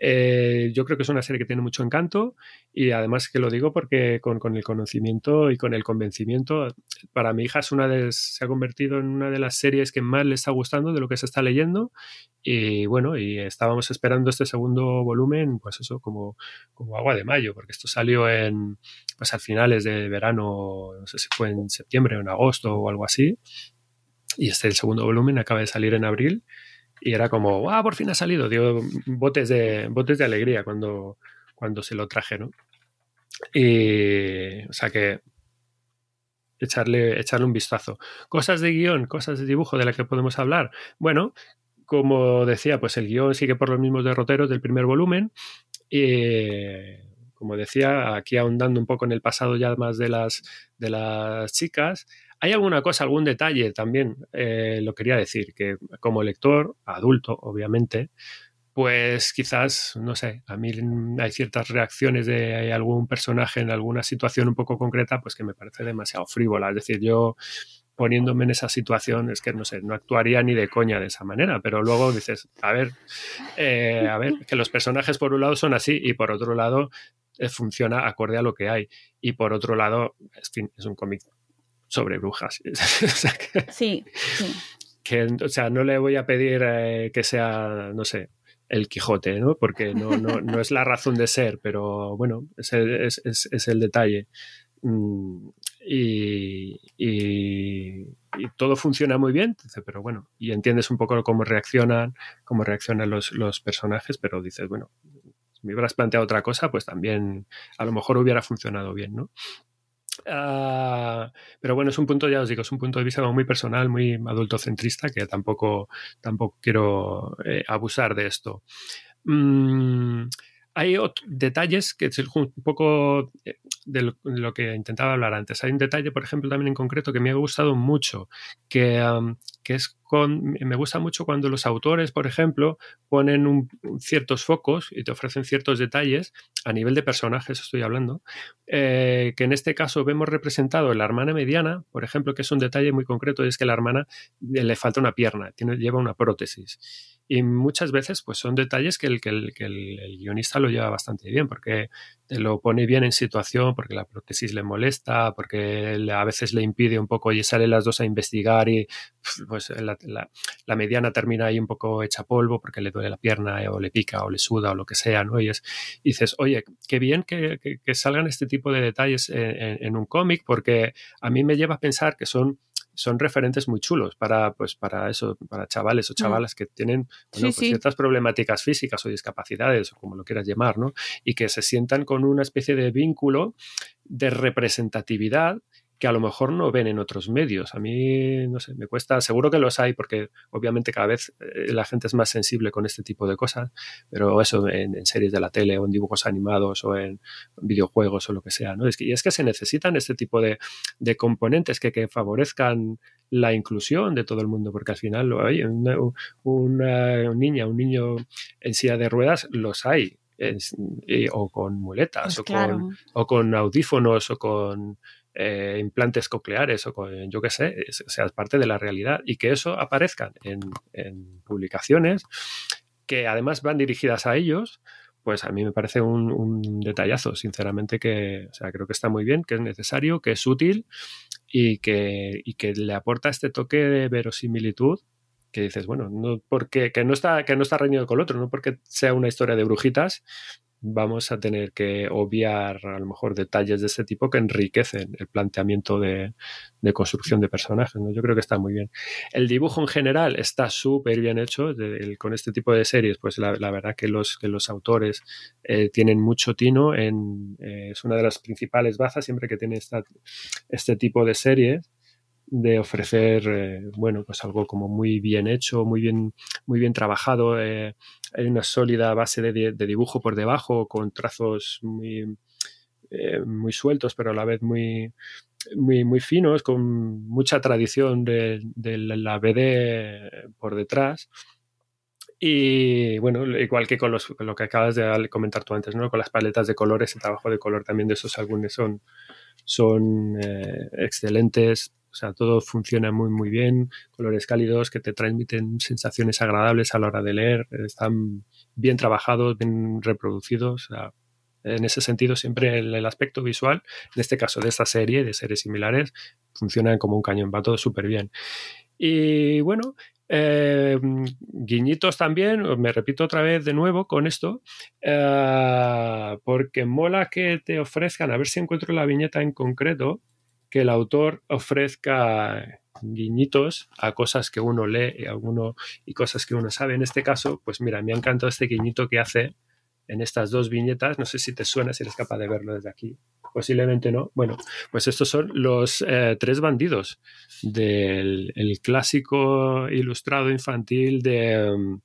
Eh, yo creo que es una serie que tiene mucho encanto y además que lo digo porque con, con, el conocimiento y con el convencimiento, para mi hija es una de, se ha convertido en una de las series que más le está gustando de lo que se está leyendo y bueno, y estábamos esperando este segundo volumen, pues eso, como, como agua de mayo, porque esto salió en, pues al finales de verano, no sé si fue en septiembre o en agosto o algo así, y este el segundo volumen acaba de salir en abril y era como, ¡wow! Por fin ha salido. Dio botes de, botes de alegría cuando, cuando se lo traje, ¿no? Y, o sea que echarle, echarle un vistazo. Cosas de guion, cosas de dibujo de las que podemos hablar. Bueno, como decía, pues el guion sigue por los mismos derroteros del primer volumen. Y, como decía, aquí ahondando un poco en el pasado ya más de las, de las chicas, hay alguna cosa, algún detalle también, eh, lo quería decir, que como lector, adulto, obviamente, pues quizás, no sé, a mí hay ciertas reacciones de algún personaje en alguna situación un poco concreta, pues que me parece demasiado frívola. Es decir, yo poniéndome en esa situación, es que no sé, no actuaría ni de coña de esa manera, pero luego dices, a ver, eh, a ver, (laughs) que los personajes por un lado son así y por otro lado eh, funciona acorde a lo que hay. Y por otro lado, es un cómic sobre brujas. (laughs) sí, sí. Que, o sea, no le voy a pedir eh, que sea, no sé, el Quijote, ¿no? Porque no, no, no, es la razón de ser, pero bueno, es el, es, es, el detalle. Mm, y, y, todo funciona muy bien, pero bueno, y entiendes un poco cómo reaccionan, cómo reaccionan los, los personajes, pero dices, bueno, si me hubieras planteado otra cosa, pues también a lo mejor hubiera funcionado bien, ¿no? Ah, pero bueno, es un punto, ya os digo, es un punto de vista muy personal, muy adultocentrista, que tampoco, tampoco quiero eh, abusar de esto. Mm, hay detalles que es un poco eh, de lo, que intentaba hablar antes. Hay un detalle, por ejemplo, también en concreto que me ha gustado mucho, que, que es me gusta mucho cuando los autores, por ejemplo, ponen ciertos focos y te ofrecen ciertos detalles a nivel de personajes, estoy hablando, eh, que en este caso vemos representado en la hermana mediana, por ejemplo, que es un detalle muy concreto, es que la hermana le falta una pierna, tiene, lleva una prótesis. Y muchas veces pues son detalles que el, que el, que el guionista lo lleva bastante bien, porque te lo pone bien en situación, porque la prótesis le molesta, porque a veces le impide un poco y sale las dos a investigar y pues la, la, mediana termina ahí un poco hecha polvo porque le duele la pierna eh, o le pica o le suda o lo que sea, ¿no? Y, es, dices, oye, qué bien que, que, salgan este tipo de detalles en un cómic porque a mí me lleva a pensar que son son referentes muy chulos para, pues, para eso, para chavales o mm. chavalas que tienen pues ciertas problemáticas físicas o discapacidades, o como lo quieras llamar, ¿no? Y que se sientan con una especie de vínculo de representatividad que a lo mejor no ven en otros medios. A mí, no sé, me cuesta, seguro que los hay porque obviamente cada vez eh, la gente es más sensible con este tipo de cosas, pero eso en, series de la tele o en dibujos animados o en videojuegos o lo que sea, ¿no? Es que, y es que se necesitan este tipo de, componentes que, que, favorezcan la inclusión de todo el mundo, porque al final hay una, una, niña, un niño en silla de ruedas, los hay, o con muletas, pues o, con, o, con, audífonos, o con eh, implantes cocleares o yo qué sé, es, sea, parte de la realidad y que eso aparezca en, publicaciones que además van dirigidas a ellos, pues a mí me parece un, detallazo, sinceramente, que o sea, creo que está muy bien, que es necesario, que es útil y que, y que le aporta este toque de verosimilitud que dices, bueno, no porque que no está que no está reñido con el otro, no porque sea una historia de brujitas, vamos a tener que obviar a lo mejor detalles de este tipo que enriquecen el planteamiento de, construcción de personajes. ¿no? Yo creo que está muy bien. El dibujo en general está súper bien hecho. con este tipo de series, pues la, verdad que los, que los autores eh, tienen mucho tino. En, eh, es una de las principales bazas siempre que tiene esta, este tipo de series de ofrecer, eh, bueno, pues algo como muy bien hecho, muy bien, muy bien trabajado. Eh, hay una sólida base de, dibujo por debajo, con trazos muy, eh, muy sueltos, pero a la vez muy, muy, muy finos, con mucha tradición de, la BD por detrás. Y bueno, igual que con, los, lo que acabas de comentar tú antes, ¿no? Con las paletas de colores, el trabajo de color también de esos álbumes son, son excelentes O sea, todo funciona muy, muy bien, colores cálidos que te transmiten sensaciones agradables a la hora de leer, están bien trabajados, bien reproducidos. O sea, en ese sentido, siempre el, aspecto visual, en este caso de esta serie, de series similares, funcionan como un cañón, va todo súper bien. Y bueno, eh, guiñitos también, me repito otra vez de nuevo con esto, eh, porque mola que te ofrezcan, a ver si encuentro la viñeta en concreto, que el autor ofrezca guiñitos a cosas que uno lee y, alguno, y cosas que uno sabe. En este caso, pues mira, me ha encantado este guiñito que hace en estas dos viñetas. No sé si te suena, si eres capaz de verlo desde aquí. Posiblemente no. Bueno, pues estos son los eh, tres bandidos del el clásico ilustrado infantil de,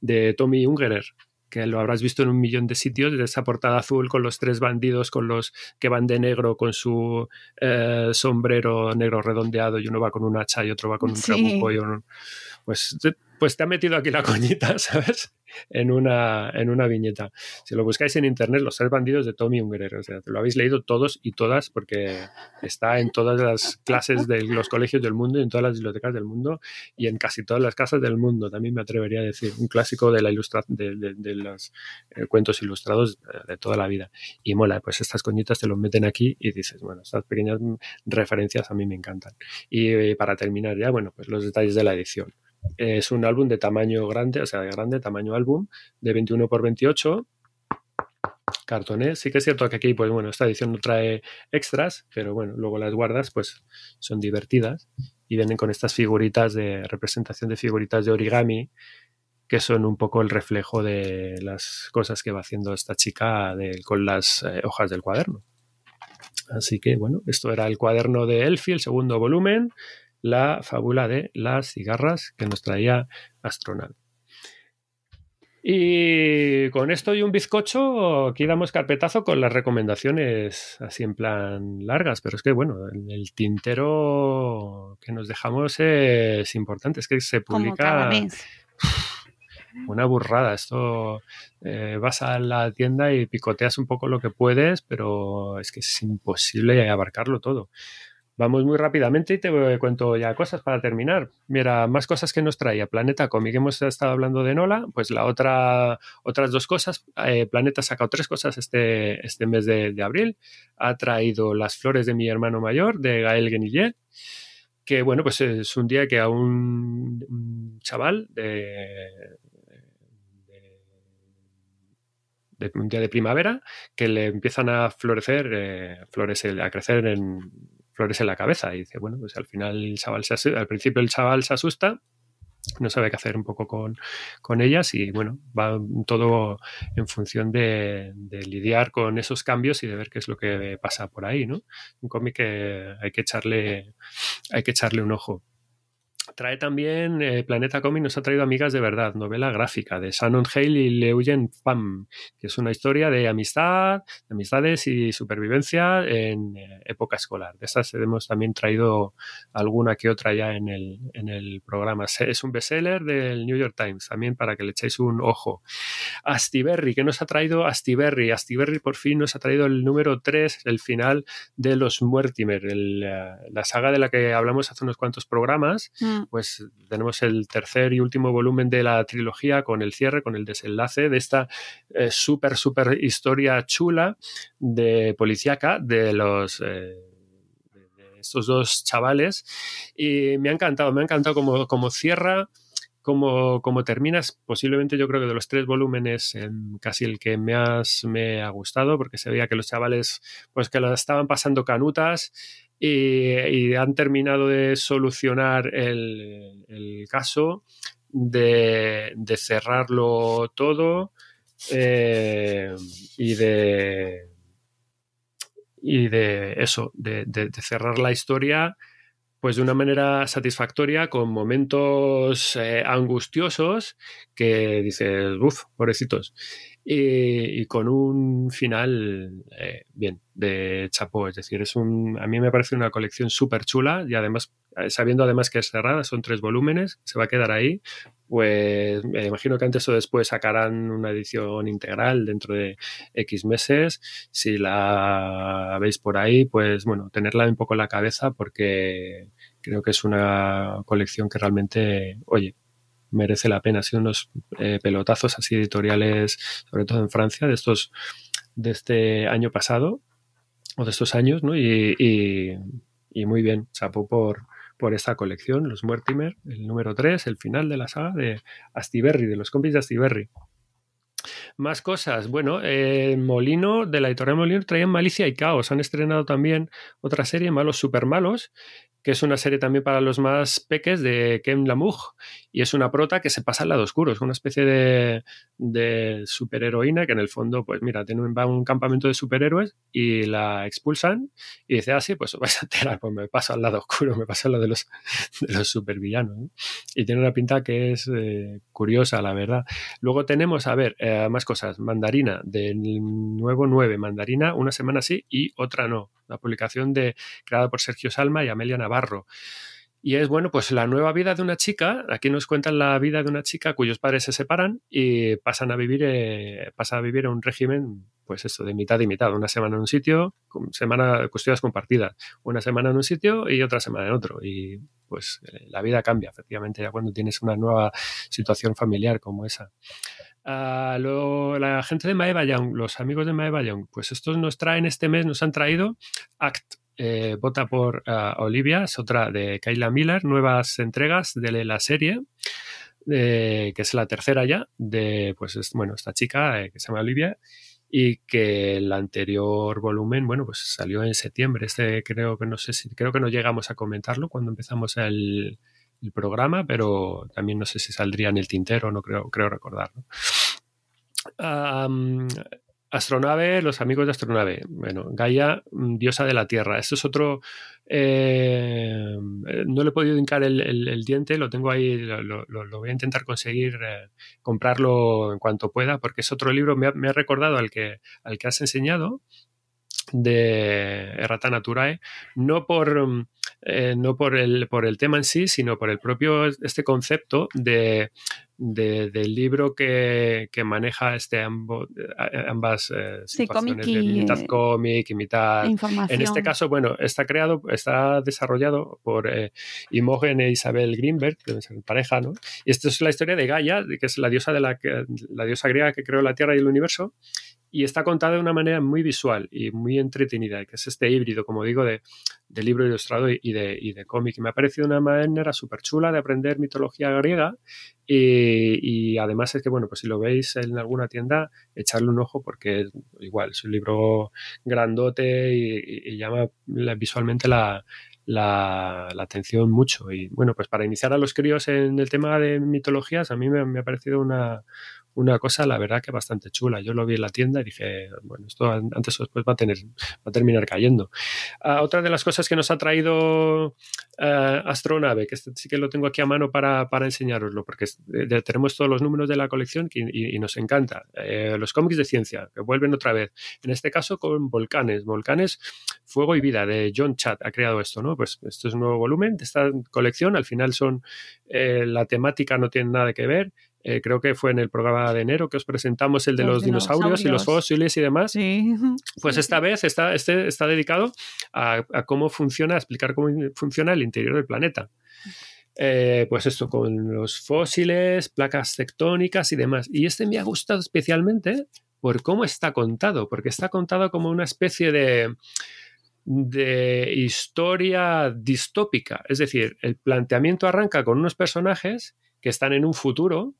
de Tommy Ungerer que lo habrás visto en un millón de sitios, de esa portada azul con los tres bandidos, con los que van de negro con su eh, sombrero negro redondeado y uno va con un hacha y otro va con un Sí. trabuco y un- Pues, pues te ha metido aquí la (laughs) coñita, ¿sabes? En una, en una viñeta. Si lo buscáis en internet, Los tres bandidos de Tommy Ungerer, o sea, lo habéis leído todos y todas porque está en todas las clases de los colegios del mundo y en todas las bibliotecas del mundo y en casi todas las casas del mundo, también me atrevería a decir. Un clásico de, la ilustra de, los eh, cuentos ilustrados eh, de toda la vida. Y mola, pues estas coñitas te lo meten aquí y dices, bueno, estas pequeñas referencias a mí me encantan. Y eh, para terminar ya, bueno, pues los detalles de la edición. Es un álbum de tamaño grande, o sea, de grande, tamaño álbum, de 21 por 28 cartones. Sí que es cierto que aquí, pues bueno, esta edición no trae extras, pero bueno, luego las guardas, pues son divertidas y vienen con estas figuritas de representación de figuritas de origami que son un poco el reflejo de las cosas que va haciendo esta chica con las eh, hojas del cuaderno. Así que bueno, esto era el cuaderno de Elfie, el segundo volumen, la fábula de las cigarras que nos traía Astronaut. Y con esto y un bizcocho, aquí damos carpetazo con las recomendaciones así en plan largas, pero es que bueno, el, tintero que nos dejamos es importante, es que se Como cada publica mes. una burrada. Esto eh, vas a la tienda y picoteas un poco lo que puedes, pero es que es imposible abarcarlo todo. Vamos muy rápidamente y te cuento ya cosas para terminar. Mira, más cosas que nos traía Planeta Comic. Hemos estado hablando de Nola, pues la otra, otras dos cosas. Eh, Planeta ha sacado tres cosas este, este mes de, abril. Ha traído Las flores de mi hermano mayor, de Gael Guenillet que bueno, pues es un día que a un, chaval de, de un día de primavera que le empiezan a florecer eh, flores en- a crecer en flores en la cabeza y dice bueno pues al final el chaval se asu- al principio el chaval se asusta no sabe qué hacer un poco con, con ellas y bueno, va todo en función de, de lidiar con esos cambios y de ver qué es lo que pasa por ahí, ¿no? Un cómic que hay que echarle, hay que echarle un ojo. Trae también eh, Planeta Comic, nos ha traído Amigas de Verdad, novela gráfica de Shannon Hale y Leugen Pham, que es una historia de amistad, de amistades y supervivencia en eh, época escolar. De estas hemos también traído alguna que otra ya en el, en el programa. Es un bestseller del New York Times, también para que le echéis un ojo. Astiberri, ¿qué nos ha traído Astiberri? Astiberri por fin nos ha traído el número 3, el final de los Muertimer, eh, la saga de la que hablamos hace unos cuantos programas Mm. Pues tenemos el tercer y último volumen de la trilogía con el cierre, con el desenlace de esta eh, súper, súper historia chula de policíaca de los... eh, estos dos chavales. Y me ha encantado, me ha encantado como, cierra, como, como terminas, posiblemente yo creo que de los tres volúmenes em, casi el que más me ha gustado porque se veía que los chavales pues que lo estaban pasando canutas y, han terminado de solucionar el, caso, de, cerrarlo todo eh, y de eso, de cerrar la historia pues de una manera satisfactoria con momentos eh, angustiosos que dices, uff, pobrecitos. Y, con un final eh, bien de chapó. Es decir, es un, a mí me parece una colección súper chula y además, eh, sabiendo además que es cerrada, son tres volúmenes, se va a quedar ahí. Pues me imagino que antes o después sacarán una edición integral dentro de X meses. Si la veis por ahí, pues bueno, tenerla un poco en la cabeza porque creo que es una colección que realmente, oye, merece la pena. Ha sido unos eh, pelotazos así editoriales, sobre todo en Francia, de estos de este año pasado o de estos años, ¿no? Y, muy bien, chapó por, por esta colección, los Mortimer, el número 3, el final de la saga de Astiberri, de los compis de Astiberri. Más cosas. Bueno, eh, Molino, de la editorial Molino, traían Malicia y Caos. Han estrenado también otra serie, Malos Super Malos, que es una serie también para los más peques de Ken Lamour y es una prota que se pasa al lado oscuro, es una especie de, de superheroína que en el fondo, pues mira, tiene, va a un campamento de superhéroes y la expulsan y dice, ah, sí, pues vais a enterar, pues me paso al lado oscuro, me paso al lado de los, (laughs) de los supervillanos. Y tiene una pinta que es eh, curiosa, la verdad. Luego tenemos, a ver, eh, más cosas, Mandarina, del nuevo 9, Mandarina, una semana sí y otra no. La publicación de, creada por Sergio Salma y Amelia Navarro. Y es, bueno, pues la nueva vida de una chica, aquí nos cuentan la vida de una chica cuyos padres se separan y pasan a vivir, eh, a vivir en un régimen, pues eso, de mitad y mitad, una semana en un sitio, semana custodias compartidas, una semana en un sitio y otra semana en otro. Y pues eh, la vida cambia, efectivamente, ya cuando tienes una nueva situación familiar como esa. Ah, la gente de Maeva Young, los amigos de Maeva Young, pues estos nos traen este mes, nos han traído Act eh, vota por ah, Olivia, es otra de Kayla Miller, nuevas entregas de la serie, que es la tercera ya, de pues bueno, esta chica eh, que se llama Olivia y que el anterior volumen, bueno, pues salió en septiembre. Este creo que no sé si, creo que no llegamos a comentarlo cuando empezamos el, programa, pero también no sé si saldría en el tintero, no creo, creo recordar. Astronave, los amigos de Astronave. Bueno, Gaia, mm, diosa de la Tierra. Esto es otro. Eh, no le he podido hincar el, diente, lo tengo ahí, lo, voy a intentar conseguir eh, comprarlo en cuanto pueda, porque es otro libro, me ha, recordado al que, al que has enseñado, de Errata Naturae, no por, mm, eh, no por el, por el tema en sí, sino por el propio este concepto de del libro que, maneja este ambas eh, situaciones de mitad cómic y mitad. en este caso bueno está creado está desarrollado por eh, Imogen e Isabel Greenberg que deben ser pareja no y esto es la historia de Gaia que es la diosa de la la diosa griega que creó la tierra y el universo y está contada de una manera muy visual y muy entretenida, que es este híbrido, como digo, de, libro ilustrado y de, y de cómic. Me ha parecido una manera súper chula de aprender mitología griega y, además es que, bueno, pues si lo veis en alguna tienda, echarle un ojo porque igual es un libro grandote y, llama visualmente la, la, atención mucho. Y bueno, pues para iniciar a los críos en el tema de mitologías, a mí me ha parecido una, una cosa, la verdad, que bastante chula. Yo lo vi en la tienda y dije, bueno, esto antes o después va a, tener, va a terminar cayendo. Ah, otra de las cosas que nos ha traído uh, Astronave, que este sí que lo tengo aquí a mano para, para enseñaroslo, porque tenemos todos los números de la colección y, nos encanta. Eh, los cómics de ciencia, que vuelven otra vez. En este caso con Volcanes. Volcanes, Fuego y Vida, de John Chat ha creado esto, ¿no? Pues esto es un nuevo volumen de esta colección. Al final son, eh, la temática no tiene nada que ver eh, creo que fue en el programa de enero que os presentamos el de los, dinosaurios, y los fósiles y demás. (laughs) Pues esta vez está, este está dedicado a, cómo funciona, a explicar cómo funciona el interior del planeta. Eh, pues esto con los fósiles, placas tectónicas y demás. Y este me ha gustado especialmente por cómo está contado, porque está contado como una especie de, de historia distópica. Es decir, el planteamiento arranca con unos personajes que están en un futuro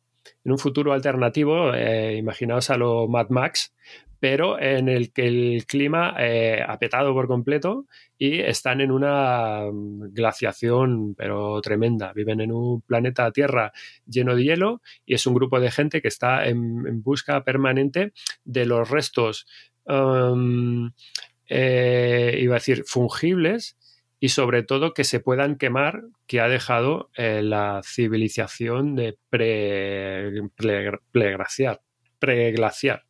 en un futuro alternativo, eh, imaginaos a lo Mad Max, pero en el que el clima eh, ha petado por completo y están en una mm, glaciación pero tremenda. Viven en un planeta Tierra lleno de hielo y es un grupo de gente que está en, busca permanente de los restos, eh, iba a decir, fungibles y sobre todo que se puedan quemar que ha dejado eh, la civilización de pre, pre, preglaciar.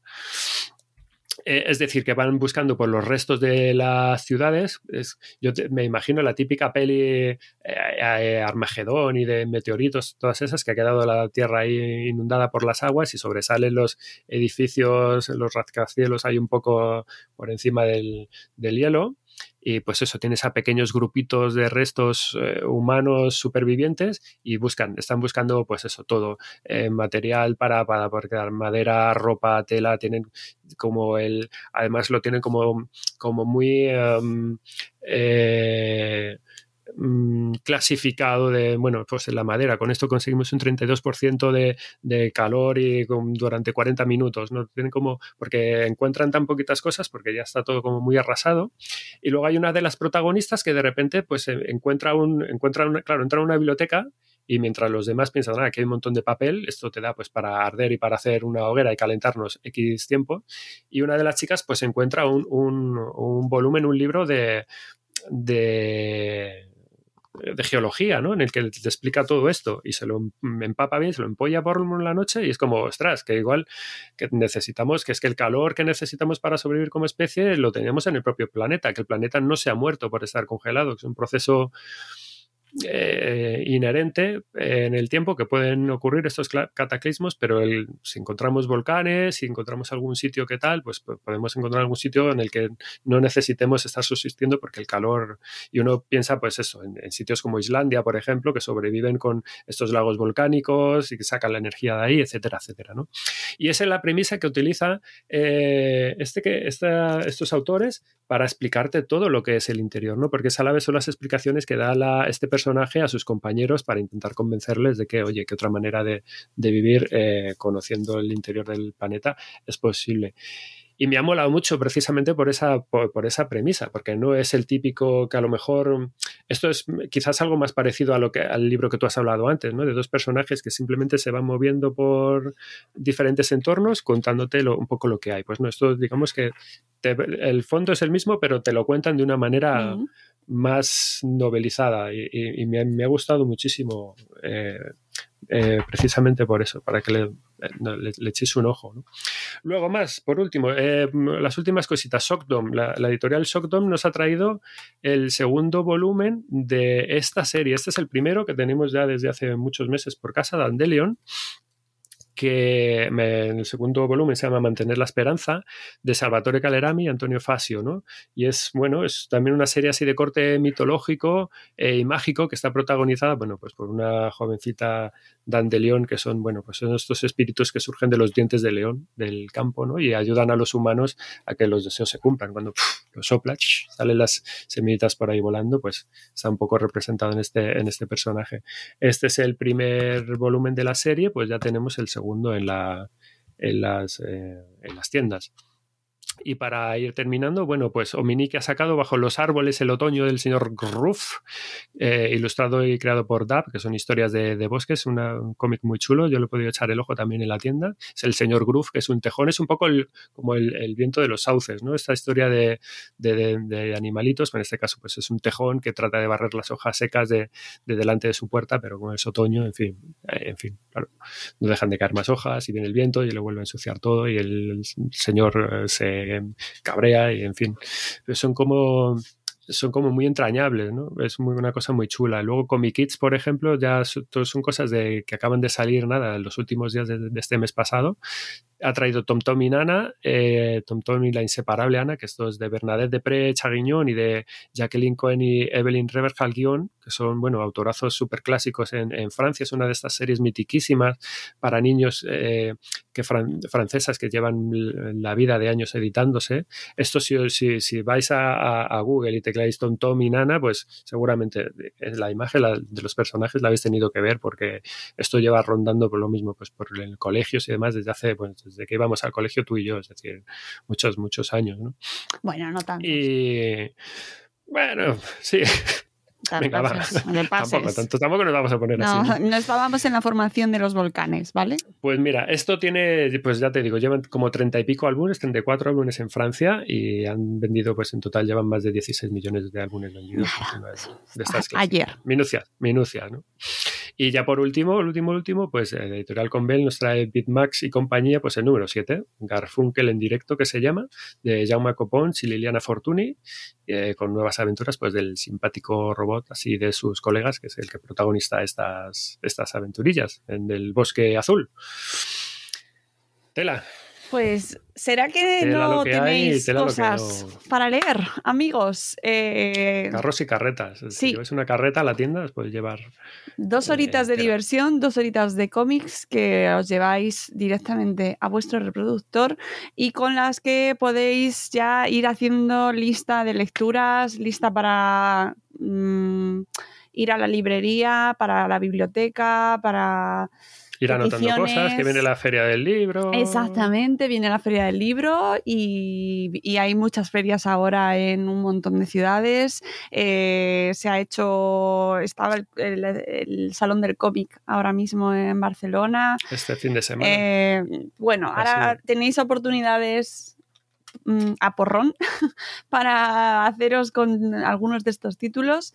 Eh, es decir, que van buscando por los restos de las ciudades. Es, yo me imagino la típica peli eh, Armagedón y de meteoritos, todas esas, que ha quedado la Tierra ahí inundada por las aguas y sobresalen los edificios, los rascacielos ahí un poco por encima del, del hielo. Y pues eso, tienes a pequeños grupitos de restos eh, humanos supervivientes y buscan, están buscando pues eso, todo, eh, material para, para crear madera, ropa, tela, tienen como el, además lo tienen como, como muy em, eh, mm, clasificado de, bueno, pues en la madera, con esto conseguimos un 32% de, de calor y durante 40 minutos, ¿no? Tienen como, porque encuentran tan poquitas cosas porque ya está todo como muy arrasado. Y luego hay una de las protagonistas que de repente pues eh, encuentra un, encuentra una, claro, entra a una biblioteca y mientras los demás piensan, ah, aquí hay un montón de papel, esto te da pues para arder y para hacer una hoguera y calentarnos X tiempo. Y una de las chicas pues encuentra un, un- volumen, un libro de, de geología, ¿no? En el que te explica todo esto y se lo em- empapa bien, se lo empolla por la noche y es como, ostras, que igual que necesitamos, que es que el calor que necesitamos para sobrevivir como especie lo tenemos en el propio planeta, que el planeta no se ha muerto por estar congelado, que es un proceso eh, inherente en el tiempo que pueden ocurrir estos cataclismos, pero el- si encontramos volcanes, si encontramos algún sitio que tal, pues po- podemos encontrar algún sitio en el que no necesitemos estar subsistiendo porque el calor, y uno piensa pues eso, en, en sitios como Islandia, por ejemplo, que sobreviven con estos lagos volcánicos y que sacan la energía de ahí, etcétera, etcétera, ¿no? Y esa es la premisa que utiliza eh, este que, estos autores para explicarte todo lo que es el interior, ¿no? Porque esa a la vez son las explicaciones que da la- este personaje a sus compañeros para intentar convencerles de que, oye, que otra manera de, de vivir eh, conociendo el interior del planeta es posible. Y me ha molado mucho precisamente por esa, por, esa premisa, porque no es el típico que a lo mejor. Esto es quizás algo más parecido a lo que, al libro que tú has hablado antes, ¿no? De dos personajes que simplemente se van moviendo por diferentes entornos contándote lo- un poco lo que hay. Pues no, esto digamos que el fondo es el mismo, pero te lo cuentan de una manera. Más novelizada y, me, ha- gustado muchísimo eh, eh, precisamente por eso, para que le, le- echéis un ojo. Luego más, por último, eh, las últimas cositas. Shockdom, la, la editorial Shockdom nos ha traído el segundo volumen de esta serie. Este es el primero que tenemos ya desde hace muchos meses por casa, Dandelion que me- en el segundo volumen se llama Mantener la Esperanza, de Salvatore Calerami y Antonio Fasio, ¿no? Y es, bueno, es también una serie así de corte mitológico eh, y mágico que está protagonizada, bueno, pues por una jovencita Dan de León, que son, bueno, pues son estos espíritus que surgen de los dientes de león del campo, ¿no? Y ayudan a los humanos a que los deseos se cumplan. Cuando pf, lo sopla, ch, salen las semillitas por ahí volando, pues está un poco representado en este, en este personaje. Este es el primer volumen de la serie, pues ya tenemos el segundo en, la, en, las, eh, en las tiendas. Y para ir terminando, bueno, pues Ominique ha sacado Bajo los árboles el otoño del señor Gruff, eh, ilustrado y creado por Dab, que son historias de, de bosques, un cómic muy chulo, yo lo he podido echar el ojo también en la tienda. Es el señor Gruff, que es un tejón, es un poco el- como el, viento de los sauces, ¿no? Esta historia de, de- de- animalitos, en este caso pues es un tejón que trata de barrer las hojas secas de, de delante de su puerta, pero como es otoño, en fin, eh, en fin, claro, no dejan de caer más hojas y viene el viento y le vuelve a ensuciar todo y el, señor eh, se cabrea y en fin, son como son como muy entrañables, ¿no? Es muy, una cosa muy chula. Luego Comic Kids, por ejemplo, ya so- todo son cosas de, que acaban de salir, nada, los últimos días de este mes pasado. Ha traído Tom Tom y Nana, eh, Tom Tom y la inseparable Ana, que esto es de Bernadette Depré Chaguiñón y de Jacqueline Cohen y Evelyn Reverhal Guion, que son, bueno, autorazos súper clásicos en, Francia. Es una de estas series mitiquísimas para niños eh, que fran- francesas que llevan la vida de años editándose. Esto si, si, si vais a, Google y tecláis Tom Tom y Nana, pues seguramente la imagen de los personajes la habéis tenido que ver porque esto lleva rondando por lo mismo, pues por el colegios y demás desde hace, pues desde que íbamos al colegio tú y yo, es decir, muchos, muchos años, ¿no? Bueno, no tanto. Y bueno, sí. Venga, pases. Tampoco, tanto, tampoco nos vamos a poner No, así. ¿no? estábamos en la formación de los volcanes, ¿vale? Pues mira, esto tiene, pues ya te digo, llevan como treinta y pico álbumes, 34 álbumes en Francia y han vendido, pues en total llevan más de 16 millones de álbumes vendidos. De estas Ayer. Minucia, minucia, ¿no? Y ya por último, el último, último, pues la editorial Convel nos trae Bitmax y compañía, pues el número 7, Garfunkel en directo, que se llama, de Jaume Copons y Liliana Fortuny, eh, con nuevas aventuras pues del simpático robot, así de sus colegas, que es el que protagoniza estas, estas aventurillas en el bosque azul. Tela. Pues, ¿será que no tenéis cosas para leer, amigos? Eh, Carros y carretas. Si lleváis una carreta a la tienda, os podéis llevar. Dos horitas de diversión, dos horitas de cómics que os lleváis directamente a vuestro reproductor y con las que podéis ya ir haciendo lista de lecturas, lista para mm, ir a la librería, para la biblioteca, para Ir anotando cosas, que viene la feria del libro. Exactamente, viene la feria del libro y, hay muchas ferias ahora en un montón de ciudades. Eh, se ha hecho, estaba el, Salón del Cómic ahora mismo en Barcelona. Este fin de semana. Eh, bueno, ahora tenéis oportunidades mm, a porrón (laughs) para haceros con algunos de estos títulos.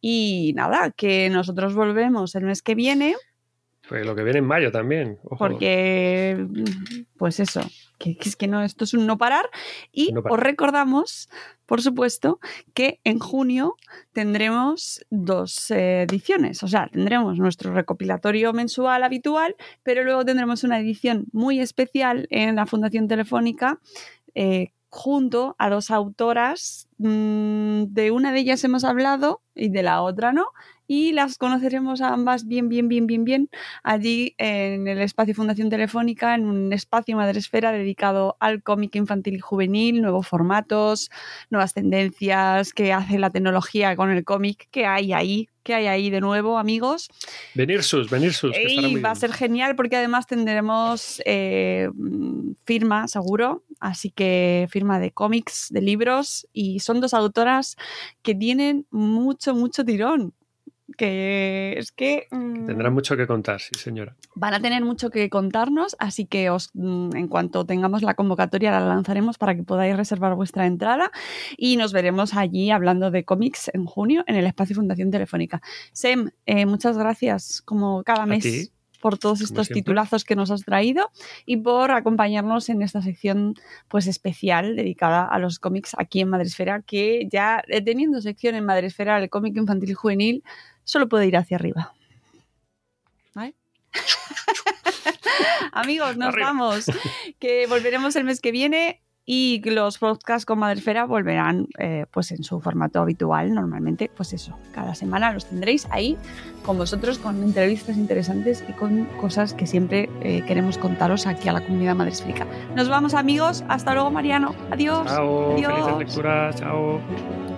Y nada, que nosotros volvemos el mes que viene pues lo que viene en mayo también. Porque, pues eso, que, es que no, esto es un no parar. Y os recordamos, por supuesto, que en junio tendremos dos ediciones. O sea, tendremos nuestro recopilatorio mensual habitual, pero luego tendremos una edición muy especial en la Fundación Telefónica. Eh, junto a dos autoras, mm, de una de ellas hemos hablado y de la otra no, y las conoceremos a ambas bien, bien, bien, bien, bien allí en el espacio Fundación Telefónica, en un espacio Madresfera dedicado al cómic infantil y juvenil, nuevos formatos, nuevas tendencias, qué hace la tecnología con el cómic, qué hay ahí, qué hay ahí de nuevo, amigos. Venir sus, venir sus. Y va a ser genial porque además tendremos eh, firma, seguro, así que firma de cómics, de libros, y son dos autoras que tienen mucho, mucho tirón que es que... Mm, Tendrán mucho que contar, sí, señora. Van a tener mucho que contarnos, así que os, mm, en cuanto tengamos la convocatoria la lanzaremos para que podáis reservar vuestra entrada y nos veremos allí hablando de cómics en junio en el espacio Fundación Telefónica. Sem, eh, muchas gracias como cada mes por todos estos titulazos que nos has traído y por acompañarnos en esta sección pues especial dedicada a los cómics aquí en Madresfera, que ya eh, teniendo sección en Madresfera el cómic infantil y juvenil solo puede ir hacia arriba. (laughs) Amigos, nos vamos. Que volveremos el mes que viene y los podcasts con Madresfera volverán eh, pues en su formato habitual normalmente pues eso cada semana los tendréis ahí con vosotros con entrevistas interesantes y con cosas que siempre eh, queremos contaros aquí a la comunidad madresférica. Nos vamos amigos. Hasta luego Mariano. Adiós. Chao. Adiós. felices lecturas. Chao